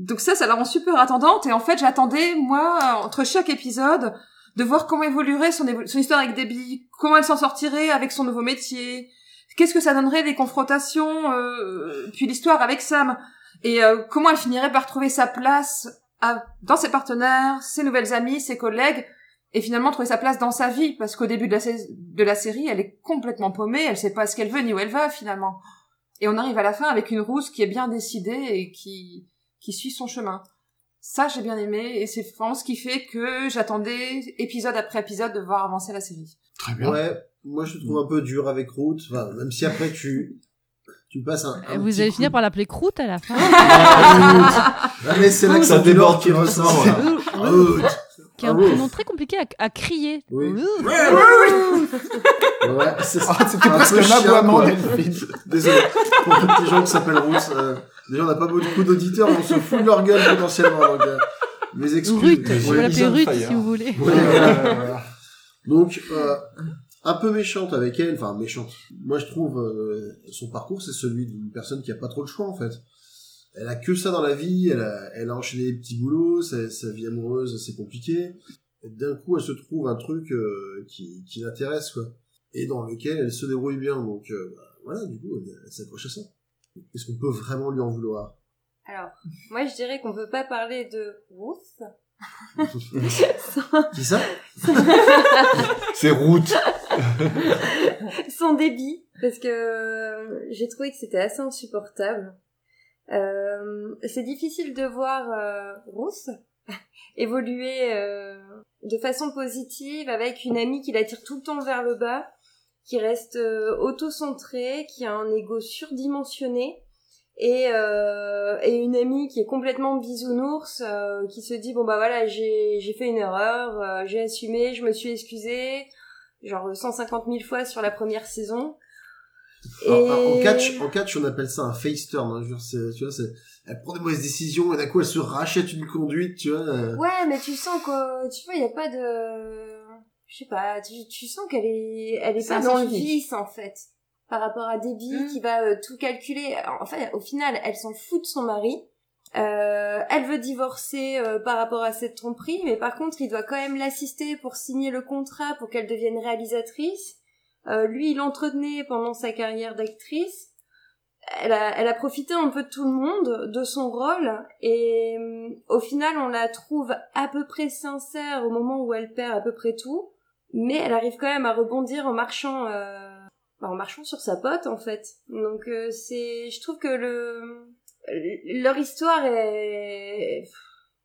[SPEAKER 2] Donc ça, ça la rend super attendante. Et en fait, j'attendais, moi, entre chaque épisode, de voir comment évoluerait son, histoire avec Debbie, comment elle s'en sortirait avec son nouveau métier, qu'est-ce que ça donnerait les confrontations, euh, puis l'histoire avec Sam, et euh, comment elle finirait par trouver sa place dans ses partenaires, ses nouvelles amies, ses collègues, et finalement trouver sa place dans sa vie, parce qu'au début de la, de la série, elle est complètement paumée, elle sait pas ce qu'elle veut ni où elle va finalement. Et on arrive à la fin avec une rousse qui est bien décidée et qui, qui suit son chemin. Ça, j'ai bien aimé, et c'est vraiment ce qui fait que j'attendais épisode après épisode de voir avancer la série.
[SPEAKER 4] Très bien.
[SPEAKER 1] Ouais, moi je te trouve un peu dur avec Root, enfin, même si après tu, tu passes un, un
[SPEAKER 6] Vous
[SPEAKER 1] petit
[SPEAKER 6] allez
[SPEAKER 1] coup-
[SPEAKER 6] finir par l'appeler croûte à la fin. [LAUGHS]
[SPEAKER 1] Ah, mais c'est l'accent
[SPEAKER 3] Ça
[SPEAKER 1] du Nord
[SPEAKER 3] déborde
[SPEAKER 1] qui ressort.
[SPEAKER 3] voilà.
[SPEAKER 1] Root.
[SPEAKER 6] Qui est un
[SPEAKER 1] Ah,
[SPEAKER 6] prénom très compliqué à, à crier.
[SPEAKER 1] Oui. Ouais, c'est
[SPEAKER 4] Ah, C'était
[SPEAKER 1] un
[SPEAKER 4] presque
[SPEAKER 1] peu
[SPEAKER 4] un aboiement. Delphine.
[SPEAKER 1] Désolé pour les petits gens qui s'appellent Root. Euh, déjà, on n'a pas beaucoup d'auditeurs, on se fout de leur gueule potentiellement. Donc, euh, mes excuses.
[SPEAKER 6] Ruth,
[SPEAKER 1] mais-
[SPEAKER 6] je vais l'appeler Ruth si vous voulez.
[SPEAKER 1] Ouais, voilà, [LAUGHS] voilà. Donc, euh, un peu méchante avec elle, enfin méchante. Moi, je trouve euh, son parcours, c'est celui d'une personne qui a pas trop le choix en fait. Elle a que ça dans la vie, elle a, elle a enchaîné des petits boulots, sa, sa vie amoureuse, c'est compliqué. D'un coup, elle se trouve un truc euh, qui, qui l'intéresse quoi, et dans lequel elle se débrouille bien. Donc euh, bah, voilà, du coup, elle, elle s'accroche à ça. Est-ce qu'on peut vraiment lui en vouloir?
[SPEAKER 7] Alors, moi je dirais qu'on peut pas parler de Ruth. [LAUGHS]
[SPEAKER 1] Qui ça?
[SPEAKER 3] C'est route.
[SPEAKER 7] Sans débit, parce que euh, j'ai trouvé que c'était assez insupportable. Euh, c'est difficile de voir euh, Ruth [LAUGHS] évoluer euh, de façon positive avec une amie qui l'attire tout le temps vers le bas, qui reste euh, auto-centrée, qui a un ego surdimensionné et, euh, et une amie qui est complètement bisounours, qui se dit bon bah voilà j'ai fait une erreur, j'ai assumé, je me suis excusée, genre 150 000 fois sur la première saison.
[SPEAKER 1] Alors,
[SPEAKER 7] Et-
[SPEAKER 1] En catch, en catch, on appelle ça un face turn. Hein, je veux dire, c'est- tu vois, c'est, elle prend des mauvaises décisions et d'un coup, elle se rachète une conduite, tu vois. euh.
[SPEAKER 7] Ouais, mais tu sens que, tu vois, il y a pas de, je sais pas, tu, tu sens qu'elle est, elle est pas dans le vice, en fait. par rapport à Debbie
[SPEAKER 2] Mm.
[SPEAKER 7] qui va euh, tout calculer. En fait, au final, elle s'en fout de son mari. Euh, elle veut divorcer euh, par rapport à cette tromperie, mais par contre, il doit quand même l'assister pour signer le contrat pour qu'elle devienne réalisatrice. Euh, lui, il l'entretenait pendant sa carrière d'actrice. Elle a, elle a profité un peu de tout le monde, de son rôle, et hum, au final, on la trouve à peu près sincère au moment où elle perd à peu près tout, mais elle arrive quand même à rebondir en marchant, euh, bah, en marchant sur sa pote en fait. Donc euh, c'est, je trouve que le leur histoire est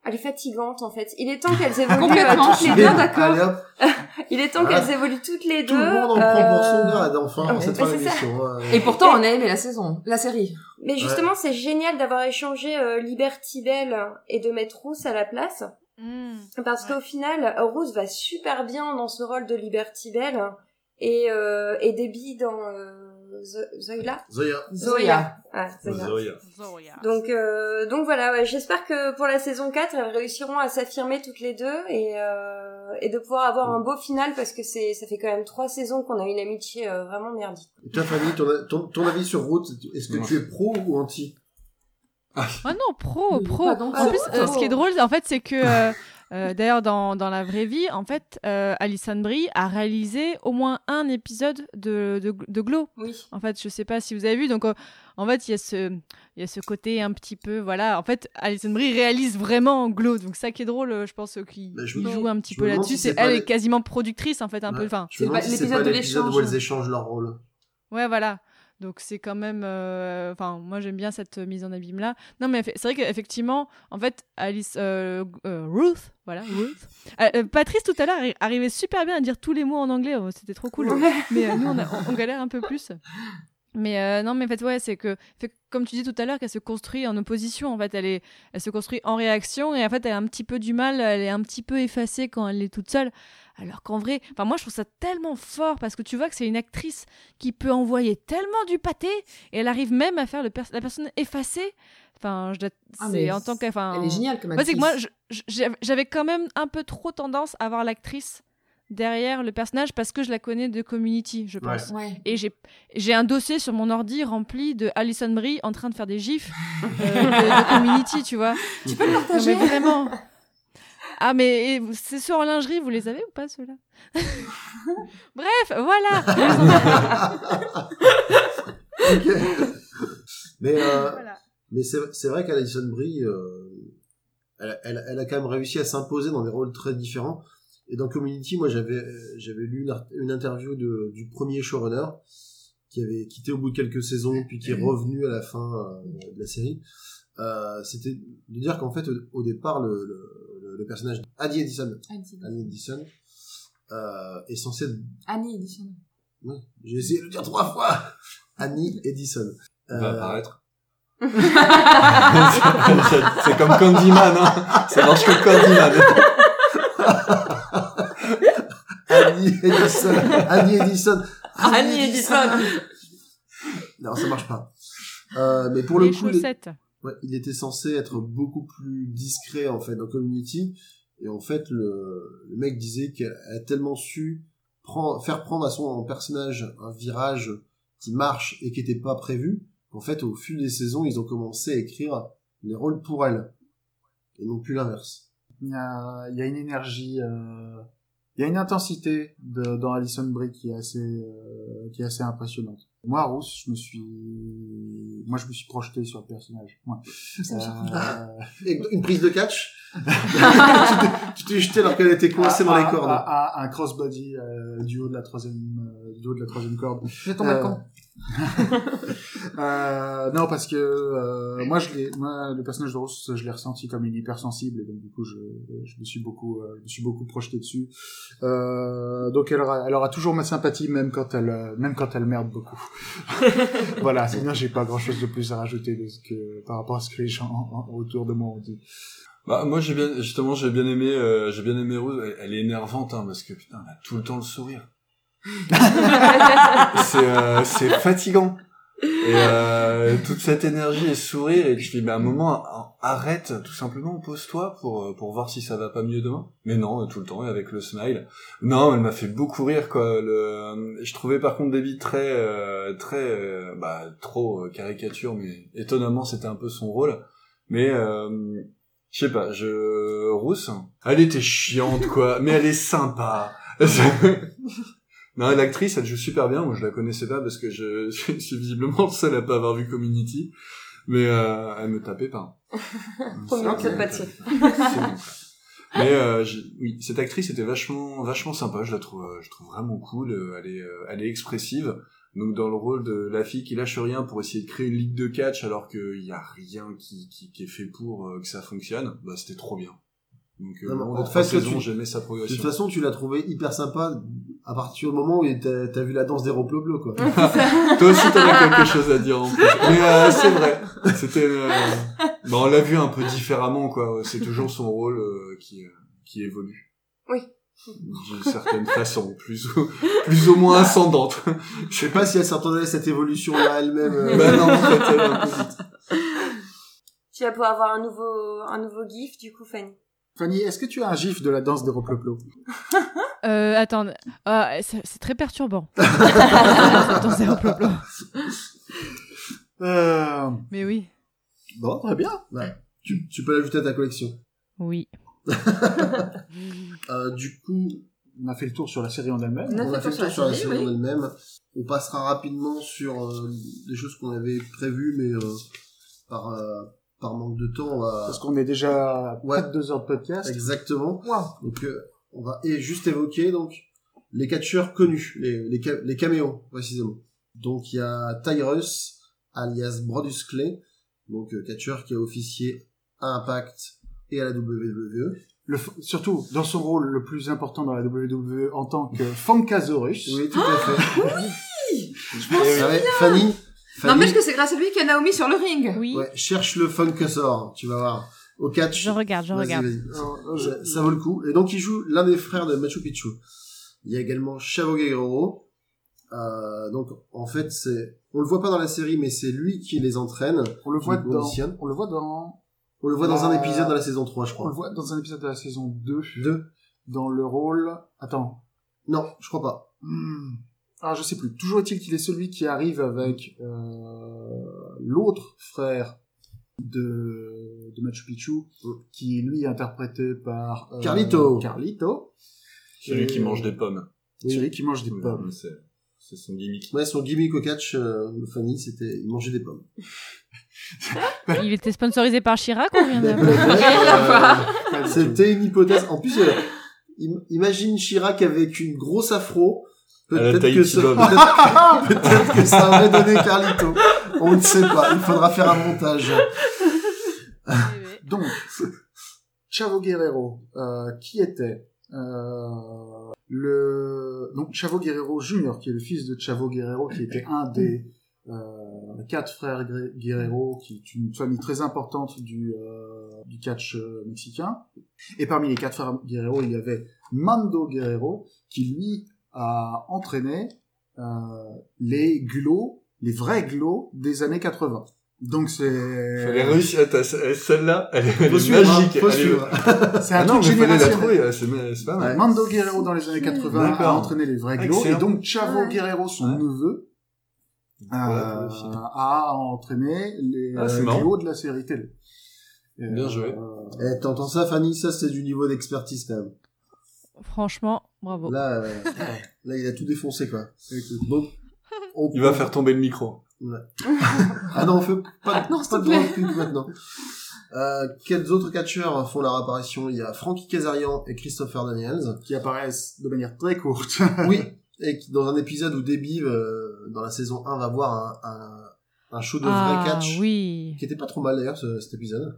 [SPEAKER 7] elle est fatigante en fait. Il est temps qu'elles évoluent euh,
[SPEAKER 2] Complètement,
[SPEAKER 7] toutes les deux, d'accord [LAUGHS] Il est temps
[SPEAKER 1] Voilà.
[SPEAKER 7] qu'elles évoluent toutes les
[SPEAKER 1] tout
[SPEAKER 7] deux.
[SPEAKER 1] le monde en prend pour son
[SPEAKER 7] euh,
[SPEAKER 1] grade, enfin,
[SPEAKER 7] ouais,
[SPEAKER 1] cette
[SPEAKER 7] mais
[SPEAKER 1] fin
[SPEAKER 7] c'est ça.
[SPEAKER 1] d'émission. hein.
[SPEAKER 2] Et pourtant, on a aimé la saison, la série.
[SPEAKER 7] Mais justement, c'est génial d'avoir échangé euh, Liberty Bell et de mettre Rousse à la place.
[SPEAKER 6] Hmm.
[SPEAKER 7] Parce qu'au final, Rose va super bien dans ce rôle de Liberty Bell et, euh, et Debbie dans
[SPEAKER 1] Zoya.
[SPEAKER 2] Zoya.
[SPEAKER 7] Ah, Zoya.
[SPEAKER 3] Zoya.
[SPEAKER 7] Donc, euh, donc voilà, ouais, j'espère que pour la saison 4, elles réussiront à s'affirmer toutes les deux et, euh, et de pouvoir avoir un beau final parce que c'est ça fait quand même trois saisons qu'on a une amitié euh, vraiment merdique.
[SPEAKER 1] Et toi, Fanny, ton, ton, ton avis sur Route, est-ce que
[SPEAKER 3] Ouais.
[SPEAKER 1] tu es pro ou anti?
[SPEAKER 6] Ah non, pro, pro. En plus, euh, ce qui est drôle, en fait, c'est que, euh, d'ailleurs, dans, dans la vraie vie, en fait, euh, Alison Brie a réalisé au moins un épisode de, de, de Glow.
[SPEAKER 7] Oui.
[SPEAKER 6] En fait, je sais pas si vous avez vu. Donc, euh, en fait, il y a ce, il y a ce côté un petit peu, voilà. En fait, Alison Brie réalise vraiment Glow. Donc, ça qui est drôle, euh, je pense, euh, qui
[SPEAKER 1] Mais je me
[SPEAKER 6] qui
[SPEAKER 1] demande-
[SPEAKER 6] joue un petit peu là-dessus,
[SPEAKER 1] si
[SPEAKER 6] elle
[SPEAKER 1] les-
[SPEAKER 6] est quasiment productrice, en fait, un
[SPEAKER 1] Ouais.
[SPEAKER 6] peu. Enfin,
[SPEAKER 2] C'est l'épisode de
[SPEAKER 1] l'épisode où
[SPEAKER 2] l'échange.
[SPEAKER 1] elles échangent leur rôle.
[SPEAKER 6] Ouais, voilà. Donc c'est quand même, euh, enfin moi j'aime bien cette mise en abîme là. Non mais c'est vrai qu'effectivement, en fait, Alice, euh, euh, Ruth, voilà, [GASPS] Ruth. Patrice tout à l'heure arri- arrivait super bien à dire tous les mots en anglais, oh, c'était trop cool. Mais nous on, a- on- on galère un peu plus. Mais euh, non, mais en fait, ouais, c'est que, fait, comme tu dis tout à l'heure, qu'elle se construit en opposition. En fait, elle, est, elle se construit en réaction et en fait, elle a un petit peu du mal, elle est un petit peu effacée quand elle est toute seule. Alors qu'en vrai, enfin, moi, je trouve ça tellement fort parce que tu vois que c'est une actrice qui peut envoyer tellement du pâté et elle arrive même à faire le la personne effacée. Enfin, je dois-
[SPEAKER 2] Ah,
[SPEAKER 6] c'est en tant. Enfin,
[SPEAKER 2] Elle est géniale comme
[SPEAKER 6] moi, c'est
[SPEAKER 2] actrice.
[SPEAKER 6] que moi, j'avais quand même un peu trop tendance à voir l'actrice derrière le personnage parce que je la connais de Community, je pense.
[SPEAKER 2] Ouais.
[SPEAKER 6] Et j'ai j'ai un dossier sur mon ordi rempli de Alison Brie en train de faire des gifs euh, de, de [LAUGHS] Community, tu vois.
[SPEAKER 2] Tu peux le partager
[SPEAKER 6] mais vraiment. Ah mais c'est ceux en lingerie, vous les avez ou pas ceux-là? [LAUGHS] Bref, voilà.
[SPEAKER 1] Ok. Mais, euh,
[SPEAKER 6] Voilà.
[SPEAKER 1] mais c'est c'est vrai qu'Alison Brie, euh, elle, elle, elle a quand même réussi à s'imposer dans des rôles très différents. Et dans Community, moi, j'avais euh, j'avais lu une, interview de, du premier showrunner qui avait quitté au bout de quelques saisons, puis qui est revenu à la fin euh, de la série. Euh, C'était de dire qu'en fait, au, au départ, le, le, le- personnage Annie Edison, Annie Edison euh, est censé être
[SPEAKER 2] Annie Edison.
[SPEAKER 1] Ouais, J'ai essayé de le dire trois fois. [LAUGHS] Annie Edison.
[SPEAKER 3] On va
[SPEAKER 1] Euh,
[SPEAKER 3] apparaître. C'est- [LAUGHS] c'est comme Candyman, hein. Ça marche comme Candyman. [LAUGHS]
[SPEAKER 1] Annie Edison. Annie Edison.
[SPEAKER 2] Annie Edison.
[SPEAKER 1] Non, ça marche pas. Euh, mais pour le
[SPEAKER 6] Les
[SPEAKER 1] coup,
[SPEAKER 6] chaussettes.
[SPEAKER 1] ouais, il était censé être beaucoup plus discret en fait dans Community. Et en fait, le, le mec disait qu'elle a tellement su prendre, faire prendre à son personnage un virage qui marche et qui n'était pas prévu qu'en fait, au fil des saisons, ils ont commencé à écrire les rôles pour elle et non plus l'inverse.
[SPEAKER 4] Il y a, il y a une énergie, euh, il y a une intensité de, dans Alison Brie qui est assez, euh, qui est assez impressionnante. Moi, Rousse, je me suis, moi, je me suis projeté sur le personnage. Ouais. Euh,
[SPEAKER 1] une prise de catch. [LAUGHS] tu t'es- jeté alors qu'elle était coincée dans les
[SPEAKER 4] un-
[SPEAKER 1] cordes.
[SPEAKER 4] Un, un- un crossbody euh, du haut de la troisième, euh, du haut de la troisième corde.
[SPEAKER 2] Je tombe
[SPEAKER 4] Euh,
[SPEAKER 2] à quand [LAUGHS]
[SPEAKER 4] Euh, non, parce que euh, moi, je l'ai, moi, le personnage de Rose, je l'ai ressenti comme une hypersensible, et donc du coup, je, je me suis beaucoup, euh, je me suis beaucoup projeté dessus. Euh, donc, elle aura, elle aura toujours ma sympathie, même quand elle, euh, même quand elle merde beaucoup. [LAUGHS] voilà. Sinon, j'ai pas grand-chose de plus à rajouter de ce que par rapport à ce que les gens en- en- autour de moi ont dit.
[SPEAKER 3] Bah, moi, j'ai bien, justement, j'ai bien aimé, euh, j'ai bien aimé Rose. Elle, elle est énervante, hein, parce que putain, elle a tout le temps le sourire. [LAUGHS] c'est, euh, c'est fatigant. Et euh, toute cette énergie et ce sourire, et je dis, bah, à un moment, arrête, tout simplement, pose-toi pour, pour voir si ça va pas mieux demain. Mais non, tout le temps, et avec le smile. Non, elle m'a fait beaucoup rire, quoi. Le... Je trouvais par contre David très, euh, très, euh, bah, trop euh, caricature, mais étonnamment, c'était un peu son rôle. Mais, euh, je sais pas, je... Rousse, elle était chiante, quoi, mais elle est sympa. [LAUGHS] [LAUGHS] Non, l'actrice, elle joue super bien. Moi, je la connaissais pas parce que je, [LAUGHS] je suis visiblement le seul à pas avoir vu Community. Mais euh, elle me tapait pas. [LAUGHS]
[SPEAKER 7] Première club pâtier.
[SPEAKER 3] Mais euh, oui, cette actrice était vachement, vachement sympa. Je la trouve, euh, je trouve vraiment cool. Euh, Elle est, elle est expressive. Donc dans le rôle de la fille qui lâche rien pour essayer de créer une ligue de catch alors qu'il y a rien qui, qui, qui est fait pour que ça fonctionne, bah c'était trop bien. Donc euh,
[SPEAKER 1] Non, en
[SPEAKER 3] de
[SPEAKER 1] fait, tu-
[SPEAKER 3] j'aimais sa
[SPEAKER 1] De
[SPEAKER 3] progression.
[SPEAKER 1] toute façon, tu l'as trouvé hyper sympa à partir du moment où t'as t'as vu la danse des ropes bleus, quoi. [LAUGHS]
[SPEAKER 3] Toi aussi, t'avais quelque chose à dire en plus. Mais euh, c'est vrai. C'était. Euh... Bah, on l'a vu un peu différemment, quoi. C'est toujours son rôle euh, qui euh, qui évolue.
[SPEAKER 7] Oui.
[SPEAKER 3] D'une certaine façon, plus ou plus ou moins ascendante.
[SPEAKER 1] Je sais pas si elle s'attendait à cette évolution-là elle-même. euh.
[SPEAKER 3] bah non, en fait, elle est un peu vite.
[SPEAKER 7] Tu vas pouvoir avoir un nouveau, un nouveau gif, du coup, Fanny.
[SPEAKER 4] Fanny, est-ce que tu as un gif de la danse des Roploplo [LAUGHS]
[SPEAKER 6] Euh, attends, ah, c'est très perturbant. [LAUGHS] Cette danse Roploplo.
[SPEAKER 4] euh...
[SPEAKER 6] Mais oui,
[SPEAKER 1] Bon, très bien. Ouais. Tu, tu peux l'ajouter à ta collection.
[SPEAKER 6] oui. [LAUGHS]
[SPEAKER 1] Euh, du coup,
[SPEAKER 4] On a fait le tour sur la série en elle-même.
[SPEAKER 7] On a
[SPEAKER 1] on
[SPEAKER 7] fait
[SPEAKER 1] a fait
[SPEAKER 7] le
[SPEAKER 1] le tour sur la
[SPEAKER 7] série,
[SPEAKER 1] série
[SPEAKER 7] oui.
[SPEAKER 1] en elle-même. On passera rapidement sur euh, des choses qu'on avait prévues, mais euh, par, euh, par manque de temps, on va...
[SPEAKER 4] Parce qu'on est déjà à
[SPEAKER 1] Ouais.
[SPEAKER 4] près de deux heures de podcast.
[SPEAKER 1] Exactement.
[SPEAKER 4] Wow.
[SPEAKER 1] Donc, euh, on va et juste évoquer donc les catcheurs connus, les, les, ca- les caméos précisément. Donc, il y a Tyrus, alias Brodus Clay, donc euh, catcheur qui a officié à Impact et à la WWE.
[SPEAKER 4] Le f- surtout dans son rôle le plus important dans la WWE en tant que Funkasaurus.
[SPEAKER 1] Oui, tout à fait. [LAUGHS]
[SPEAKER 7] Je m'en
[SPEAKER 1] Fanny, Fanny
[SPEAKER 2] N'empêche que c'est grâce à lui qu'il y a Naomi sur le ring.
[SPEAKER 6] Oui,
[SPEAKER 1] ouais, cherche le Funkasaur, tu vas voir. Au catch.
[SPEAKER 6] je regarde, je
[SPEAKER 1] Vas-y,
[SPEAKER 6] regarde.
[SPEAKER 1] vas-y. Ça, ça vaut le coup. Et donc, il joue l'un des frères de Machu Picchu. Il y a également Chavo Guerrero. Euh, donc, en fait, c'est, on le voit pas dans la série, mais c'est lui qui les entraîne.
[SPEAKER 4] On le voit dans, on le voit dans,
[SPEAKER 1] On le voit dans un
[SPEAKER 4] Euh,
[SPEAKER 1] épisode dans la saison 3, je
[SPEAKER 4] on
[SPEAKER 1] crois.
[SPEAKER 4] le voit dans un épisode de la saison 2.
[SPEAKER 1] Deux.
[SPEAKER 4] Dans le rôle, attends.
[SPEAKER 1] Non, je crois pas.
[SPEAKER 4] Hmm. Ah, je sais plus. Toujours est-il qu'il est celui qui arrive avec euh, l'autre frère de, de Machu Picchu, qui lui est interprété par euh,
[SPEAKER 1] Carlito.
[SPEAKER 4] Carlito.
[SPEAKER 3] Celui
[SPEAKER 4] Et-
[SPEAKER 3] qui mange des pommes.
[SPEAKER 4] Celui qui mange des pommes.
[SPEAKER 3] C'est c'est son gimmick.
[SPEAKER 1] Ouais, son gimmick au catch, euh, Fanny, c'était, il mangeait des pommes. [LAUGHS]
[SPEAKER 6] Il était sponsorisé par Chirac ou rien
[SPEAKER 1] Mais
[SPEAKER 6] voir
[SPEAKER 1] peut-être,
[SPEAKER 4] Pas
[SPEAKER 1] euh. C'était une hypothèse. En plus, euh, im- imagine Chirac avec une grosse afro. [LAUGHS] Peut-être que, ça, que aurait donné Carlito. On ne sait pas. Il faudra faire un montage.
[SPEAKER 4] Donc, Chavo Guerrero, euh, qui était euh, le donc Chavo Guerrero Junior, qui est le fils de Chavo Guerrero, qui était un des euh, quatre frères Guerrero, qui est une famille très importante du euh, du catch euh, mexicain. Et parmi les quatre frères Guerrero, il y avait Mando Guerrero, qui lui a entraîné euh, les glows, les vrais glows des années 80. Donc c'est
[SPEAKER 3] Elle est réussi. Attends, c'est- Celle-là, elle est, est
[SPEAKER 1] hein,
[SPEAKER 3] magique.
[SPEAKER 1] faut
[SPEAKER 3] Elle est-
[SPEAKER 1] suivre. [LAUGHS]
[SPEAKER 4] c'est un
[SPEAKER 3] Ah non,
[SPEAKER 4] truc
[SPEAKER 3] mais fallait la
[SPEAKER 4] générationnel.
[SPEAKER 3] trouver. là, C'est pas mal.
[SPEAKER 4] Mando Guerrero dans les années 80 a entraîné les vrais glows
[SPEAKER 3] Excellent.
[SPEAKER 4] et donc Chavo
[SPEAKER 7] Ouais.
[SPEAKER 4] Guerrero, son
[SPEAKER 3] Ouais.
[SPEAKER 4] neveu, euh, a entraîné les
[SPEAKER 3] Ah,
[SPEAKER 4] euh, glows de la série télé. Et,
[SPEAKER 3] Bien joué.
[SPEAKER 4] euh,
[SPEAKER 1] Eh, t'entends ça, Fanny? Ça, c'est du niveau d'expertise, quand même.
[SPEAKER 6] Franchement, bravo.
[SPEAKER 1] Là, euh, là, il a tout défoncé, quoi. Donc, on-
[SPEAKER 3] Il va faire tomber le micro.
[SPEAKER 1] Ah non, on fait pas,
[SPEAKER 2] Non, s'il
[SPEAKER 1] pas
[SPEAKER 2] te
[SPEAKER 1] de droit
[SPEAKER 2] plaît.
[SPEAKER 1] de pub maintenant. Euh, quels autres catcheurs font leur apparition? Il y a Frankie Kazarian et Christopher Daniels.
[SPEAKER 4] qui apparaissent de manière très courte. [LAUGHS]
[SPEAKER 1] Oui, et qui, dans un épisode où Debbie, euh, dans la saison 1, va voir un, un, un show de
[SPEAKER 6] ah
[SPEAKER 1] vrai catch,
[SPEAKER 6] oui.
[SPEAKER 1] qui était pas trop mal d'ailleurs, ce- cet épisode.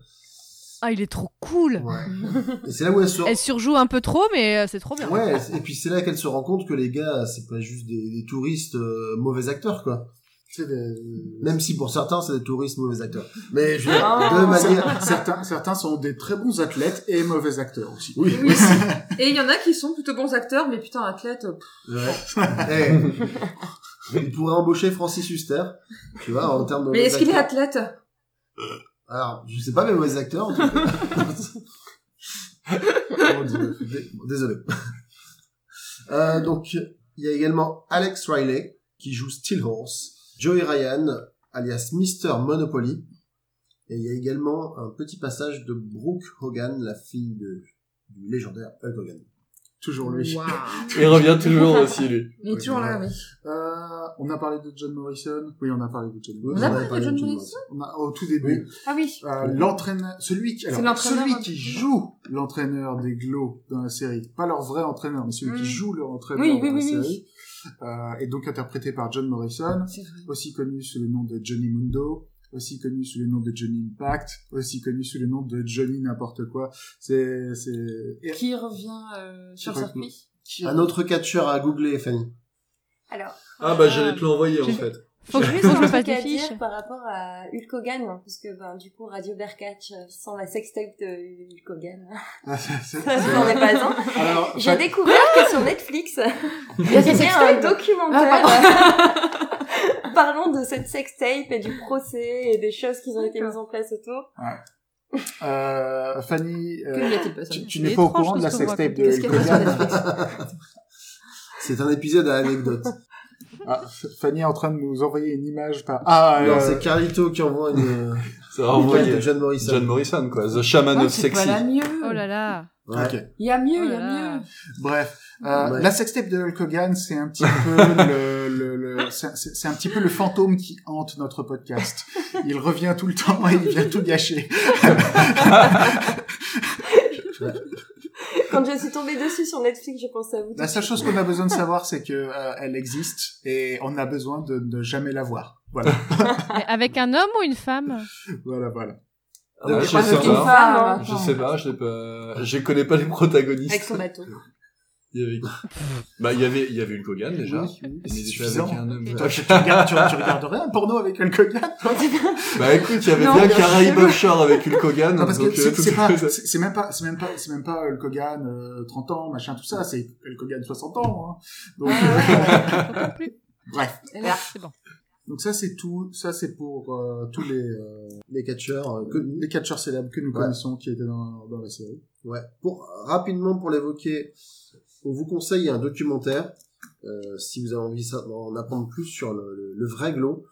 [SPEAKER 6] Ah, il est trop cool.
[SPEAKER 1] Ouais. c'est là où elle se...
[SPEAKER 6] Elle surjoue un peu trop, mais euh, c'est trop bien.
[SPEAKER 1] Ouais, et puis c'est là qu'elle se rend compte que les gars, c'est pas juste des, des touristes euh, mauvais acteurs, quoi.
[SPEAKER 4] C'est des...
[SPEAKER 1] Même si pour certains, c'est des touristes mauvais acteurs. Mais je veux dire,
[SPEAKER 7] Ah.
[SPEAKER 1] de manière... [LAUGHS]
[SPEAKER 4] certains, certains sont des très bons athlètes et mauvais acteurs aussi.
[SPEAKER 1] Oui,
[SPEAKER 2] Oui. Et il y en a qui sont plutôt bons acteurs, mais putain, athlètes. euh.
[SPEAKER 1] Ouais. Eh, Il pourrait embaucher Francis Huster, tu vois, en termes de...
[SPEAKER 2] Mais est-ce qu'il est athlète?
[SPEAKER 1] Alors, je sais pas, mais mauvais acteur, en tout cas. [LAUGHS] Bon, désolé. [LAUGHS] Euh, donc, il y a également Alex Riley, qui joue Steel Horse, Joey Ryan, alias Mr. Monopoly, et il y a également un petit passage de Brooke Hogan, la fille de, du légendaire Hulk Hogan.
[SPEAKER 4] Toujours lui.
[SPEAKER 3] Il revient toujours aussi, lui.
[SPEAKER 2] Il est toujours là, oui.
[SPEAKER 4] Euh, on a parlé de John Morrison. Oui, on a parlé de John
[SPEAKER 2] On
[SPEAKER 4] Morrison.
[SPEAKER 2] a parlé de John Morrison
[SPEAKER 4] On a, au tout début.
[SPEAKER 2] Ah oui.
[SPEAKER 4] Euh, l'entraîneur, celui qui, alors,
[SPEAKER 2] l'entraîneur
[SPEAKER 4] celui
[SPEAKER 2] un
[SPEAKER 4] qui joue l'entraîneur des Glow dans la série, pas leur vrai entraîneur, mais celui
[SPEAKER 2] Mm.
[SPEAKER 4] qui joue leur entraîneur
[SPEAKER 2] Oui,
[SPEAKER 4] dans
[SPEAKER 2] oui,
[SPEAKER 4] la
[SPEAKER 2] oui, oui.
[SPEAKER 4] série, euh, est donc interprété par John Morrison,
[SPEAKER 2] C'est vrai.
[SPEAKER 4] aussi connu sous le nom de Johnny Mundo, aussi connu sous le nom de Johnny Impact, aussi connu sous le nom de Johnny n'importe quoi. C'est, c'est,
[SPEAKER 2] Qui revient euh, sur le circuit
[SPEAKER 4] qui-
[SPEAKER 1] Un autre catcheur à googler, Fanny.
[SPEAKER 7] Alors,
[SPEAKER 3] Ah bah j'allais te l'envoyer en fait.
[SPEAKER 6] Faut que, je [LAUGHS] me fasse des fiches.
[SPEAKER 7] par rapport à Hulk Hogan, hein, parce que ben, du coup, Radio Berkatch euh, sans la sextape de Hulk Hogan,
[SPEAKER 4] Ah,
[SPEAKER 7] ça n'en est pas un. J'ai découvert que sur Netflix, il y a un documentaire [LAUGHS] Parlant de cette sextape et du procès et des choses qui ont été mises en place autour.
[SPEAKER 4] euh, Fanny, euh,
[SPEAKER 2] a-t-il passé
[SPEAKER 4] tu, n'es pas au courant de la sextape de [LAUGHS]
[SPEAKER 1] C'est un épisode à anecdote.
[SPEAKER 4] Ah, Fanny est en train de nous envoyer une image par... Ah,
[SPEAKER 1] Non,
[SPEAKER 4] euh,
[SPEAKER 1] c'est Carlito qui envoie une, [LAUGHS]
[SPEAKER 3] Ça
[SPEAKER 1] de John Morrison.
[SPEAKER 3] John Morrison, quoi. The Shaman
[SPEAKER 2] Ah,
[SPEAKER 3] of Sexy.
[SPEAKER 2] pas la mieux.
[SPEAKER 6] Oh là là.
[SPEAKER 1] Ouais.
[SPEAKER 2] Il y a mieux,
[SPEAKER 6] Oh
[SPEAKER 2] il y a
[SPEAKER 6] là.
[SPEAKER 2] mieux.
[SPEAKER 4] Bref, euh,
[SPEAKER 1] Ouais.
[SPEAKER 4] la sextape de Hulk Hogan, c'est un petit peu [LAUGHS] le, le, le- c'est c'est- c'est un petit peu le fantôme qui hante notre podcast. Il revient tout le temps et il vient tout gâcher.
[SPEAKER 7] Quand je suis tombée dessus sur Netflix, je pense à vous.
[SPEAKER 4] La seule chose qu'on a besoin de savoir, c'est que euh, elle existe et on a besoin de ne jamais la voir. Voilà,
[SPEAKER 6] avec un homme ou une femme?
[SPEAKER 4] Voilà, voilà.
[SPEAKER 3] Ah,
[SPEAKER 2] Ouais,
[SPEAKER 3] je sais pas.
[SPEAKER 2] femme.
[SPEAKER 3] Je sais pas, je l'ai pas, je connais pas les protagonistes.
[SPEAKER 7] Avec son bateau.
[SPEAKER 3] Il y avait, [LAUGHS] bah, il y avait, il y avait Hulk Hogan, déjà.
[SPEAKER 4] Oui, oui,
[SPEAKER 3] Mais
[SPEAKER 4] suffisant.
[SPEAKER 3] avec un homme.
[SPEAKER 6] Ok.
[SPEAKER 4] Toi, tu, regardes, tu, tu regarderais un porno avec Hulk Hogan [LAUGHS]
[SPEAKER 3] Bah, écoute, il y avait
[SPEAKER 2] Non,
[SPEAKER 3] bien Caraïbes. Offshore avec Hulk Hogan.
[SPEAKER 4] Non, parce que
[SPEAKER 3] donc,
[SPEAKER 4] c'est
[SPEAKER 3] euh,
[SPEAKER 4] pas, c'est même pas, c'est même pas, c'est même pas Hulk Hogan euh, 30 ans, machin, tout ça. C'est Hulk Hogan 60 ans. Hein. Donc,
[SPEAKER 6] Encore plus. [LAUGHS]
[SPEAKER 4] bref.
[SPEAKER 6] C'est bon.
[SPEAKER 4] Donc ça, c'est tout. Ça, c'est pour euh, tous les euh,
[SPEAKER 1] Les catcheurs euh,
[SPEAKER 4] les catcheurs célèbres que nous
[SPEAKER 1] Ouais.
[SPEAKER 4] connaissons qui étaient dans, dans la série.
[SPEAKER 1] Ouais. Pour rapidement pour l'évoquer, on vous conseille un documentaire euh, si vous avez envie d'en apprendre plus sur le, le- le vrai glow.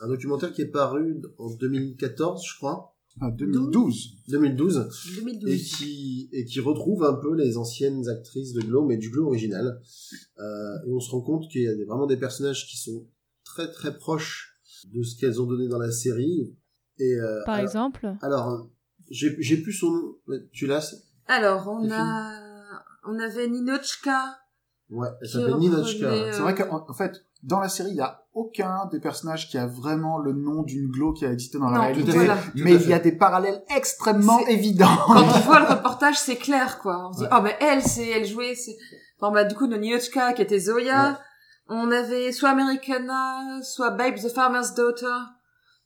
[SPEAKER 1] Un documentaire qui est paru en 2014, je crois,
[SPEAKER 4] Ah, 2012.
[SPEAKER 1] 2012, et
[SPEAKER 2] 2012.
[SPEAKER 1] qui et qui retrouve un peu les anciennes actrices de glow, mais du glow original. Euh, et on se rend compte qu'il y a des- vraiment des personnages qui sont très très proches de ce qu'elles ont donné dans la série. Et euh,
[SPEAKER 6] Par
[SPEAKER 1] alors,
[SPEAKER 6] exemple.
[SPEAKER 1] alors, j'ai j'ai plus son nom. Tu l'as
[SPEAKER 2] Alors, on a, on avait Ninochka.
[SPEAKER 1] Ouais, elle s'appelle Ninochka.
[SPEAKER 2] euh,
[SPEAKER 4] C'est vrai qu'en en fait, dans la série, il y a aucun des personnages qui a vraiment le nom d'une glow qui a existé dans la
[SPEAKER 2] Non,
[SPEAKER 4] réalité.
[SPEAKER 2] voilà.
[SPEAKER 4] Mais il y a des parallèles extrêmement évidents.
[SPEAKER 2] Quand on [LAUGHS] voit le reportage, c'est clair, quoi. On se dit,
[SPEAKER 1] Ouais.
[SPEAKER 2] oh, mais elle, c'est, elle jouait, c'est, bon, bah, du coup, Ninochka, qui était Zoya. On avait soit Americana, soit Babe the Farmer's Daughter,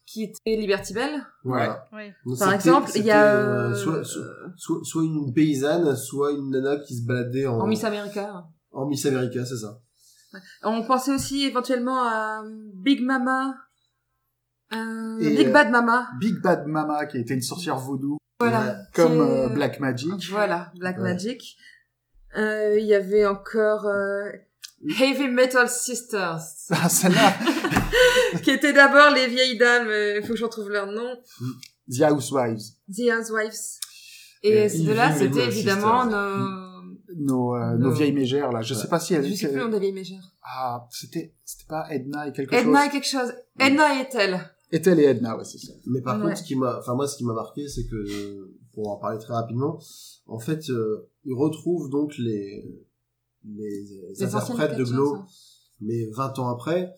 [SPEAKER 2] qui était Liberty Bell.
[SPEAKER 1] Voilà.
[SPEAKER 6] Oui.
[SPEAKER 1] Donc,
[SPEAKER 2] Par exemple, il y a,
[SPEAKER 1] euh,
[SPEAKER 2] euh,
[SPEAKER 1] soit, soit, soit- une paysanne, soit une nana qui se baladait en,
[SPEAKER 2] en Miss America.
[SPEAKER 1] en Miss America, c'est ça.
[SPEAKER 2] On pensait aussi éventuellement à Big Mama, euh,
[SPEAKER 4] Et,
[SPEAKER 2] Big
[SPEAKER 4] euh,
[SPEAKER 2] Bad Mama.
[SPEAKER 4] Big Bad Mama, qui était une sorcière vaudou,
[SPEAKER 2] Voilà.
[SPEAKER 4] comme euh, Black Magic.
[SPEAKER 2] Voilà, Black
[SPEAKER 1] Ouais.
[SPEAKER 2] Magic. Euh, Il y avait encore euh, Heavy Metal Sisters,
[SPEAKER 4] Ah, celle-là, [LAUGHS] [LAUGHS]
[SPEAKER 2] qui étaient d'abord les vieilles dames, il faut que je retrouve leur nom,
[SPEAKER 4] The Housewives.
[SPEAKER 2] The Housewives. Et
[SPEAKER 3] Et Heavy
[SPEAKER 2] c'était évidemment
[SPEAKER 3] Sisters.
[SPEAKER 2] nos...
[SPEAKER 4] Nos, euh,
[SPEAKER 2] No.
[SPEAKER 4] nos vieilles mégères, là. Je sais pas si elles...
[SPEAKER 2] Je sais plus le nom des vieilles mégères.
[SPEAKER 4] Ah, c'était, c'était pas Edna et quelque
[SPEAKER 2] Edna
[SPEAKER 4] chose.
[SPEAKER 2] et quelque chose. Edna et elle.
[SPEAKER 4] Est-elle et Edna, ouais, c'est ça.
[SPEAKER 1] Mais par
[SPEAKER 2] Ouais.
[SPEAKER 1] contre, ce qui m'a, enfin moi, ce qui m'a marqué, c'est que, pour en parler très rapidement, en fait, euh, ils retrouvent donc les les, interprètes de Glow, mais 20 ans après,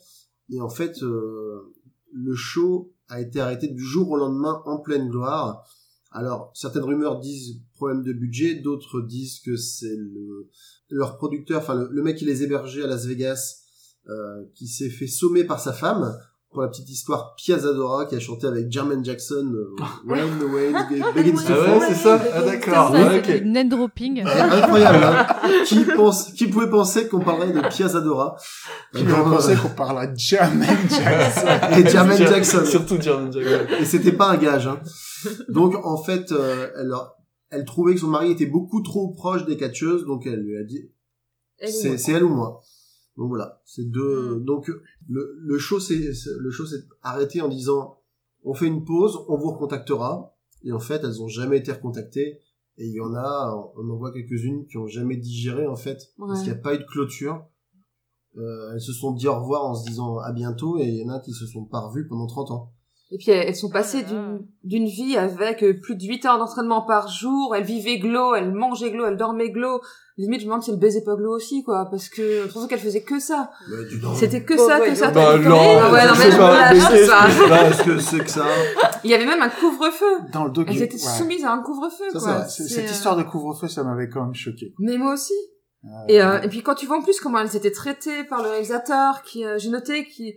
[SPEAKER 1] et en fait, euh, le show a été arrêté du jour au lendemain en pleine gloire. Alors, certaines rumeurs disent problème de budget, d'autres disent que c'est le leur producteur, enfin le, mec qui les hébergeait à Las Vegas, euh, qui s'est fait sommer par sa femme pour la petite histoire, Pia Zadora qui a chanté avec Jermaine Jackson, euh, [LAUGHS] When the Waves [LAUGHS] Begins to
[SPEAKER 3] Ah ouais,
[SPEAKER 1] Fall.
[SPEAKER 3] c'est ça Ah d'accord. Ouais,
[SPEAKER 6] c'est
[SPEAKER 3] ok.
[SPEAKER 6] du net dropping.
[SPEAKER 1] C'est incroyable, hein. qui pense, qui pouvait penser qu'on parlerait de Pia Zadora?
[SPEAKER 4] Qui aurait pensé qu'on parlerait de Jermaine [LAUGHS] Jackson
[SPEAKER 1] et Jermaine Jackson.
[SPEAKER 3] Surtout Jermaine Jackson.
[SPEAKER 1] Et c'était pas un gage. Hein. Donc en fait, euh, elle, elle trouvait que son mari était beaucoup trop proche des catcheuses, donc elle lui a dit c'est elle ou moi. Donc voilà, c'est deux.
[SPEAKER 2] Mm.
[SPEAKER 1] Donc le le show c'est c'est- le show s'est arrêté en disant on fait une pause, on vous recontactera. Et en fait, elles ont jamais été recontactées. Et il y en a, on en voit quelques-unes qui ont jamais digéré en fait, parce qu'il n'y a pas eu de clôture. Euh, elles se sont dit au revoir en se disant à bientôt, et il y en a qui se sont pas revues pendant 30 ans.
[SPEAKER 2] Et puis elles elles sont passées d'une d'une vie avec euh, plus de 8 heures d'entraînement par jour, elles vivaient glow, elles mangeaient glow, elles dormaient glow. Limite, je me demande si elles baisaient pas glow aussi, quoi, parce que je pensais qu'elles faisaient que ça.
[SPEAKER 1] Donc.
[SPEAKER 2] C'était que ça,
[SPEAKER 7] ouais,
[SPEAKER 2] que ça.
[SPEAKER 3] Bah non,
[SPEAKER 2] Ah ouais, non,
[SPEAKER 3] je
[SPEAKER 2] mais
[SPEAKER 3] pas,
[SPEAKER 2] ça.
[SPEAKER 3] qu'est-ce que-
[SPEAKER 1] c'est que ça?
[SPEAKER 2] Il y avait même un couvre-feu.
[SPEAKER 4] dans le docu.
[SPEAKER 2] Elles étaient
[SPEAKER 4] ouais.
[SPEAKER 2] soumises à un couvre-feu, quoi.
[SPEAKER 4] Cette
[SPEAKER 2] euh,
[SPEAKER 4] histoire de couvre-feu, ça m'avait quand même choqué.
[SPEAKER 2] Mais moi aussi. Et, euh, et puis quand tu vois en plus comment elles étaient traitées par le réalisateur, qui euh, j'ai noté qui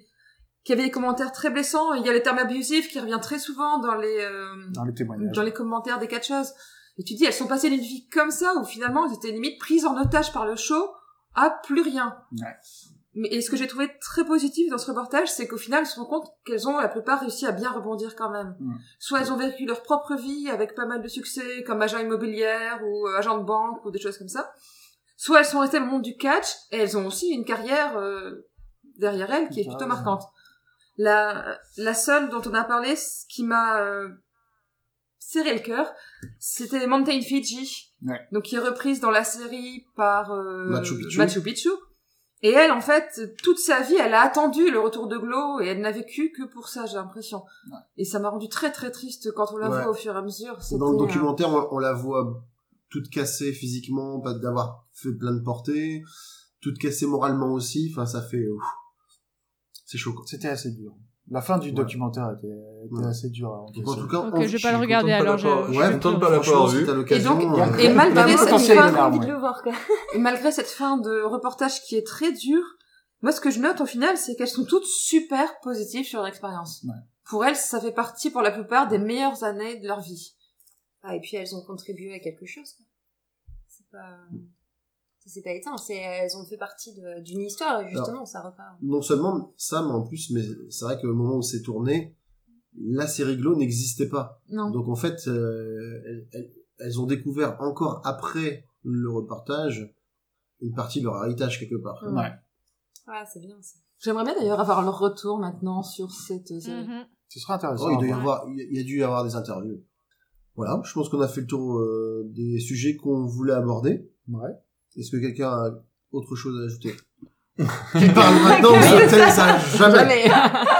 [SPEAKER 2] qui avait des commentaires très blessants. Il y a le terme abusif qui revient très souvent dans les euh,
[SPEAKER 4] dans les témoignages.
[SPEAKER 2] dans les commentaires des catcheuses. Et tu dis, elles sont passées d'une vie comme ça où finalement elles étaient limite prises en otage par le show à plus rien.
[SPEAKER 4] Ouais.
[SPEAKER 2] Mais et ce que j'ai trouvé très positif dans ce reportage, c'est qu'au final, elles se rendent compte qu'elles ont la plupart réussi à bien rebondir quand même.
[SPEAKER 4] Mm.
[SPEAKER 2] Soit elles ont vécu leur propre vie avec pas mal de succès, comme agent immobilière ou euh, agent de banque ou des choses comme ça. Soit elles sont restées dans le monde du catch et elles ont aussi une carrière euh, derrière elles qui est plutôt marquante. La, la seule dont on a parlé, ce qui m'a euh, serré le cœur, c'était Mountain Fiji,
[SPEAKER 4] Ouais.
[SPEAKER 2] donc qui est reprise dans la série par euh,
[SPEAKER 1] Machu Picchu.
[SPEAKER 2] Machu Picchu. Et elle, en fait, toute sa vie, elle a attendu le retour de Glow et elle n'a vécu que pour ça, j'ai l'impression. Et ça m'a rendu très très triste quand on la
[SPEAKER 1] Ouais.
[SPEAKER 2] voit au fur et à mesure.
[SPEAKER 1] Dans le
[SPEAKER 2] euh,
[SPEAKER 1] documentaire, on, on la voit toute cassée physiquement, pas d'avoir fait plein de portées, toute cassée moralement aussi. Enfin, ça fait. ouf. C'est chaud. quoi.
[SPEAKER 4] C'était assez dur. La fin du
[SPEAKER 1] Ouais.
[SPEAKER 4] documentaire était, était
[SPEAKER 1] Ouais.
[SPEAKER 4] assez dure. à
[SPEAKER 1] Donc,
[SPEAKER 4] encaisser.
[SPEAKER 1] en tout cas, on-
[SPEAKER 6] je vais pas le regarder alors. Je, je
[SPEAKER 1] Ouais,
[SPEAKER 6] plutôt-
[SPEAKER 3] pas l'avoir
[SPEAKER 1] franchement,
[SPEAKER 3] vu.
[SPEAKER 2] Et donc-
[SPEAKER 1] euh,
[SPEAKER 2] et malgré cette fin-
[SPEAKER 4] de
[SPEAKER 7] envie le voir, quoi.
[SPEAKER 2] Et malgré cette fin de reportage qui est très dure, moi ce que je note au final, c'est qu'elles sont toutes super positives sur leur expérience.
[SPEAKER 4] Ouais.
[SPEAKER 2] Pour elles, ça fait partie pour la plupart des meilleures années de leur vie.
[SPEAKER 7] Ah, et puis elles ont contribué à quelque chose. quoi. C'est pas... Ça s'est pas éteint, c'est, elles ont fait partie de- d'une histoire, et justement, ça repart.
[SPEAKER 1] non seulement ça, mais en plus, mais c'est vrai qu'au moment où c'est tourné, la série Glow n'existait pas.
[SPEAKER 2] Non.
[SPEAKER 1] Donc en fait, euh, elles, elles- elles ont découvert encore après le reportage une partie de leur héritage quelque part.
[SPEAKER 4] Ouais.
[SPEAKER 7] Ah, c'est bien, ça.
[SPEAKER 2] J'aimerais bien d'ailleurs avoir leur retour maintenant sur cette série.
[SPEAKER 6] Mhm.
[SPEAKER 4] Ce sera intéressant.
[SPEAKER 1] Oh, il, doit y avoir, il y a dû y avoir des interviews. Voilà, je pense qu'on a fait le tour euh, des sujets qu'on voulait aborder.
[SPEAKER 4] Ouais.
[SPEAKER 1] Est-ce que quelqu'un a autre chose à ajouter [LAUGHS] Qui parle maintenant Je sais ça jamais.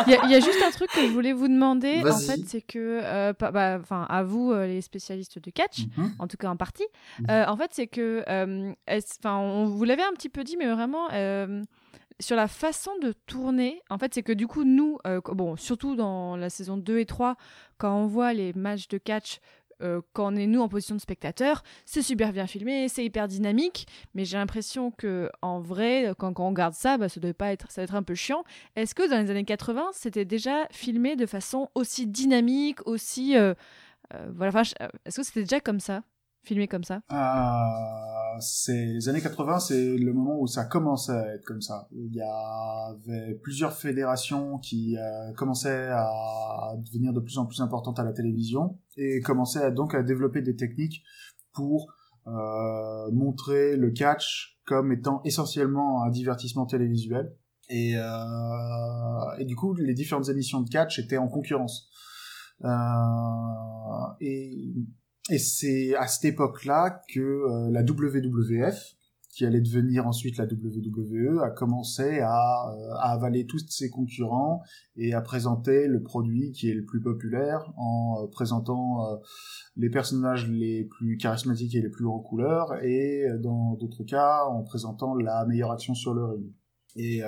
[SPEAKER 6] Il y, a- il y a juste un truc que je voulais vous demander, en fait, c'est que, euh, bah, enfin, à vous, euh, les spécialistes de catch,
[SPEAKER 4] Mhm.
[SPEAKER 6] en tout cas en partie,
[SPEAKER 1] Mhm.
[SPEAKER 6] euh, en fait, c'est que, euh, enfin, on vous l'avait un petit peu dit, mais vraiment. euh, sur la façon de tourner, en fait, c'est que du coup, nous, euh, bon, surtout dans la saison 2 et 3, quand on voit les matchs de catch, euh, quand on est nous en position de spectateur, c'est super bien filmé, c'est hyper dynamique, mais j'ai l'impression que en vrai, quand, on regarde ça, bah, ça doit pas être, ça être un peu chiant. Est-ce que dans les années 80, c'était déjà filmé de façon aussi dynamique, aussi, euh, euh, voilà, est-ce que c'était déjà comme ça, filmé comme ça
[SPEAKER 4] Euh, c'est les années 80, c'est le moment où ça commençait à être comme ça. Il y avait plusieurs fédérations qui euh, commençaient à devenir de plus en plus importantes à la télévision et commençaient donc à développer des techniques pour euh, montrer le catch comme étant essentiellement un divertissement télévisuel. Et, euh, et du coup, les différentes émissions de catch étaient en concurrence. Et et c'est à cette époque-là que euh, la WWF, qui allait devenir ensuite la WWE, a commencé à, euh, à avaler tous ses concurrents et à présenter le produit qui est le plus populaire en euh, présentant les personnages les plus charismatiques et les plus en couleur et dans d'autres cas en présentant la meilleure action sur le ring. Et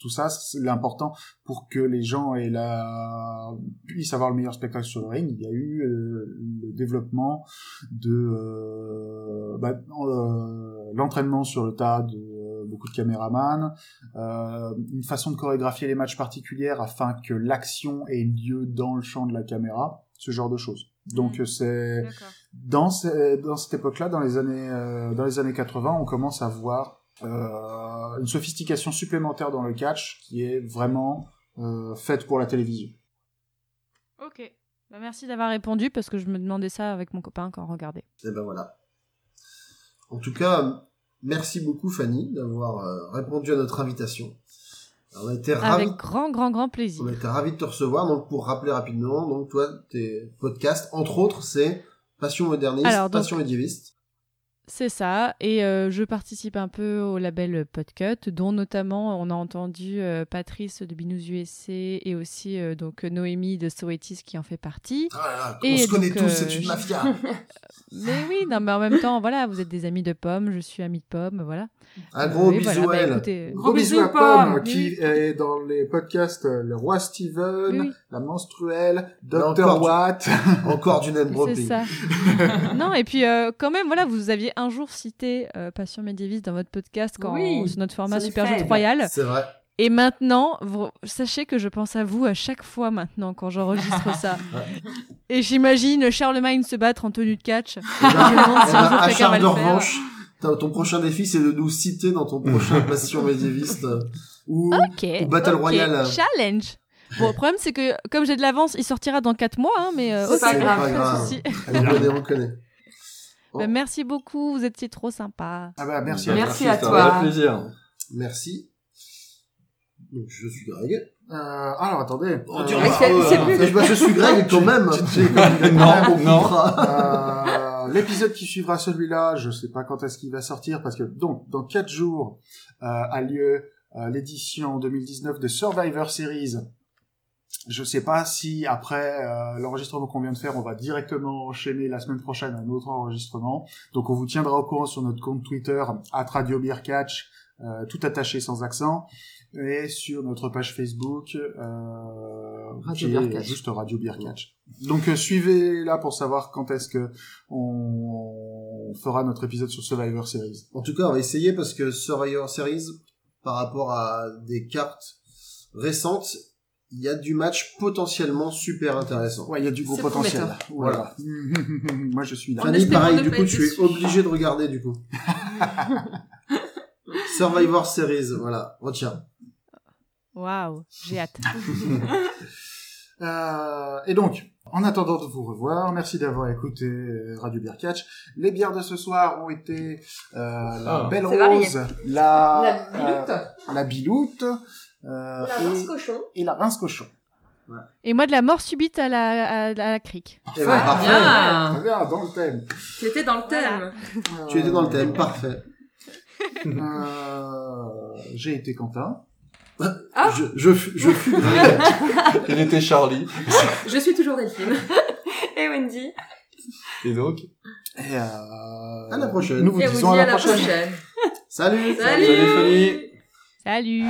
[SPEAKER 4] tout ça, c'est l'important pour que les gens aient la... puissent avoir le meilleur spectacle sur le ring. Il y a eu euh, le développement de euh, bah, euh, l'entraînement sur le tas, de euh, beaucoup de caméramans, une façon de chorégraphier les matchs particulière afin que l'action ait lieu dans le champ de la caméra, ce genre de choses. Donc
[SPEAKER 6] Mm.
[SPEAKER 4] euh, c'est dans, dans cette époque-là, dans les années dans les années 80, on commence à voir une sophistication supplémentaire dans le catch qui est vraiment euh, faite pour la télévision.
[SPEAKER 6] Ok. Bah, merci d'avoir répondu parce que je me demandais ça avec mon copain quand on regardait.
[SPEAKER 1] Et ben voilà. En tout cas, merci beaucoup Fanny d'avoir euh, répondu à notre invitation. On a été ravis.
[SPEAKER 6] Avec grand, grand, grand plaisir.
[SPEAKER 1] On a été ravis de te recevoir. Donc pour rappeler rapidement, donc toi tes podcasts, entre autres, c'est Passion moderniste,
[SPEAKER 6] Alors, donc-
[SPEAKER 1] Passion médiéviste.
[SPEAKER 6] C'est ça, et euh, je participe un peu au label Podcut, dont notamment on a entendu euh, Patrice de Binous USA et aussi euh, donc Noémie de Soetis qui en fait partie.
[SPEAKER 1] Ah là là,
[SPEAKER 6] Et
[SPEAKER 1] on se connaît tous, c'est une mafia. [LAUGHS]
[SPEAKER 6] Mais oui, non, mais en même temps, voilà, vous êtes des amis de Pomme, je suis amie de Pomme, voilà.
[SPEAKER 1] Un gros bisou
[SPEAKER 6] voilà,
[SPEAKER 1] à elle.
[SPEAKER 6] écoutez,
[SPEAKER 4] Gros
[SPEAKER 2] Gros
[SPEAKER 4] bisous
[SPEAKER 2] bisous,
[SPEAKER 4] à Pomme,
[SPEAKER 2] Pomme.
[SPEAKER 4] qui est dans les podcasts Le Roi Steven,
[SPEAKER 6] Oui, oui.
[SPEAKER 4] La Menstruelle, Dr.
[SPEAKER 1] encore,
[SPEAKER 4] Watt.
[SPEAKER 1] Encore du [LAUGHS] name
[SPEAKER 6] C'est ça. non, et puis euh, quand même, voilà, vous aviez un jour cité euh, Passion médiéviste dans votre podcast quand
[SPEAKER 2] Oui,
[SPEAKER 6] sur notre format Super Jeux
[SPEAKER 2] fêtes.
[SPEAKER 6] Royal.
[SPEAKER 1] C'est vrai.
[SPEAKER 6] Et maintenant, vous- sachez que je pense à vous à chaque fois maintenant quand j'enregistre [LAUGHS] ça. Et j'imagine Charlemagne se battre en tenue de catch.
[SPEAKER 1] Ben, ben,
[SPEAKER 6] jour
[SPEAKER 1] à de revanche, ton prochain défi, c'est de nous citer dans ton prochain [LAUGHS] Passion médiéviste euh, ou, Battle
[SPEAKER 6] ok,
[SPEAKER 1] Royale.
[SPEAKER 6] Challenge. Bon, le problème, c'est que comme j'ai de l'avance, il sortira dans 4 mois, hein, mais euh,
[SPEAKER 2] C'est
[SPEAKER 6] ok,
[SPEAKER 2] pas grave,
[SPEAKER 1] pas [LAUGHS]
[SPEAKER 6] pas de
[SPEAKER 1] grave. On connaît, connaît.
[SPEAKER 6] Bah, merci beaucoup, vous étiez trop sympa.
[SPEAKER 4] Ah bah, merci à
[SPEAKER 2] Merci
[SPEAKER 4] toi.
[SPEAKER 2] à toi.
[SPEAKER 3] un plaisir.
[SPEAKER 1] Merci. Donc, je suis Greg.
[SPEAKER 4] Euh, alors, attendez.
[SPEAKER 1] On
[SPEAKER 4] Euh,
[SPEAKER 1] euh,
[SPEAKER 2] plus-
[SPEAKER 1] ben, je suis Greg quand même.
[SPEAKER 3] Non, non.
[SPEAKER 4] Euh, L'épisode qui suivra celui-là, je sais pas quand est-ce qu'il va sortir parce que donc dans quatre jours euh, a lieu euh, l'édition 2019 de Survivor Series. Je sais pas si après euh, l'enregistrement qu'on vient de faire, on va directement enchaîner la semaine prochaine un autre enregistrement. Donc on vous tiendra au courant sur notre compte Twitter Radio Beer Catch, euh, tout attaché sans accent, et sur notre page Facebook euh,
[SPEAKER 2] Radio
[SPEAKER 4] qui est
[SPEAKER 2] Beer Catch.
[SPEAKER 4] juste Radio Beer Catch. Donc euh, suivez là pour savoir quand est-ce que on fera notre épisode sur Survivor Series.
[SPEAKER 1] En tout cas, on va essayer parce que Survivor Series, par rapport à des cartes récentes, il y a du match potentiellement super intéressant.
[SPEAKER 4] Ouais, il y a du gros potentiel. Voilà. [LAUGHS] Moi je suis là.
[SPEAKER 1] Fanny, pareil, du coup, tu es obligé de regarder, du coup. [LAUGHS] Survivor Series, voilà, retiens.
[SPEAKER 6] Waouh, j'ai hâte. [LAUGHS]
[SPEAKER 4] Euh, et donc, en attendant de vous revoir, merci d'avoir écouté euh, Radio Beer Catch. Les bières de ce soir ont été euh, la
[SPEAKER 3] Ah.
[SPEAKER 4] Belle. Rose, la
[SPEAKER 7] La biloute.
[SPEAKER 4] euh, la Biloute euh,
[SPEAKER 7] La
[SPEAKER 4] et,
[SPEAKER 7] cochon.
[SPEAKER 4] et la Rince Cochon.
[SPEAKER 6] Et moi, de la mort subite à la, à, à la crique.
[SPEAKER 1] Eh ben, parfait.
[SPEAKER 2] Bien.
[SPEAKER 4] Très bien, dans le thème.
[SPEAKER 2] Tu étais dans le thème.
[SPEAKER 1] Tu étais dans le thème, parfait. [LAUGHS]
[SPEAKER 4] Euh, J'ai été Quentin.
[SPEAKER 2] Ah.
[SPEAKER 1] Je, je, fus- je fus. [LAUGHS]
[SPEAKER 3] Il était Charlie.
[SPEAKER 2] Je suis toujours Delphine. [LAUGHS]
[SPEAKER 7] Et Wendy.
[SPEAKER 3] Et donc,
[SPEAKER 4] Et euh,
[SPEAKER 1] À la prochaine.
[SPEAKER 4] Nous vous
[SPEAKER 2] Et
[SPEAKER 4] disons
[SPEAKER 2] dit
[SPEAKER 4] à la prochaine.
[SPEAKER 1] Salut
[SPEAKER 2] Salut.
[SPEAKER 3] Salut, Fanny.
[SPEAKER 6] Salut